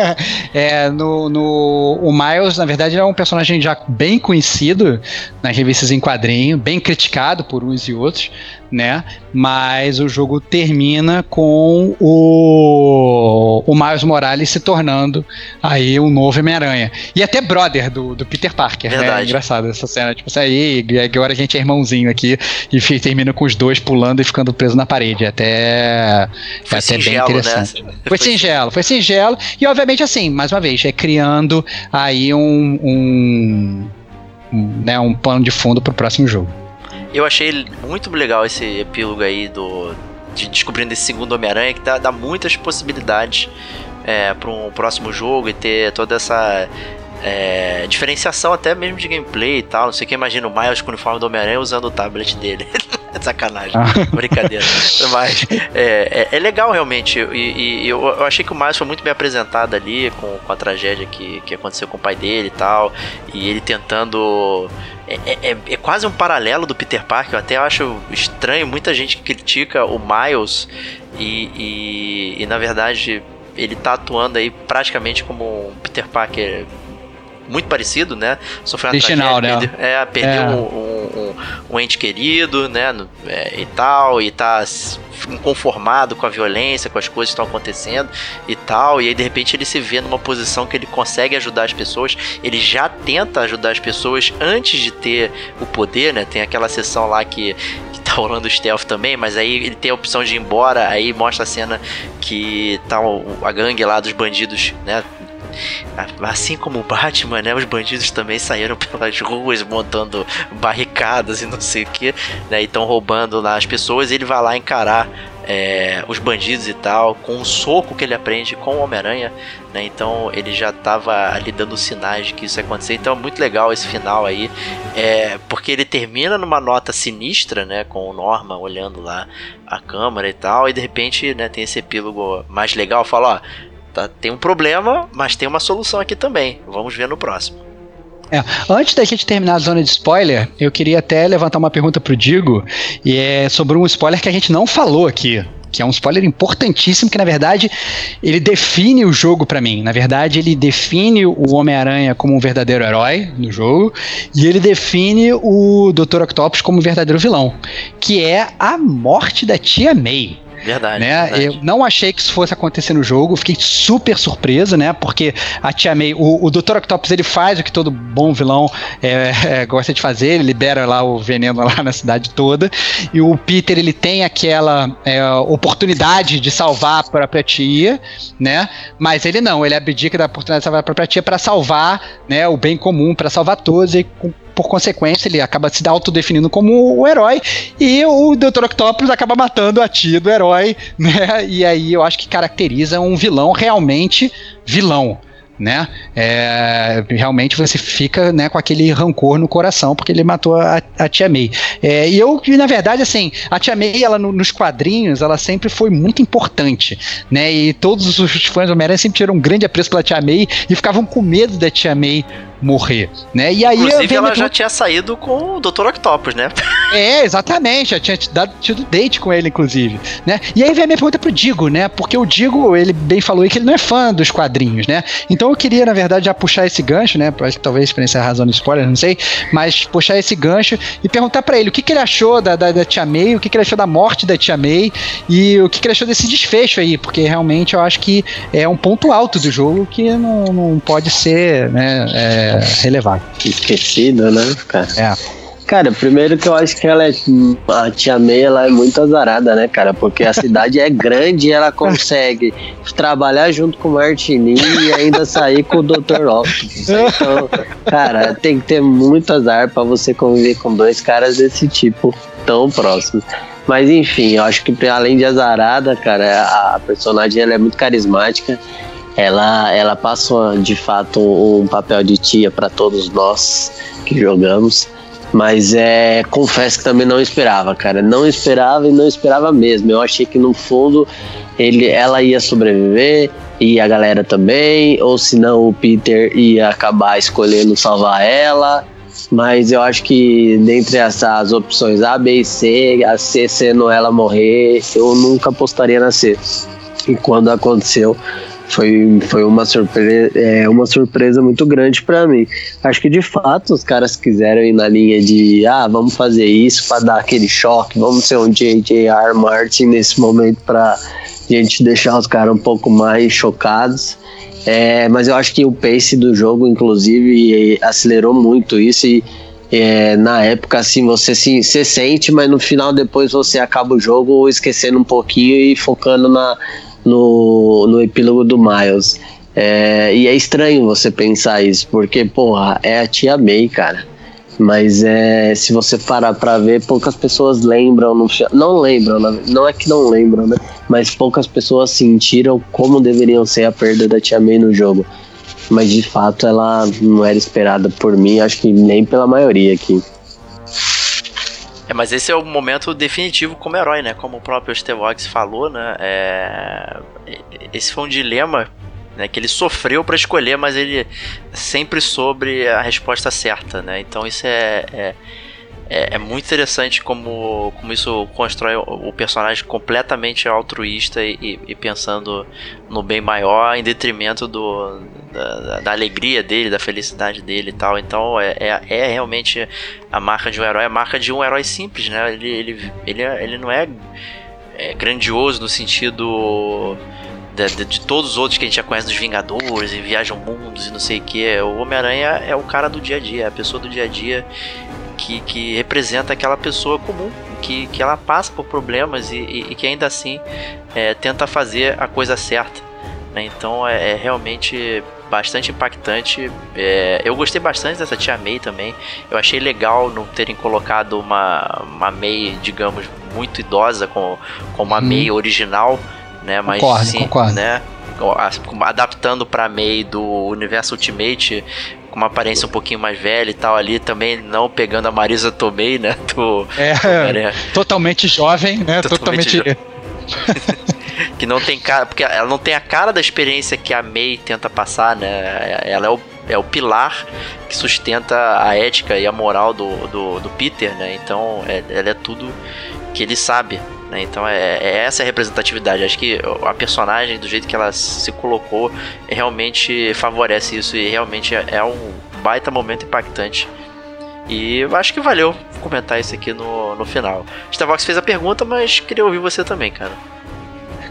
é, no, no, o Miles, na verdade, é um personagem já bem conhecido nas revistas em quadrinho, bem criticado por uns e outros, né? Mas o jogo termina com o, o Miles Morales se tornando aí um novo Homem-Aranha. E até brother do, do Peter Parker? Verdade. né? Engraçado essa cena, tipo assim, aí agora a gente é irmãozinho aqui e termina com os dois pulando e ficando preso na parede. Até, foi até singelo, bem né? interessante. Né? Foi singelo, foi singelo. E obviamente assim, mais uma vez, é criando aí um, um, um né, um plano de fundo pro próximo jogo. Eu achei muito legal esse epílogo aí do de descobrindo esse segundo Homem-Aranha que dá, dá, muitas possibilidades é, para um próximo jogo e ter toda essa é, diferenciação até mesmo de gameplay e tal. Não sei o que imagina o Miles com o uniforme do Homem-Aranha usando o tablet dele. É sacanagem, ah. brincadeira. Mas é, é, é, legal realmente. E, e eu, eu, achei que o Miles foi muito bem apresentado ali com, com a tragédia que, que aconteceu com o pai dele e tal. E ele tentando. É, é, é, é quase um paralelo do Peter Parker. Eu até acho estranho. Muita gente critica o Miles e, e, e na verdade ele tá atuando aí praticamente como um Peter Parker muito parecido, né? Sofreu uma Original, tragédia, né? perdeu, é, perdeu é. Um, um, um, ente querido, né? É, e tal, e tá inconformado com a violência, com as coisas que estão acontecendo e tal, e aí de repente ele se vê numa posição que ele consegue ajudar as pessoas, ele já tenta ajudar as pessoas antes de ter o poder, né? Tem aquela sessão lá que, que tá rolando o stealth também, mas aí ele tem a opção de ir embora, aí mostra a cena que tá a gangue lá dos bandidos, né? Assim como o Batman, né? Os bandidos também saíram pelas ruas montando barricadas e não sei o que, né? E estão roubando lá as pessoas. Ele vai lá encarar é, os bandidos e tal, com um soco que ele aprende com o Homem-Aranha, né? Então ele já estava ali dando sinais de que isso ia acontecer. Então é muito legal esse final aí, é, porque ele termina numa nota sinistra, né? Com o Norma olhando lá a câmera e tal, e de repente, né? Tem esse epílogo mais legal, fala, ó Tá, tem um problema, mas tem uma solução aqui também. Vamos ver no próximo. É, antes da gente terminar a zona de spoiler, eu queria até levantar uma pergunta pro Digo, e é sobre um spoiler que a gente não falou aqui. que é um spoiler importantíssimo, que na verdade ele define o jogo para mim. Na verdade, ele define o Homem-Aranha como um verdadeiro herói no jogo, e ele define o Dr. Octopus como um verdadeiro vilão, que é a morte da tia May. Verdade, né? verdade. Eu não achei que isso fosse acontecer no jogo, fiquei super surpreso, né? Porque a Tia May, o, o Dr. Octopus, ele faz o que todo bom vilão é, é, gosta de fazer, ele libera lá o veneno lá na cidade toda, e o Peter, ele tem aquela é, oportunidade de salvar a própria tia, né? Mas ele não, ele abdica da oportunidade de salvar a própria tia para salvar né, o bem comum, para salvar todos, e com por consequência, ele acaba se autodefinindo como o herói e o Dr. Octopus acaba matando a tia do herói, né? E aí eu acho que caracteriza um vilão realmente vilão né? É, realmente você fica né, com aquele rancor no coração porque ele matou a, a Tia May. É, e eu, na verdade, assim, a Tia May, ela no, nos quadrinhos, ela sempre foi muito importante, né? E todos os fãs do Homem-Aranha sempre tiveram um grande apreço pela Tia May e ficavam com medo da Tia May morrer, né? E aí Inclusive, ela já tinha saído com o Dr. Octopus, né? É, exatamente, já tinha dado, tido date com ele, inclusive, né? E aí vem a minha pergunta pro Digo, né? Porque o Digo, ele bem falou aí que ele não é fã dos quadrinhos, né? Então eu queria, na verdade, já puxar esse gancho, né? Acho que talvez para a razão do spoiler, não sei, mas puxar esse gancho e perguntar para ele o que, que ele achou da, da, da, Tia May, o que, que ele achou da morte da Tia May e o que, que ele achou desse desfecho aí, porque realmente eu acho que é um ponto alto do jogo que não, não pode ser, né? É, relevado. Esquecida, né, cara? É. Cara, primeiro que eu acho que ela é. A tia May ela é muito azarada, né, cara? Porque a cidade é grande e ela consegue trabalhar junto com o Martini e ainda sair com o Dr. Octopus. Então, cara, tem que ter muito azar para você conviver com dois caras desse tipo tão próximos. Mas enfim, eu acho que além de azarada, cara, a personagem ela é muito carismática ela, ela passa de fato um papel de tia para todos nós que jogamos. Mas é, confesso que também não esperava, cara. Não esperava e não esperava mesmo. Eu achei que no fundo ele, ela ia sobreviver e a galera também, ou senão o Peter ia acabar escolhendo salvar ela. Mas eu acho que dentre essas opções A, B e C, a C sendo ela morrer, eu nunca apostaria na C. E quando aconteceu, foi, foi uma, surpresa, é, uma surpresa muito grande para mim. Acho que de fato os caras quiseram ir na linha de ah, vamos fazer isso para dar aquele choque, vamos ser um J.J.R. Martin nesse momento para gente deixar os caras um pouco mais chocados. É, mas eu acho que o pace do jogo, inclusive, acelerou muito isso e é, na época, assim, você se, se sente, mas no final depois você acaba o jogo esquecendo um pouquinho e focando na, no, no epílogo do Miles. É, e é estranho você pensar isso, porque, porra, é a tia May, cara. Mas é, se você parar pra ver, poucas pessoas lembram, no, não lembram, não é que não lembram, né? Mas poucas pessoas sentiram como deveriam ser a perda da tia May no jogo. Mas de fato ela não era esperada por mim, acho que nem pela maioria aqui. É, mas esse é o momento definitivo como herói, né? Como o próprio Stevox falou, né? É... Esse foi um dilema né, que ele sofreu para escolher, mas ele sempre sobre a resposta certa, né? Então isso é, é é, é, muito interessante como, como isso constrói o, personagem completamente altruísta e, e, pensando no bem maior em detrimento do, da, da, alegria dele, da felicidade dele e tal. Então é, é, é, realmente a marca de um herói, a marca de um herói simples, né? Ele, ele, ele, ele não é, é grandioso no sentido. De, de, de, todos os outros que a gente já conhece dos Vingadores e viajam mundos e não sei o que. O Homem-Aranha é o cara do dia a dia, é a pessoa do dia a dia que, que representa aquela pessoa comum, que, que ela passa por problemas e, e, e que ainda assim é, tenta fazer a coisa certa. Né? Então é, é, realmente bastante impactante. É, eu gostei bastante dessa tia May também. Eu achei legal não terem colocado uma, uma May, digamos, muito idosa com, com uma hum. May original. Né, mas concordo, sim, concordo. né, adaptando para May do universo Ultimate com uma aparência um pouquinho mais velha e tal ali, também não pegando a Marisa Tomei, né? Do, é, do totalmente jovem, né? Totalmente. totalmente... Jo... que não tem cara, porque ela não tem a cara da experiência que a May tenta passar, né? Ela é o, é o pilar que sustenta a ética e a moral do, do, do Peter, né? Então, é, ela é tudo que ele sabe, Né? Então é, é, essa a representatividade. Acho que a personagem, do jeito que ela se colocou, realmente favorece isso e realmente é, é um baita momento impactante. E eu acho que valeu comentar isso aqui no, no final. Starvox fez a pergunta, mas queria ouvir você também, cara.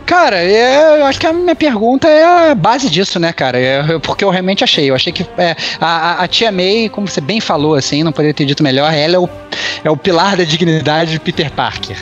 Cara, é, eu acho que a minha pergunta é a base disso, né, cara? É, porque eu realmente achei. Eu achei que é, a, a, tia May, como você bem falou, assim, não poderia ter dito melhor, ela é o, é o pilar da dignidade de Peter Parker.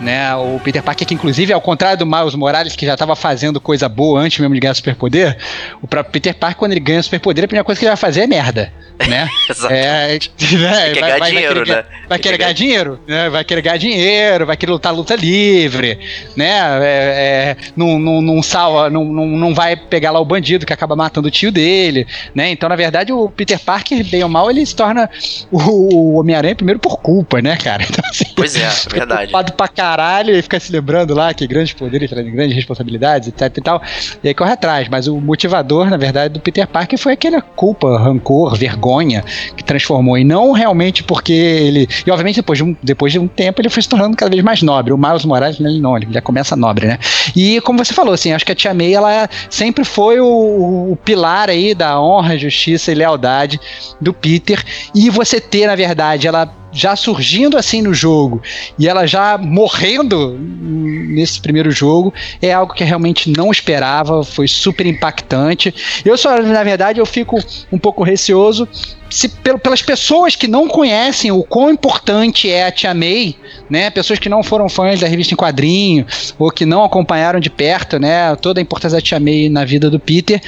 Né, o Peter Parker, que inclusive, ao contrário do Miles Morales, que já estava fazendo coisa boa antes mesmo de ganhar superpoder, o próprio Peter Parker, quando ele ganha superpoder, a primeira coisa que ele vai fazer é merda. Né? é, né? Vai, vai, vai, dinheiro, querer, né? Vai querer ganhar dinheiro, né? Vai querer ganhar dinheiro, vai querer lutar luta livre, né? É, é, não, não, não, salva, não, não, não vai pegar lá o bandido que acaba matando o tio dele, né? Então, na verdade, o Peter Parker, bem ou mal, ele se torna o, o Homem-Aranha primeiro por culpa, né, cara? Então, assim, pois é, é verdade. Culpado pra caralho e fica se lembrando lá que grandes poderes trazem grandes responsabilidades, etc e tal. E aí corre atrás. Mas o motivador, na verdade, do Peter Parker foi aquela culpa, rancor, vergonha que transformou. E não realmente porque ele. E obviamente depois de um, depois de um tempo ele foi se tornando cada vez mais nobre. O Miles Morales, ele não, ele já começa nobre, né? E como você falou, assim, acho que a Tia May, ela sempre foi o, o pilar aí da honra, justiça e lealdade do Peter. E você ter, na verdade, ela já surgindo assim no jogo e ela já morrendo nesse primeiro jogo é algo que realmente não esperava, foi super impactante. Eu só, na verdade, eu fico um pouco receoso se pelas pessoas que não conhecem o quão importante é a Tia May, né, pessoas que não foram fãs da revista em quadrinho ou que não acompanharam de perto, né, toda a importância da Tia May na vida do Peter,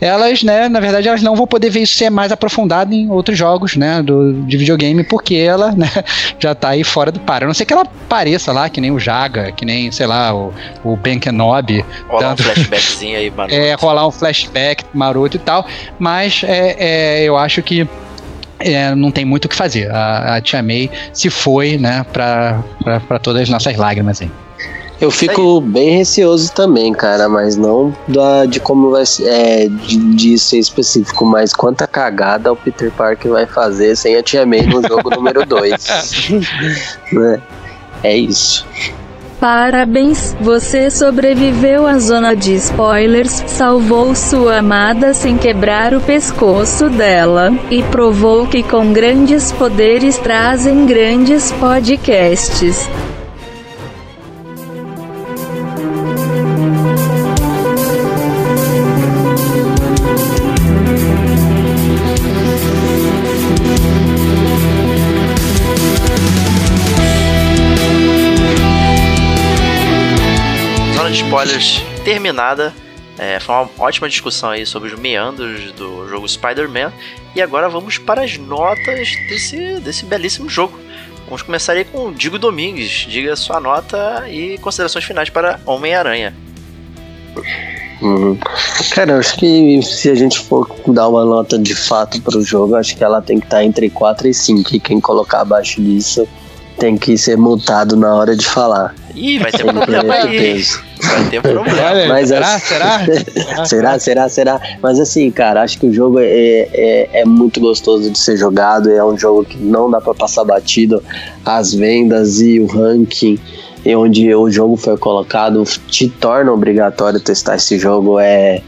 elas, né, na verdade, elas não vão poder ver isso ser mais aprofundado em outros jogos, né, do, de videogame, porque ela, né, já tá aí fora do par. A não ser que ela pareça lá, que nem o Jaga, que nem, sei lá, o, o Ben Kenobi. Rolar dando... um flashbackzinho aí, maroto. É, rolar um flashback maroto e tal, mas é, é eu acho que é, não tem muito o que fazer. A, a Tia May se foi, né, para todas as nossas lágrimas aí. Eu fico bem receoso também, cara, mas não da, de como vai ser, é, de, de ser específico, mas quanta cagada o Peter Parker vai fazer sem a Tia May no jogo número 2. né? É isso. Parabéns, você sobreviveu à zona de spoilers, salvou sua amada sem quebrar o pescoço dela, e provou que com grandes poderes trazem grandes podcasts. Spoilers terminada. É, foi uma ótima discussão aí sobre os meandros do jogo Spider-Man. E agora vamos para as notas desse, desse belíssimo jogo. Vamos começar aí com o Digo Domingues. Diga sua nota e considerações finais para Homem-Aranha. Uhum. Cara, acho que se a gente for dar uma nota de fato para o jogo, acho que ela tem que estar entre 4 e 5. E quem colocar abaixo disso tem que ser multado na hora de falar. Ih, vai ter problema aí. Vai ter problema. Mas, será, será? será? Será? Será? Mas assim, cara, acho que o jogo é, é, é, muito gostoso de ser jogado. É um jogo que não dá para passar batido. As vendas e o ranking e onde o jogo foi colocado te torna obrigatório testar esse jogo. É,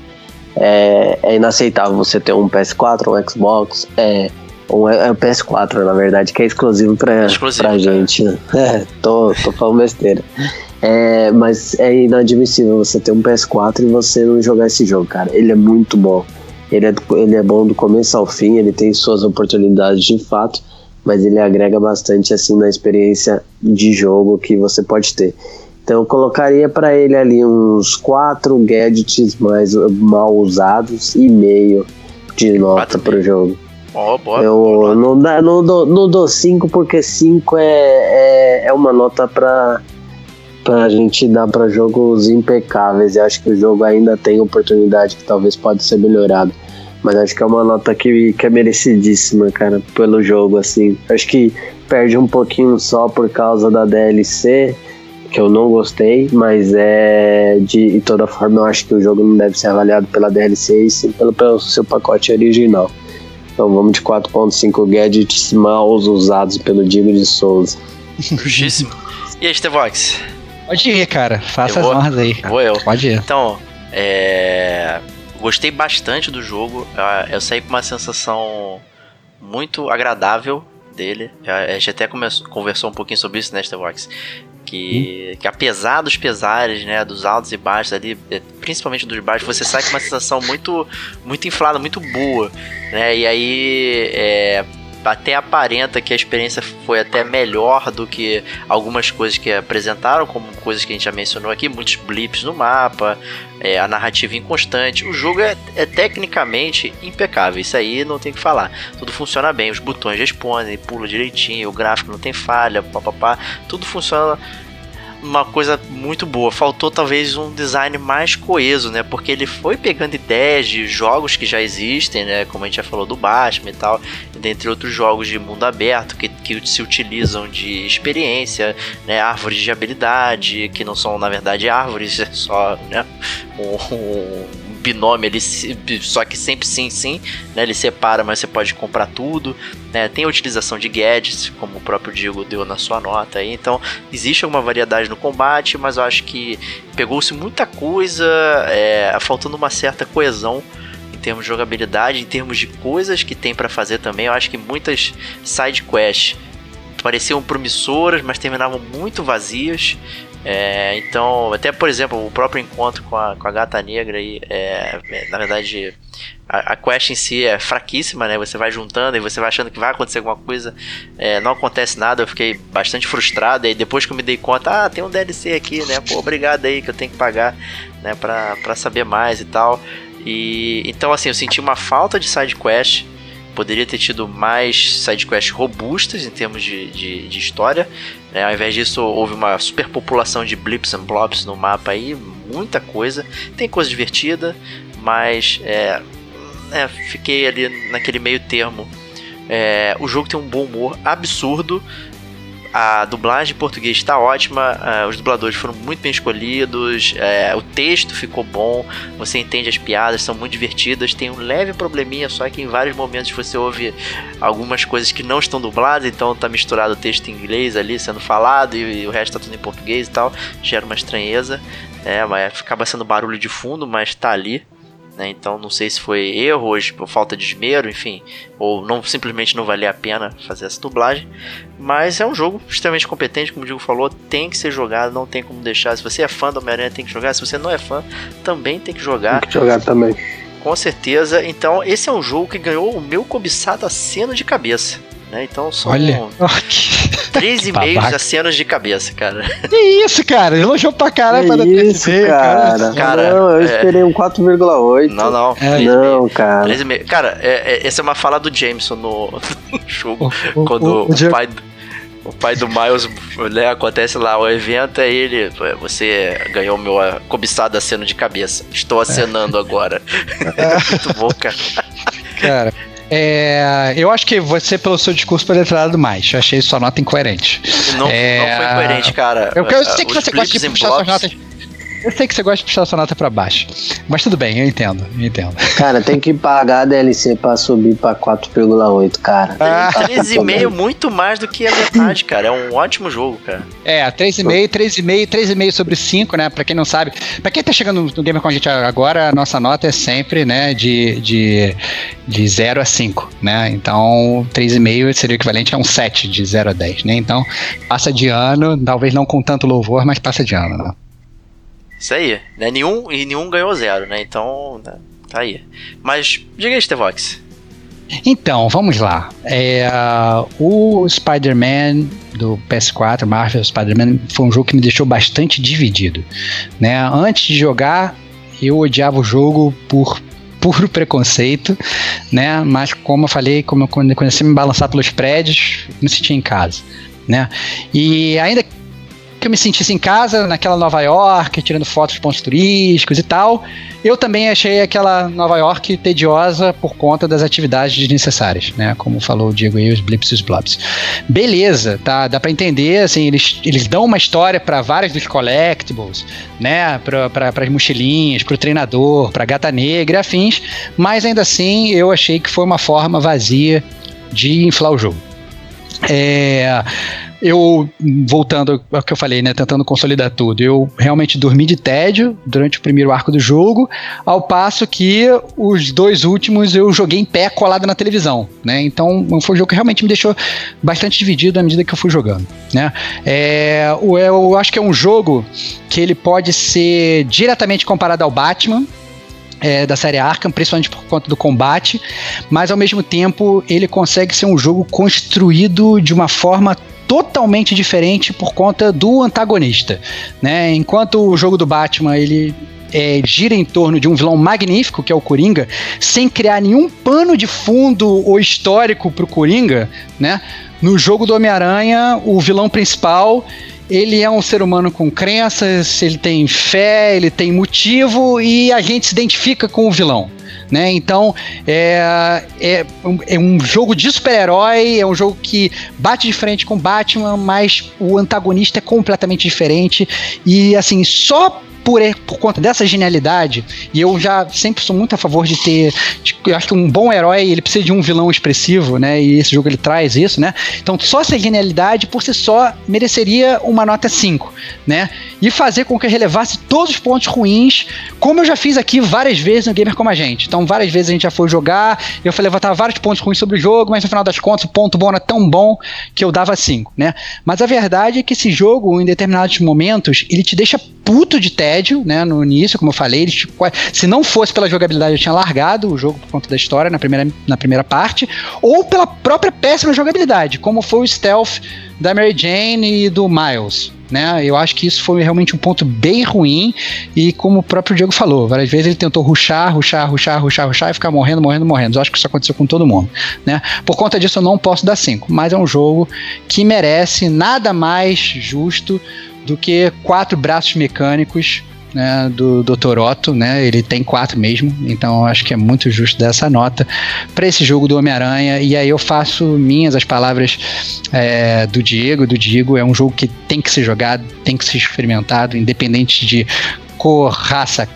é, é inaceitável você ter um PS4, um Xbox, é, um, é o PS4, na verdade, que é exclusivo pra, exclusivo, pra gente. Né? É, tô, tô falando besteira. É, mas é inadmissível você ter um PS4 e você não jogar esse jogo, cara. Ele é muito bom. Ele é, ele é bom do começo ao fim, ele tem suas oportunidades de fato, mas ele agrega bastante assim na experiência de jogo que você pode ter. Então eu colocaria para ele ali uns quatro gadgets mais mal usados e meio de nota para o jogo. Oh, boa, eu boa não, dá, não, dou, não dou 5 porque 5 é, é, é uma nota para pra gente dar para jogos impecáveis. Eu acho que o jogo ainda tem oportunidade que talvez pode ser melhorado. Mas acho que é uma nota que, que é merecidíssima, cara, pelo jogo, assim. Acho que perde um pouquinho só por causa da DLC, que eu não gostei, mas é de, de toda forma eu acho que o jogo não deve ser avaliado pela DLC e sim pelo, pelo seu pacote original. Então vamos de 4.5 gadgets mal usados pelo Diego de Souza. Justíssimo. E aí, Stevox? Pode ir, cara. Faça Eu as honras aí. Vou eu. Pode ir. Então, é... gostei bastante do jogo. Eu saí com uma sensação muito agradável dele. Já- A gente até começou- conversou um pouquinho sobre isso, né, Starbox? Que, que apesar dos pesares, né, dos altos e baixos ali, eh, principalmente dos baixos, você sai com uma sensação muito, muito inflada, muito boa, né? E aí é, até aparenta que a experiência foi até melhor do que algumas coisas que apresentaram, como coisas que a gente já mencionou aqui, muitos blips no mapa, é, a narrativa inconstante. O jogo é, é tecnicamente impecável, isso aí não tem que falar. Tudo funciona bem, os botões respondem, pula direitinho, o gráfico não tem falha, papapá, tudo funciona uma coisa muito boa. Faltou talvez um design mais coeso, né? Porque ele foi pegando ideias de jogos que já existem, né? Como a gente já falou do Batman e tal, dentre outros jogos de mundo aberto que, que se utilizam de experiência, né? Árvores de habilidade, que não são na verdade árvores, é só né? um, binômio ele só que sempre sim sim né ele separa mas você pode comprar tudo né tem a utilização de gadgets como o próprio Diego deu na sua nota aí então existe alguma variedade no combate mas eu acho que pegou-se muita coisa é, faltando uma certa coesão em termos de jogabilidade em termos de coisas que tem pra fazer também eu acho que muitas side quests pareciam promissoras mas terminavam muito vazias é, então, até por exemplo, o próprio encontro com a, com a gata negra aí, é, é, na verdade, a, a quest em si é fraquíssima, né? Você vai juntando e você vai achando que vai acontecer alguma coisa, é, não acontece nada. Eu fiquei bastante frustrado. E depois que eu me dei conta, ah, tem um DLC aqui, né? Pô, obrigado aí que eu tenho que pagar, né? Pra, pra saber mais e tal. E então, assim, eu senti uma falta de side quest. Poderia ter tido mais sidequests robustas em termos de, de, de história. Né? ao invés disso, houve uma superpopulação de blips and blobs no mapa aí, muita coisa. Tem coisa divertida, mas é, é, fiquei ali naquele meio termo. É, o jogo tem um bom humor absurdo. A dublagem em português está ótima, ah, os dubladores foram muito bem escolhidos, é, o texto ficou bom, você entende as piadas, são muito divertidas. Tem um leve probleminha, só que em vários momentos você ouve algumas coisas que não estão dubladas, então tá misturado o texto em inglês ali sendo falado e, e o resto tá tudo em português e tal, gera uma estranheza. É, mas acaba sendo barulho de fundo, mas tá ali. Né? Então não sei se foi erro hoje por falta de esmero, enfim, ou não simplesmente não valia a pena fazer essa dublagem. Mas é um jogo extremamente competente, como o Diego falou, tem que ser jogado, não tem como deixar. Se você é fã do Homem-Aranha, tem que jogar. Se você não é fã, também tem que jogar. Tem que jogar também. Com certeza. Então, esse é um jogo que ganhou o meu cobiçado aceno de cabeça. Né? Então são Olha. Três e meio babaca. acenos de cabeça, cara. que isso, cara? Elogiou pra caralho pra dar três isso, e meio, cara. Cara, não, eu é- esperei um 4,8. Não, não. É. Não, cara. Três e meio. Cara, é- é- essa é uma fala do Jameson no, no jogo. O- quando o- o, o pai, o pai do Miles né, acontece lá o evento, aí ele. Você ganhou meu cobiçado aceno de cabeça. Estou acenando agora. Muito bom, cara. Cara, é, eu acho que você, pelo seu discurso, poderia ter dado mais. Eu achei sua nota incoerente. Não, É, não foi coerente, cara. Eu, eu Ah, sei que você gosta de puxar suas notas. Eu sei que você gosta de puxar sua nota pra baixo. Mas tudo bem, eu entendo, eu entendo. Cara, tem que pagar a DLC pra subir pra 4,8, cara. Ah. Tá 13,5 muito mais do que a metade, cara. É um ótimo jogo, cara. É, 3,5, 3,5, 3,5 sobre 5, né? Pra quem não sabe. Pra quem tá chegando no Gamer com a gente agora, a nossa nota é sempre, né, de, de, de 0 a 5, né? Então, 3,5 seria o equivalente a um 7 de 0 a 10, né? Então, passa de ano, talvez não com tanto louvor, mas passa de ano, né? Isso aí. Né? Nenhum, e nenhum ganhou zero, né? Então, né, tá aí. Mas, diga aí, Stevox. Então, vamos lá. É, o Spider-Man do PS4, Marvel Spider-Man, foi um jogo que me deixou bastante dividido. Né? Antes de jogar, eu odiava o jogo por puro preconceito, né? Mas como eu falei, como eu comecei a me balançar pelos prédios, me sentia em casa, né? E ainda que eu me sentisse em casa, naquela Nova York, tirando fotos de pontos turísticos e tal, eu também achei aquela Nova York tediosa por conta das atividades desnecessárias, né? Como falou o Diego aí, os blips e os blobs. Beleza, tá? Dá pra entender, assim, eles, eles dão uma história para vários dos collectibles, né? Pra, pra, pras mochilinhas, pro treinador, pra gata negra afins, mas ainda assim eu achei que foi uma forma vazia de inflar o jogo. É, eu, voltando ao que eu falei, né, tentando consolidar tudo, eu realmente dormi de tédio durante o primeiro arco do jogo, ao passo que os dois últimos eu joguei em pé colado na televisão, né? Então foi um jogo que realmente me deixou bastante dividido à medida que eu fui jogando, né? É, eu acho que é um jogo que ele pode ser diretamente comparado ao Batman, é, da série Arkham, principalmente por conta do combate, mas ao mesmo tempo ele consegue ser um jogo construído de uma forma totalmente diferente por conta do antagonista, né? Enquanto o jogo do Batman ele é, gira em torno de um vilão magnífico, que é o Coringa, sem criar nenhum pano de fundo ou histórico pro Coringa, né? No jogo do Homem-Aranha, o vilão principal ele é um ser humano com crenças, ele tem fé, ele tem motivo e a gente se identifica com o vilão. Né? Então é, é, é um jogo de super-herói, é um jogo que bate de frente com Batman, mas o antagonista é completamente diferente. E assim, só por, por conta dessa genialidade, e eu já sempre sou muito a favor de ter. De, eu acho que um bom herói ele precisa de um vilão expressivo, né? E esse jogo ele traz isso, né? Então só essa genialidade por si só mereceria uma nota 5, né? E fazer com que eu relevasse todos os pontos ruins, como eu já fiz aqui várias vezes no Gamer Como a Gente. Então várias vezes a gente já foi jogar, eu falei levantar vários pontos ruins sobre o jogo, mas no final das contas o ponto bom era tão bom que eu dava 5, né? Mas a verdade é que esse jogo, em determinados momentos, ele te deixa puto de tédio, né? No início, como eu falei, ele, tipo, se não fosse pela jogabilidade, eu tinha largado o jogo por conta da história na primeira, na primeira parte, ou pela própria péssima jogabilidade, como foi o stealth da Mary Jane e do Miles. Né? Eu acho que isso foi realmente um ponto bem ruim e como o próprio Diego falou, várias vezes ele tentou ruxar, ruxar, ruxar, ruxar, ruxar e ficar morrendo, morrendo, morrendo. Eu acho que isso aconteceu com todo mundo, né? Por conta disso eu não posso dar 5, mas é um jogo que merece nada mais justo do que quatro braços mecânicos né, do Dr. Otto, né? Ele tem quatro mesmo, então acho que é muito justo dessa nota para esse jogo do Homem-Aranha. E aí eu faço minhas as palavras é, do Diego, do Diego. É um jogo que tem que ser jogado, tem que ser experimentado, independente de cor, raça,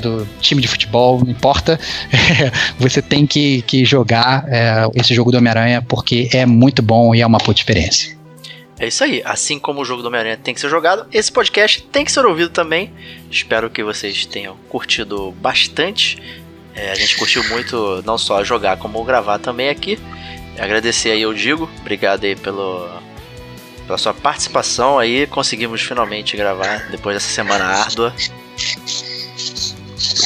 do time de futebol, não importa. você tem que, que jogar é, esse jogo do Homem-Aranha porque é muito bom e é uma puta experiência. É isso aí. Assim como o jogo do Homem-Aranha tem que ser jogado, esse podcast tem que ser ouvido também. Espero que vocês tenham curtido bastante. É, a gente curtiu muito não só jogar, como gravar também aqui. Agradecer aí ao Digo. Obrigado aí pelo, pela sua participação aí. Conseguimos finalmente gravar depois dessa semana árdua.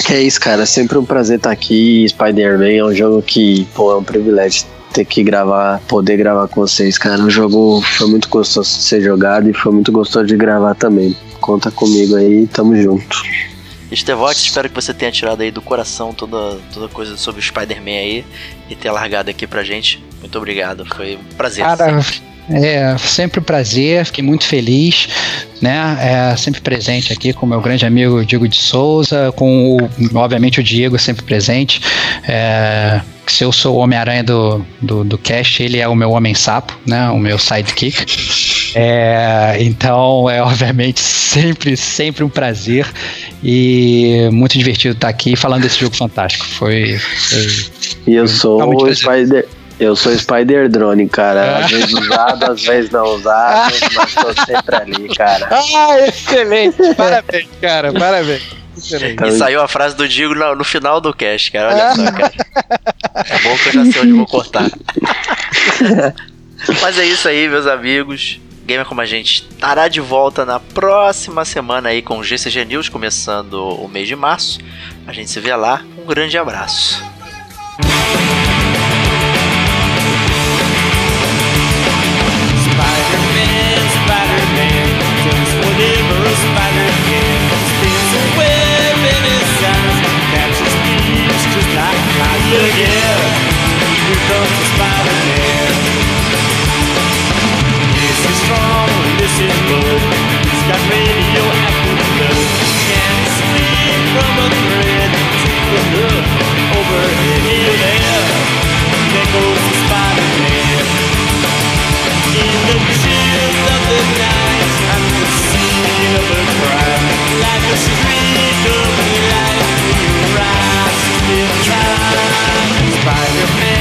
Que é isso, cara. Sempre um prazer estar aqui. Spider-Man é um jogo que, pô, é um privilégio ter que gravar, poder gravar com vocês, cara. O jogo foi muito gostoso de ser jogado e foi muito gostoso de gravar também. Conta comigo aí, tamo junto. Estevox, espero que você tenha tirado aí do coração toda, toda coisa sobre o Spider-Man aí e ter largado aqui pra gente. Muito obrigado, foi um prazer. Cara, é sempre um prazer, fiquei muito feliz, né? É, sempre presente aqui com o meu grande amigo Diego de Souza, com o, obviamente o Diego sempre presente. É, se eu sou o Homem-Aranha do, do, do cast, ele é o meu Homem-Sapo, né? O meu sidekick. É, então, é obviamente sempre, sempre um prazer e muito divertido estar aqui falando desse jogo fantástico. Foi. foi e eu sou o Spider. Eu sou Spider Drone, cara. Às vezes usado, às vezes não usado, mas tô sempre ali, cara. Ah, excelente! Parabéns, cara, parabéns. Então, e saiu a frase do Digo no, no, final do cast, cara. Olha só, cara. É bom que eu já sei onde vou cortar. Mas é isso aí, meus amigos. Gamer como a gente estará de volta na próxima semana aí com o GCG News, começando o mês de março. A gente se vê lá. Um grande abraço. again Here comes the man This is strong, this is He's got radioactive Can't sleep from To the hook Here there, spider man In the of the night I'm the scene of a crime Like a street of by your face.